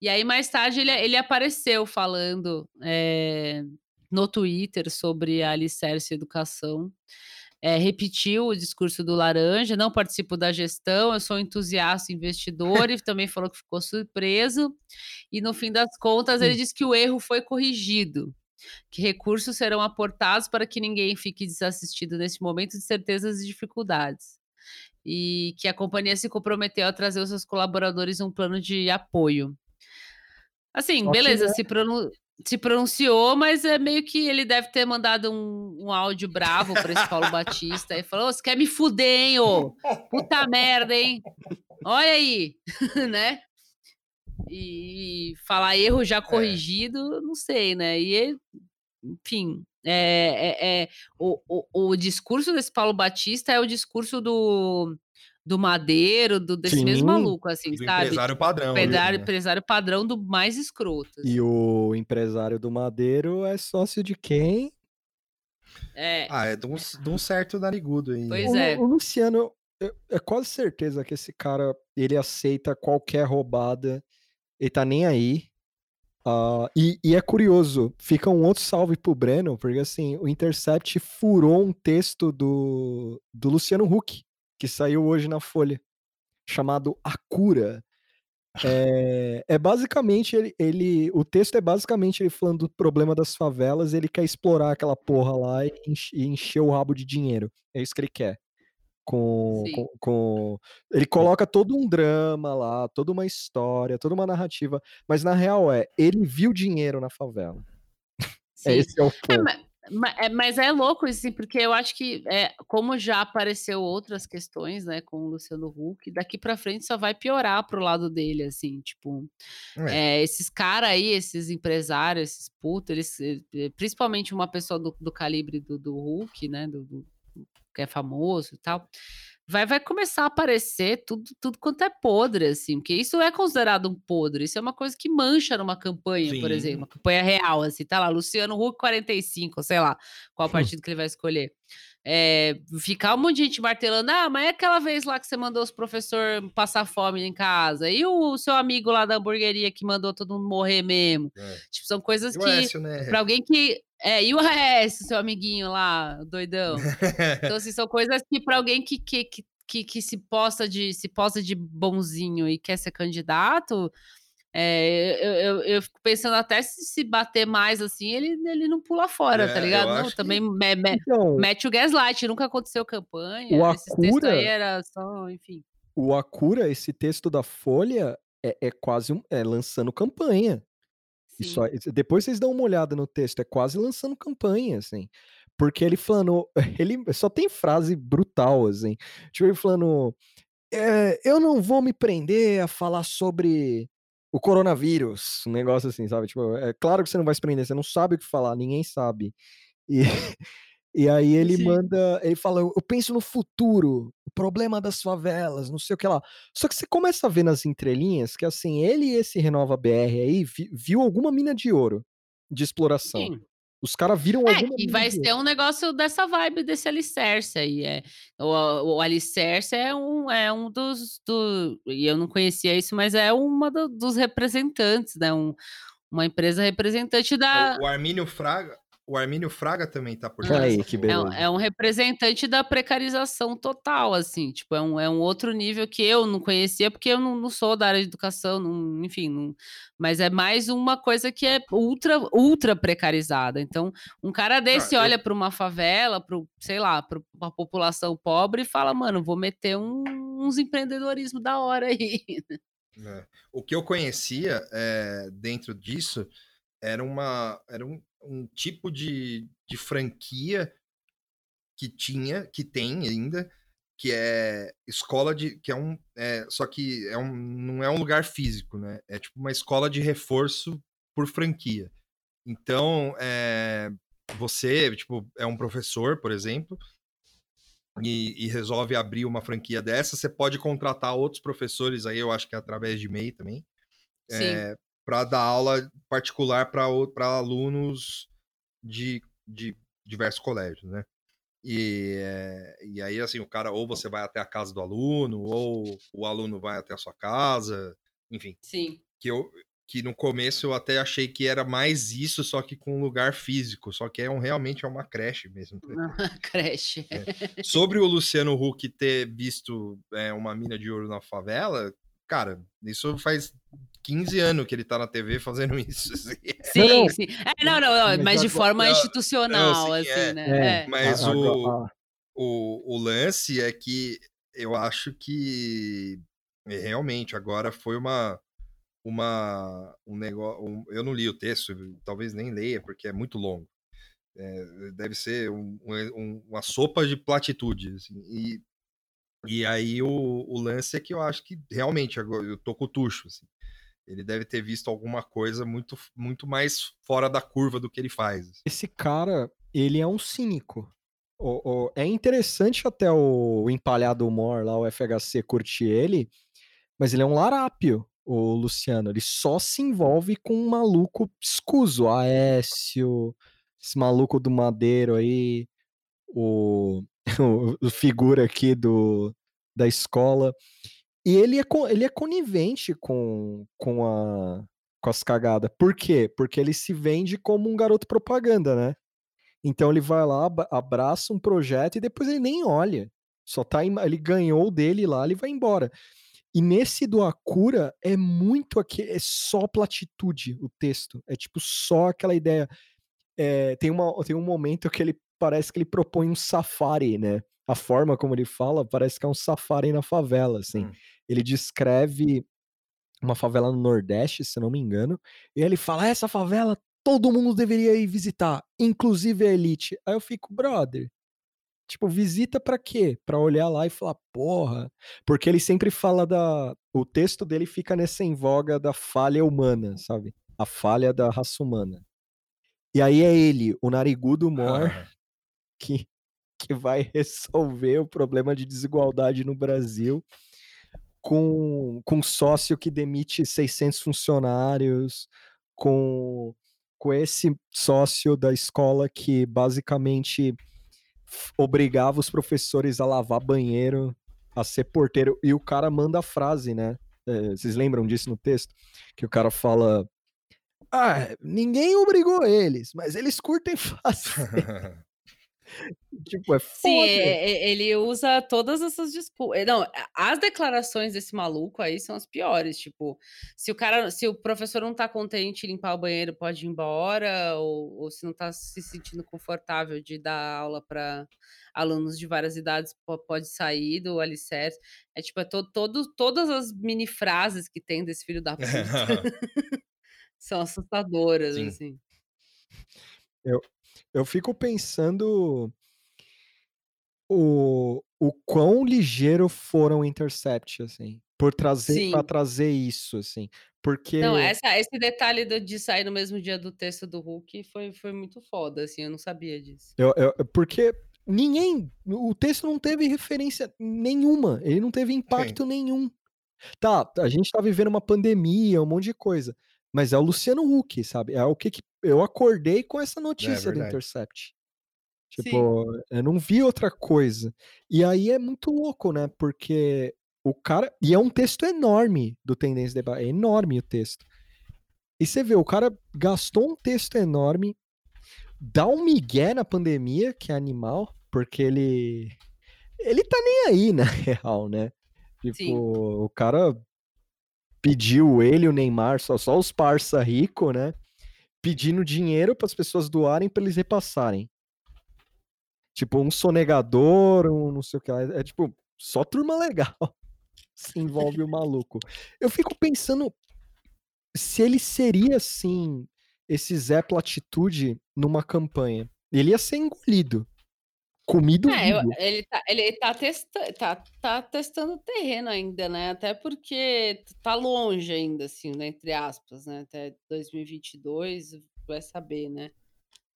E aí, mais tarde, ele, ele apareceu falando é, no Twitter sobre a Alicerce Educação é, repetiu o discurso do Laranja, não participo da gestão, eu sou entusiasta investidor, e também falou que ficou surpreso. E no fim das contas, ele disse que o erro foi corrigido, que recursos serão aportados para que ninguém fique desassistido nesse momento de certezas e dificuldades. E que a companhia se comprometeu a trazer os seus colaboradores um plano de apoio. Assim, Só que, beleza, né? se, pronu- se pronunciou, mas é meio que ele deve ter mandado um, um áudio bravo para esse Paulo Batista e falou: "Ô, você quer me fuder, hein, ô? Puta merda, hein? Olha aí, né? E falar erro já corrigido, não sei, né? E, ele- enfim, é, é- é- o, o, o discurso desse Paulo Batista é o discurso do, do Madeiro, do, desse mesmo Sim. maluco, assim, Do sabe? empresário padrão. ali, Empresário, né? empresário padrão do mais escroto. assim. E o empresário do Madeiro é sócio de quem? É, Ah, é de um, de um certo narigudo aí. Pois o, é. o Luciano, é, quase certeza que esse cara, ele aceita qualquer roubada, ele tá nem aí. Ah, e, e é curioso, fica um outro salve pro Breno, porque assim, o Intercept furou um texto do, do Luciano Huck, que saiu hoje na Folha, chamado A Cura. É, é basicamente ele, ele- O texto é basicamente ele falando do problema das favelas, ele quer explorar aquela porra lá e, enche- e encher o rabo de dinheiro. É isso que ele quer. Com, Sim. com, com- Ele coloca todo um drama lá, toda uma história, toda uma narrativa, mas na real é, ele viu dinheiro na favela. sim. É, esse é o É, ponto. é, mas é louco isso, assim, porque eu acho que, é, como já apareceu outras questões, né, com o Luciano Huck, daqui pra frente só vai piorar pro lado dele, assim, tipo, É. é, esses caras aí, esses empresários, esses putos, eles, eh, eh, principalmente uma pessoa do, do calibre do, do Hulk, né, do, do- que é famoso e tal, vai, vai começar a aparecer tudo, tudo quanto é podre, assim, porque isso é considerado um podre, isso é uma coisa que mancha numa campanha, por Sim. exemplo, uma campanha real, assim, tá lá, Luciano Huck 45, sei lá, qual partido que ele vai escolher. É, ficar um monte de gente martelando, ah, mas é aquela vez lá que você mandou os professores passar fome em casa, e o seu amigo lá da hamburgueria que mandou todo mundo morrer mesmo. É. Tipo, são coisas que, Écio, né? pra alguém que. É, e o AS, seu amiguinho lá, doidão. Então, assim, são coisas que para alguém que, que, que, que, que se posta de se posta de bonzinho e quer ser candidato, é, eu, eu, eu fico pensando até se se bater mais assim, ele, ele não pula fora, É, tá ligado? Não, acho que- também me- me- Então, mete o gaslight, nunca aconteceu campanha. O esses textos Acura- aí era só, enfim. o Acura, esse texto da Folha, é, é quase um, é lançando campanha. Sim. Isso, depois vocês dão uma olhada no texto, é quase lançando campanha, assim. Porque ele falando, ele só tem frase brutal, assim. Tipo, ele falando, "É, eu não vou me prender a falar sobre o coronavírus, um negócio assim, sabe? Tipo, é claro que você não vai se prender, você não sabe o que falar, ninguém sabe. E, e aí ele Sim. manda, ele fala, eu penso no futuro, o problema das favelas, não sei o que lá. Só que você começa a ver nas entrelinhas que assim, ele e esse Renova BR aí vi- viu alguma mina de ouro de exploração. Sim. Os caras viram É, alguma e vai ser um negócio dessa vibe desse alicerce aí. É. O, o alicerce é um, é um dos. Do, e eu não conhecia isso, mas é uma do- dos representantes, né? Um, uma empresa representante da. O Armínio Fraga. O Armínio Fraga também tá por Ah, trás Aí, que. É, um- beleza. é um representante da precarização total, assim, tipo, é um, é um outro nível que eu não conhecia, porque eu não, não sou da área de educação, não- enfim, não- mas é mais uma coisa que é ultra, ultra precarizada. Então, um cara desse eu- olha para uma favela, para sei lá, para uma população pobre e fala, mano, vou meter um- uns empreendedorismo da hora aí. É. O que eu conhecia é, dentro disso era uma era um, um tipo de, de franquia que tinha, que tem ainda, que é escola de. que é um. É, só que é um, não é um lugar físico, né? É tipo uma escola de reforço por franquia. Então, é, você, tipo, é um professor, por exemplo, e, e, resolve abrir uma franquia dessa, você pode contratar outros professores aí, eu acho que é através de MEI também, é, para dar aula particular para alunos de, de diversos colégios, né? E, é, e aí, assim, o cara, ou você vai até a casa do aluno, ou o aluno vai até a sua casa, enfim. Sim. Que eu, que no começo eu até achei que era mais isso, só que com lugar físico, só que é um, realmente é uma creche mesmo. Uma creche. É. Sobre o Luciano Huck ter visto é, uma mina de ouro na favela, cara, isso faz 15 anos que ele tá na TV fazendo isso. Assim. Sim, sim. É, não, não, não, mas de forma institucional, assim, é, né? É. Mas o, o, o lance é que eu acho que realmente agora foi uma uma um negócio. Um, eu não li o texto, talvez nem leia, porque é muito longo. É, deve ser um, um, uma sopa de platitude. Assim, e, e aí o, o, lance é que eu acho que realmente agora eu tô com o tucho. Assim, ele deve ter visto alguma coisa muito, muito mais fora da curva do que ele faz. Assim. Esse cara, ele é um cínico. O, o, é interessante até o Empalhado Humor lá, o FHC, curtir ele, mas ele é um larápio o Luciano. Ele só se envolve com um maluco escuso, Aécio, esse maluco do Madeiro aí, o, o, figura aqui do, da escola. E ele é, ele é conivente com, com, a, com as cagadas. Por quê? Porque ele se vende como um garoto propaganda, né? Então ele vai lá, abraça um projeto e depois ele nem olha. Só tá ele ganhou dele lá, ele vai embora. E nesse do Akura é muito aqui, é só platitude o texto. É tipo só aquela ideia. É, tem, uma, tem um momento que ele parece que ele propõe um safari, né? A forma como ele fala parece que é um safari na favela, assim. Hum. Ele descreve uma favela no Nordeste, se não me engano, e ele fala: essa favela todo mundo deveria ir visitar, inclusive a elite. Aí eu fico, brother, Tipo, visita para quê? Para olhar lá e falar, porra. Porque ele sempre fala da. O texto dele fica nessa em voga da falha humana, sabe? A falha da raça humana. E aí é ele, o narigudo Mor, ah. que, que vai resolver o problema de desigualdade no Brasil com, com um sócio que demite 600 funcionários, com, com esse sócio da escola que basicamente obrigava os professores a lavar banheiro, a ser porteiro, e o cara manda a frase, né? É, vocês lembram disso no texto? Que o cara fala: Ah, ninguém obrigou eles, mas eles curtem fazer. tipo, é foda. Sim, é, ele usa todas essas desculpas. Eh, não, as declarações desse maluco aí são as piores. Tipo, se o cara, se o professor não tá contente limpar o banheiro, pode ir embora, ou, ou se não tá se sentindo confortável de dar aula para alunos de várias idades, pode sair do alicerce. É tipo, é to, todo, todas as mini frases que tem desse filho da puta são assustadoras, Sim. assim. Eu, eu fico pensando o, o quão ligeiro foram o Intercept, assim, por trazer para trazer isso, assim, porque Não, essa, esse detalhe de sair no mesmo dia do texto do Hulk foi, foi muito foda, assim, eu não sabia disso. Eu, eu, porque ninguém, o texto não teve referência nenhuma, ele não teve impacto Sim. nenhum. Tá, a gente tá vivendo uma pandemia, um monte de coisa, mas é o Luciano Huck, sabe? É o que, que eu acordei com essa é notícia é do Intercept. Tipo, Sim. eu não vi outra coisa. E aí é muito louco, né? Porque o cara. E é um texto enorme do Tendência Debate. É enorme o texto. E você vê, o cara gastou um texto enorme, dá um migué na pandemia, que é animal, porque ele. Ele tá nem aí, na real, né? Tipo, Sim. o cara pediu ele o Neymar, só, só os parça rico, né? Pedindo dinheiro para as pessoas doarem para eles repassarem. Tipo, um sonegador, um não sei o que lá. É tipo, só turma legal se envolve o maluco. Eu fico pensando se ele seria assim, esse Zé Platitude numa campanha. Ele ia ser engolido. Comido É, eu- ele, tá, ele tá, testa, tá, tá testando o terreno ainda, né? Até porque tá longe ainda, assim, né? Entre aspas, né? Até 2022, vai saber, né?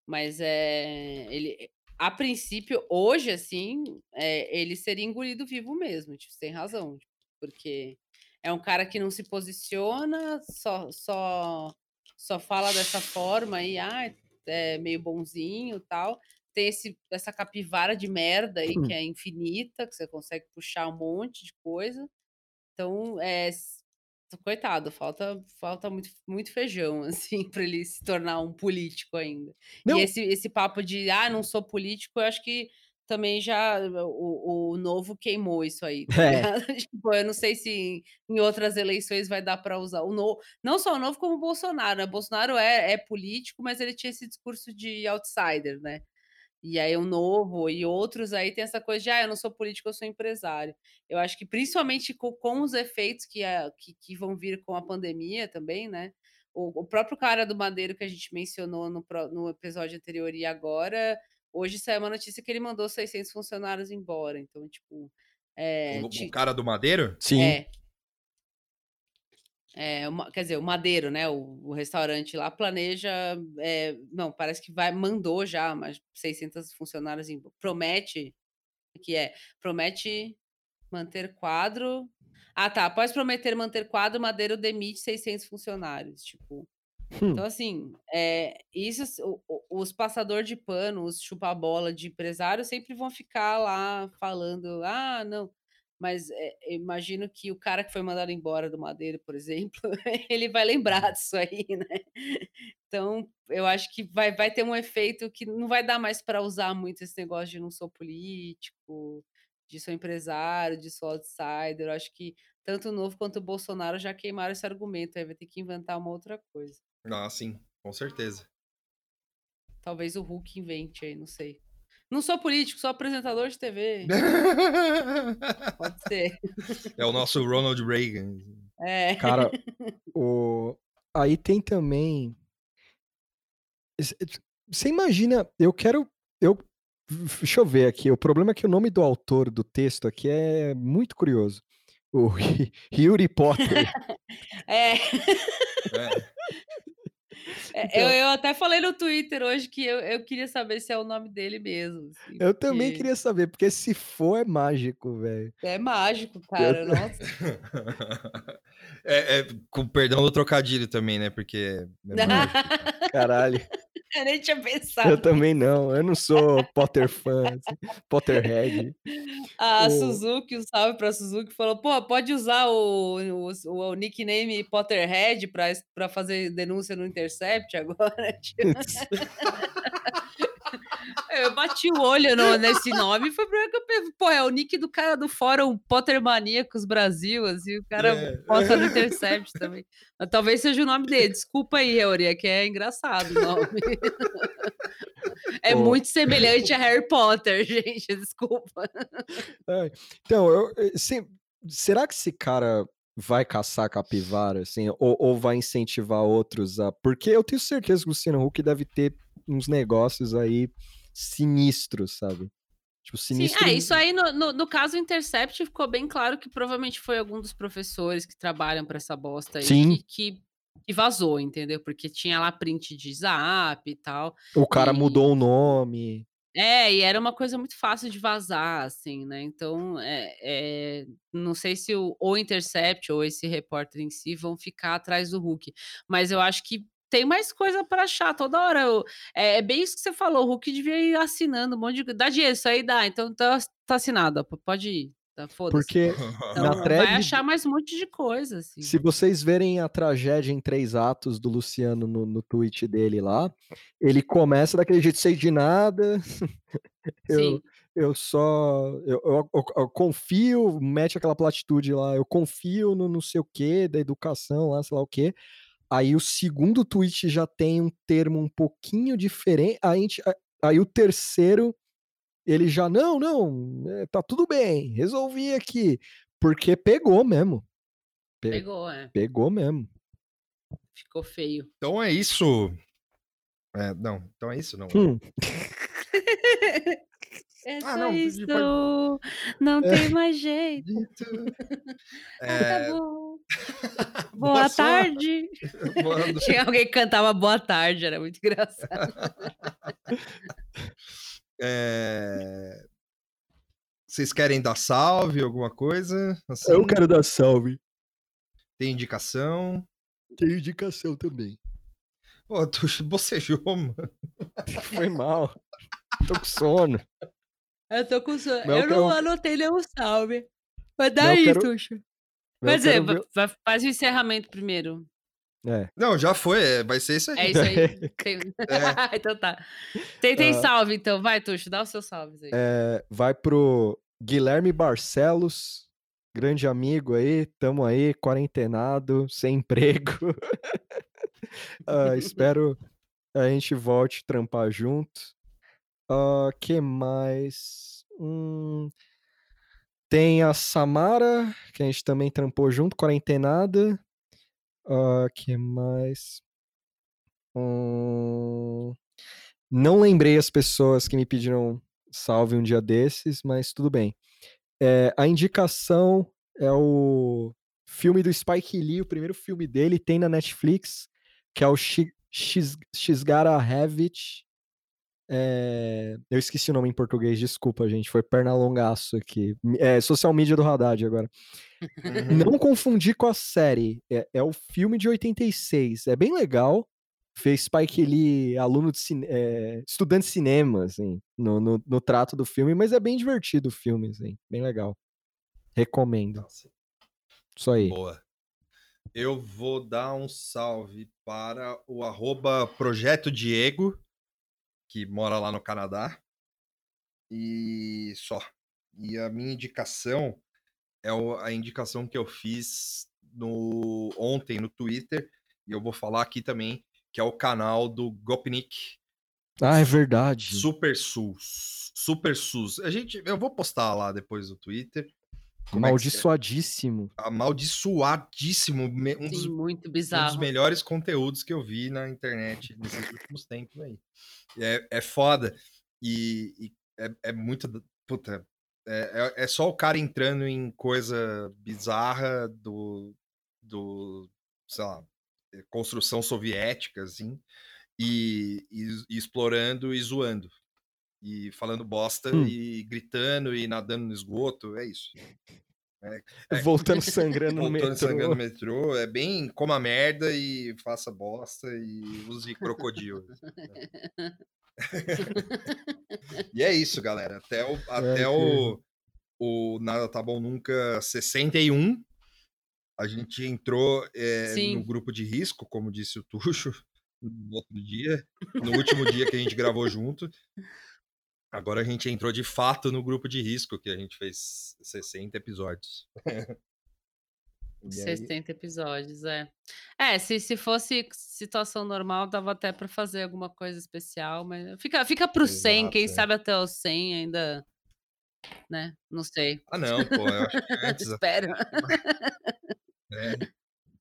Mas é. Ele, a princípio, hoje, assim, é, ele seria engolido vivo mesmo, tipo, tem razão. tipo, Porque é um cara que não se posiciona, só, só, só fala dessa forma e ah, é meio bonzinho e tal. Tem esse, essa capivara de merda aí Hum. que é infinita, que você consegue puxar um monte de coisa. Então, é. Coitado, falta, falta muito, muito feijão, assim, para ele se tornar um político ainda. Não. E esse, esse papo de, ah, não sou político, eu acho que também já o, o novo queimou isso aí. Tá É. tipo, eu não sei se em, em outras eleições vai dar para usar o novo. Não só o novo, como o Bolsonaro. Né? Bolsonaro é, é político, mas ele tinha esse discurso de outsider, né? E aí o novo e outros aí tem essa coisa de, ah, eu não sou político, eu sou empresário. Eu acho que principalmente com, com os efeitos que, a- que, que vão vir com a pandemia também, né? O, o próprio cara do Madeiro que a gente mencionou no, no episódio anterior e agora, hoje saiu uma notícia que ele mandou 600 funcionários embora. Então, tipo, é, o, o cara do Madeiro? Sim. é. É, uma- quer dizer, o Madeiro, né? O, o restaurante lá planeja. é, não, parece que vai, mandou já, mas 600 funcionários em, promete que é promete manter quadro. Ah, tá. Após prometer manter quadro, Madeiro demite 600 funcionários. Tipo, Hum. então, assim, é, isso, o- os passador de pano, os chupa-bola de empresário sempre vão ficar lá falando, ah, não. Mas é, imagino que o cara que foi mandado embora do Madeira, por exemplo, ele vai lembrar disso aí, né? Então, eu acho que vai, vai ter um efeito que não vai dar mais para usar muito esse negócio de não sou político, de sou empresário, de sou outsider. Eu acho que tanto o Novo quanto o Bolsonaro já queimaram esse argumento, aí vai ter que inventar uma outra coisa. Ah, sim, com certeza. Talvez o Hulk invente aí, não sei. Não sou político, sou apresentador de TV. Pode ser. é o nosso Ronald Reagan. É. Cara, o... aí tem também. Você imagina, eu quero. Eu... Deixa eu ver aqui. O problema é que o nome do autor do texto aqui é muito curioso. O Yuri Potter. É. É. É, Então- eu, eu até falei no Twitter hoje que eu, eu queria saber se é o nome dele mesmo. assim, Eu também porque queria saber, porque se for é mágico, velho. É mágico, cara. Nossa. É, é, com perdão do trocadilho também, né? Porque. é mágico. Caralho. eu nem tinha Eu pensado. também não. Eu não sou Potter fã, assim, Potterhead. A O- Suzuki, um salve pra Suzuki, falou: pô, pode usar o, o, o nickname Potterhead pra, pra fazer denúncia no Intercept agora? Tipo, eu bati o olho no- nesse nome e foi a primeira que eu pensei, pô, é o nick do cara do fórum Potter Maníacos Brasil, assim, o cara É. posta no Intercept também. Mas talvez seja o nome dele. Desculpa aí, Euria, que é engraçado o nome. É muito semelhante a Harry Potter, gente, desculpa. Ai, Então, eu, eh, se- será que esse cara vai caçar capivara, assim, ou, ou vai incentivar outros a. Porque eu tenho certeza que o Luciano Huck deve ter uns negócios aí sinistros, sabe? Tipo, Sim, sinistro. é, isso aí no, no, no caso Intercept ficou bem claro que provavelmente foi algum dos professores que trabalham para essa bosta aí Sim. que, que, que vazou, entendeu? Porque tinha lá print de zap e tal. O cara e- mudou o nome. É, e era uma coisa muito fácil de vazar, assim, né? Então, é, é, não sei se o, o Intercept ou esse repórter em si vão ficar atrás do Hulk, mas eu acho que tem mais coisa para achar toda hora. eu- é, é bem isso que você falou, o Hulk devia ir assinando um monte de. Dá dinheiro, isso aí dá, então tá, tá assinado, pode ir, tá, foda-se. Porque Então, na vai thread- achar mais um monte de coisa, assim. Se vocês verem a tragédia em três atos do Luciano no, no tweet dele lá, ele começa daquele jeito, sei de nada, eu, Sim. eu só. Eu, eu- eu- eu confio, mete aquela platitude lá, eu confio no não sei o que, da educação lá, sei lá o que. Aí o segundo tweet já tem um termo um pouquinho diferente. Aí, a gente- aí o terceiro, ele já, não, não, é, tá tudo bem, resolvi aqui. Porque pegou mesmo. Pe- Pegou, é. Pegou mesmo. Ficou feio. Então é isso. É, não, então é isso, não. Hum. É Ah, só não, isso. pode- Não tem mais jeito. É, Tá bom. boa Boa tarde. Boa noite. Tinha alguém que cantava boa tarde, era muito engraçado. É, Vocês querem dar salve, alguma coisa? Assim, Eu quero dar salve. Tem indicação? Tem indicação também. Pô, tu bocejou, mano. Foi mal. Tô com sono. Eu tô com sono. Mas eu Eu não quero- anotei nenhum salve. Mas Mas daí, quero- Tuxo. Quer dizer, quero faz o encerramento primeiro. É. Não, já foi, é, vai ser isso aí. É isso aí. Tem- É. então tá. Tem, tem Ah. salve, então. Vai, Tuxo, dá os seus salves aí. É, vai pro Guilherme Barcelos, grande amigo aí, tamo aí, quarentenado, sem emprego. Ah, espero a gente volte a trampar junto. Ah, que mais? Hum, tem a Samara, que a gente também trampou junto, quarentenada. Ah, que mais? Hum, não lembrei as pessoas que me pediram salve um dia desses, mas tudo bem. É, a indicação é o filme do Spike Lee, o primeiro filme dele, tem na Netflix, que é o She, She's, É, eu esqueci o nome em português, desculpa, gente, foi perna longaço aqui. É, social media do Haddad agora. Uhum. Não confundir com a série. É, é o filme de 86. É bem legal. Fez Spike Lee, aluno de cine, é, estudante de cinema, assim, no, no, no trato do filme, mas é bem divertido o filme, assim, bem legal. Recomendo. Nossa, Isso aí. boa. Eu vou dar um salve para o arroba Projeto Diego, que mora lá no Canadá. E só. E a minha indicação é a indicação que eu fiz no ontem no Twitter, e eu vou falar aqui também, que é o canal do Gopnik Ah, é verdade. Super SUS. Super SUS. A gente, eu vou postar lá depois no Twitter. Como é se- Amaldiçoadíssimo. amaldiçoadíssimo, um dos Sim, muito um dos bizarro. melhores conteúdos que eu vi na internet nesses últimos tempos aí. É, é foda. E, e é, é muito. Puta. É, é, é só o cara entrando em coisa bizarra do. do sei lá. eh, Construção soviética, assim. E, e, e explorando e zoando. E falando bosta Hum. e gritando e nadando no esgoto. É isso. É. Voltando sangrando no Voltando metrô. sangrando no metrô. É bem coma merda e faça bosta e use crocodilo. e é isso, galera. Até o, até É, o, o Nada Tá Bom Nunca 61. A gente entrou eh, no grupo de risco, como disse o Tuxo, no outro dia, no último dia que a gente gravou junto. Agora a gente entrou de fato no grupo de risco, que a gente fez 60 episódios. E aí- 60 episódios, é. É, se, se fosse situação normal, dava até pra fazer alguma coisa especial, mas fica, fica pro 100, quem Exato, é. sabe até o 100 ainda, né? Não sei. Ah, não, pô, eu acho que antes. Espero. né?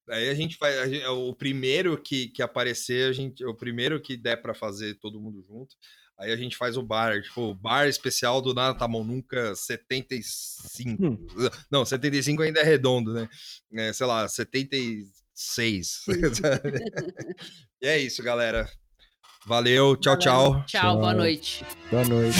Aí a gente faz. a gen- o primeiro que, que aparecer, a gente, o primeiro que der pra fazer todo mundo junto. Aí a gente faz o bar, tipo, o bar especial do Nada Tá Bom Nunca 75. Hum. Não, 75 ainda é redondo, né? É, sei lá, 76. e é isso, galera. Valeu, tchau, tchau. Tchau, boa Tchau. noite. Boa noite.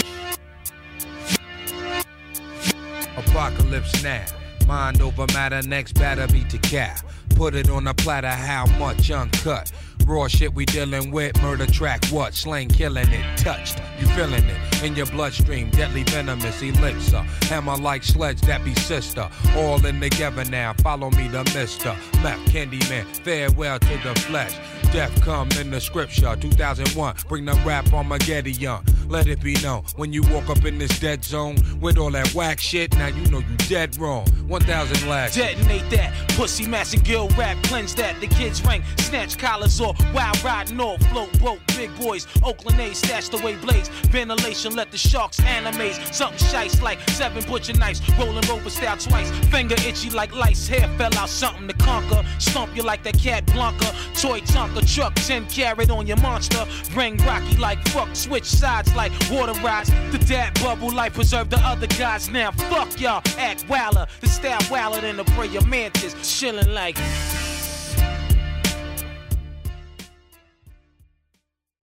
Apocalypse now. Mind over matter, next batter be to cow. Put it on a platter, how much uncut? Raw shit we dealing with, murder track what? Slang killing it, touched, you feeling it in your bloodstream, deadly venomous elixir. Hammer like sledge that be sister, all in together now. Follow me, the mister. Map Candyman, farewell to the flesh. Death come in the scripture, 2001. Bring the rap Armageddon. Let it be known when you walk up in this dead zone with all that whack shit. Now you know you dead wrong. 1,000 lags. Detonate that pussy massing gill rap, cleanse that. The kids ring, snatch collars off, wild riding off, float boat, big boys. Oakland A's stashed away blades. Ventilation, let the sharks animate. Something shice like seven butcher knives. Rolling rover style twice. Finger itchy like lice. Hair fell out, something to conquer. Stomp you like that cat Blanca. Toy Tonka truck, 10 carrot on your monster. Ring rocky like fuck. Switch sides like water rides. The dad bubble life preserve the other guys. Now fuck y'all. Act wilder. The style wilder than the prayer mantis. Chilling like.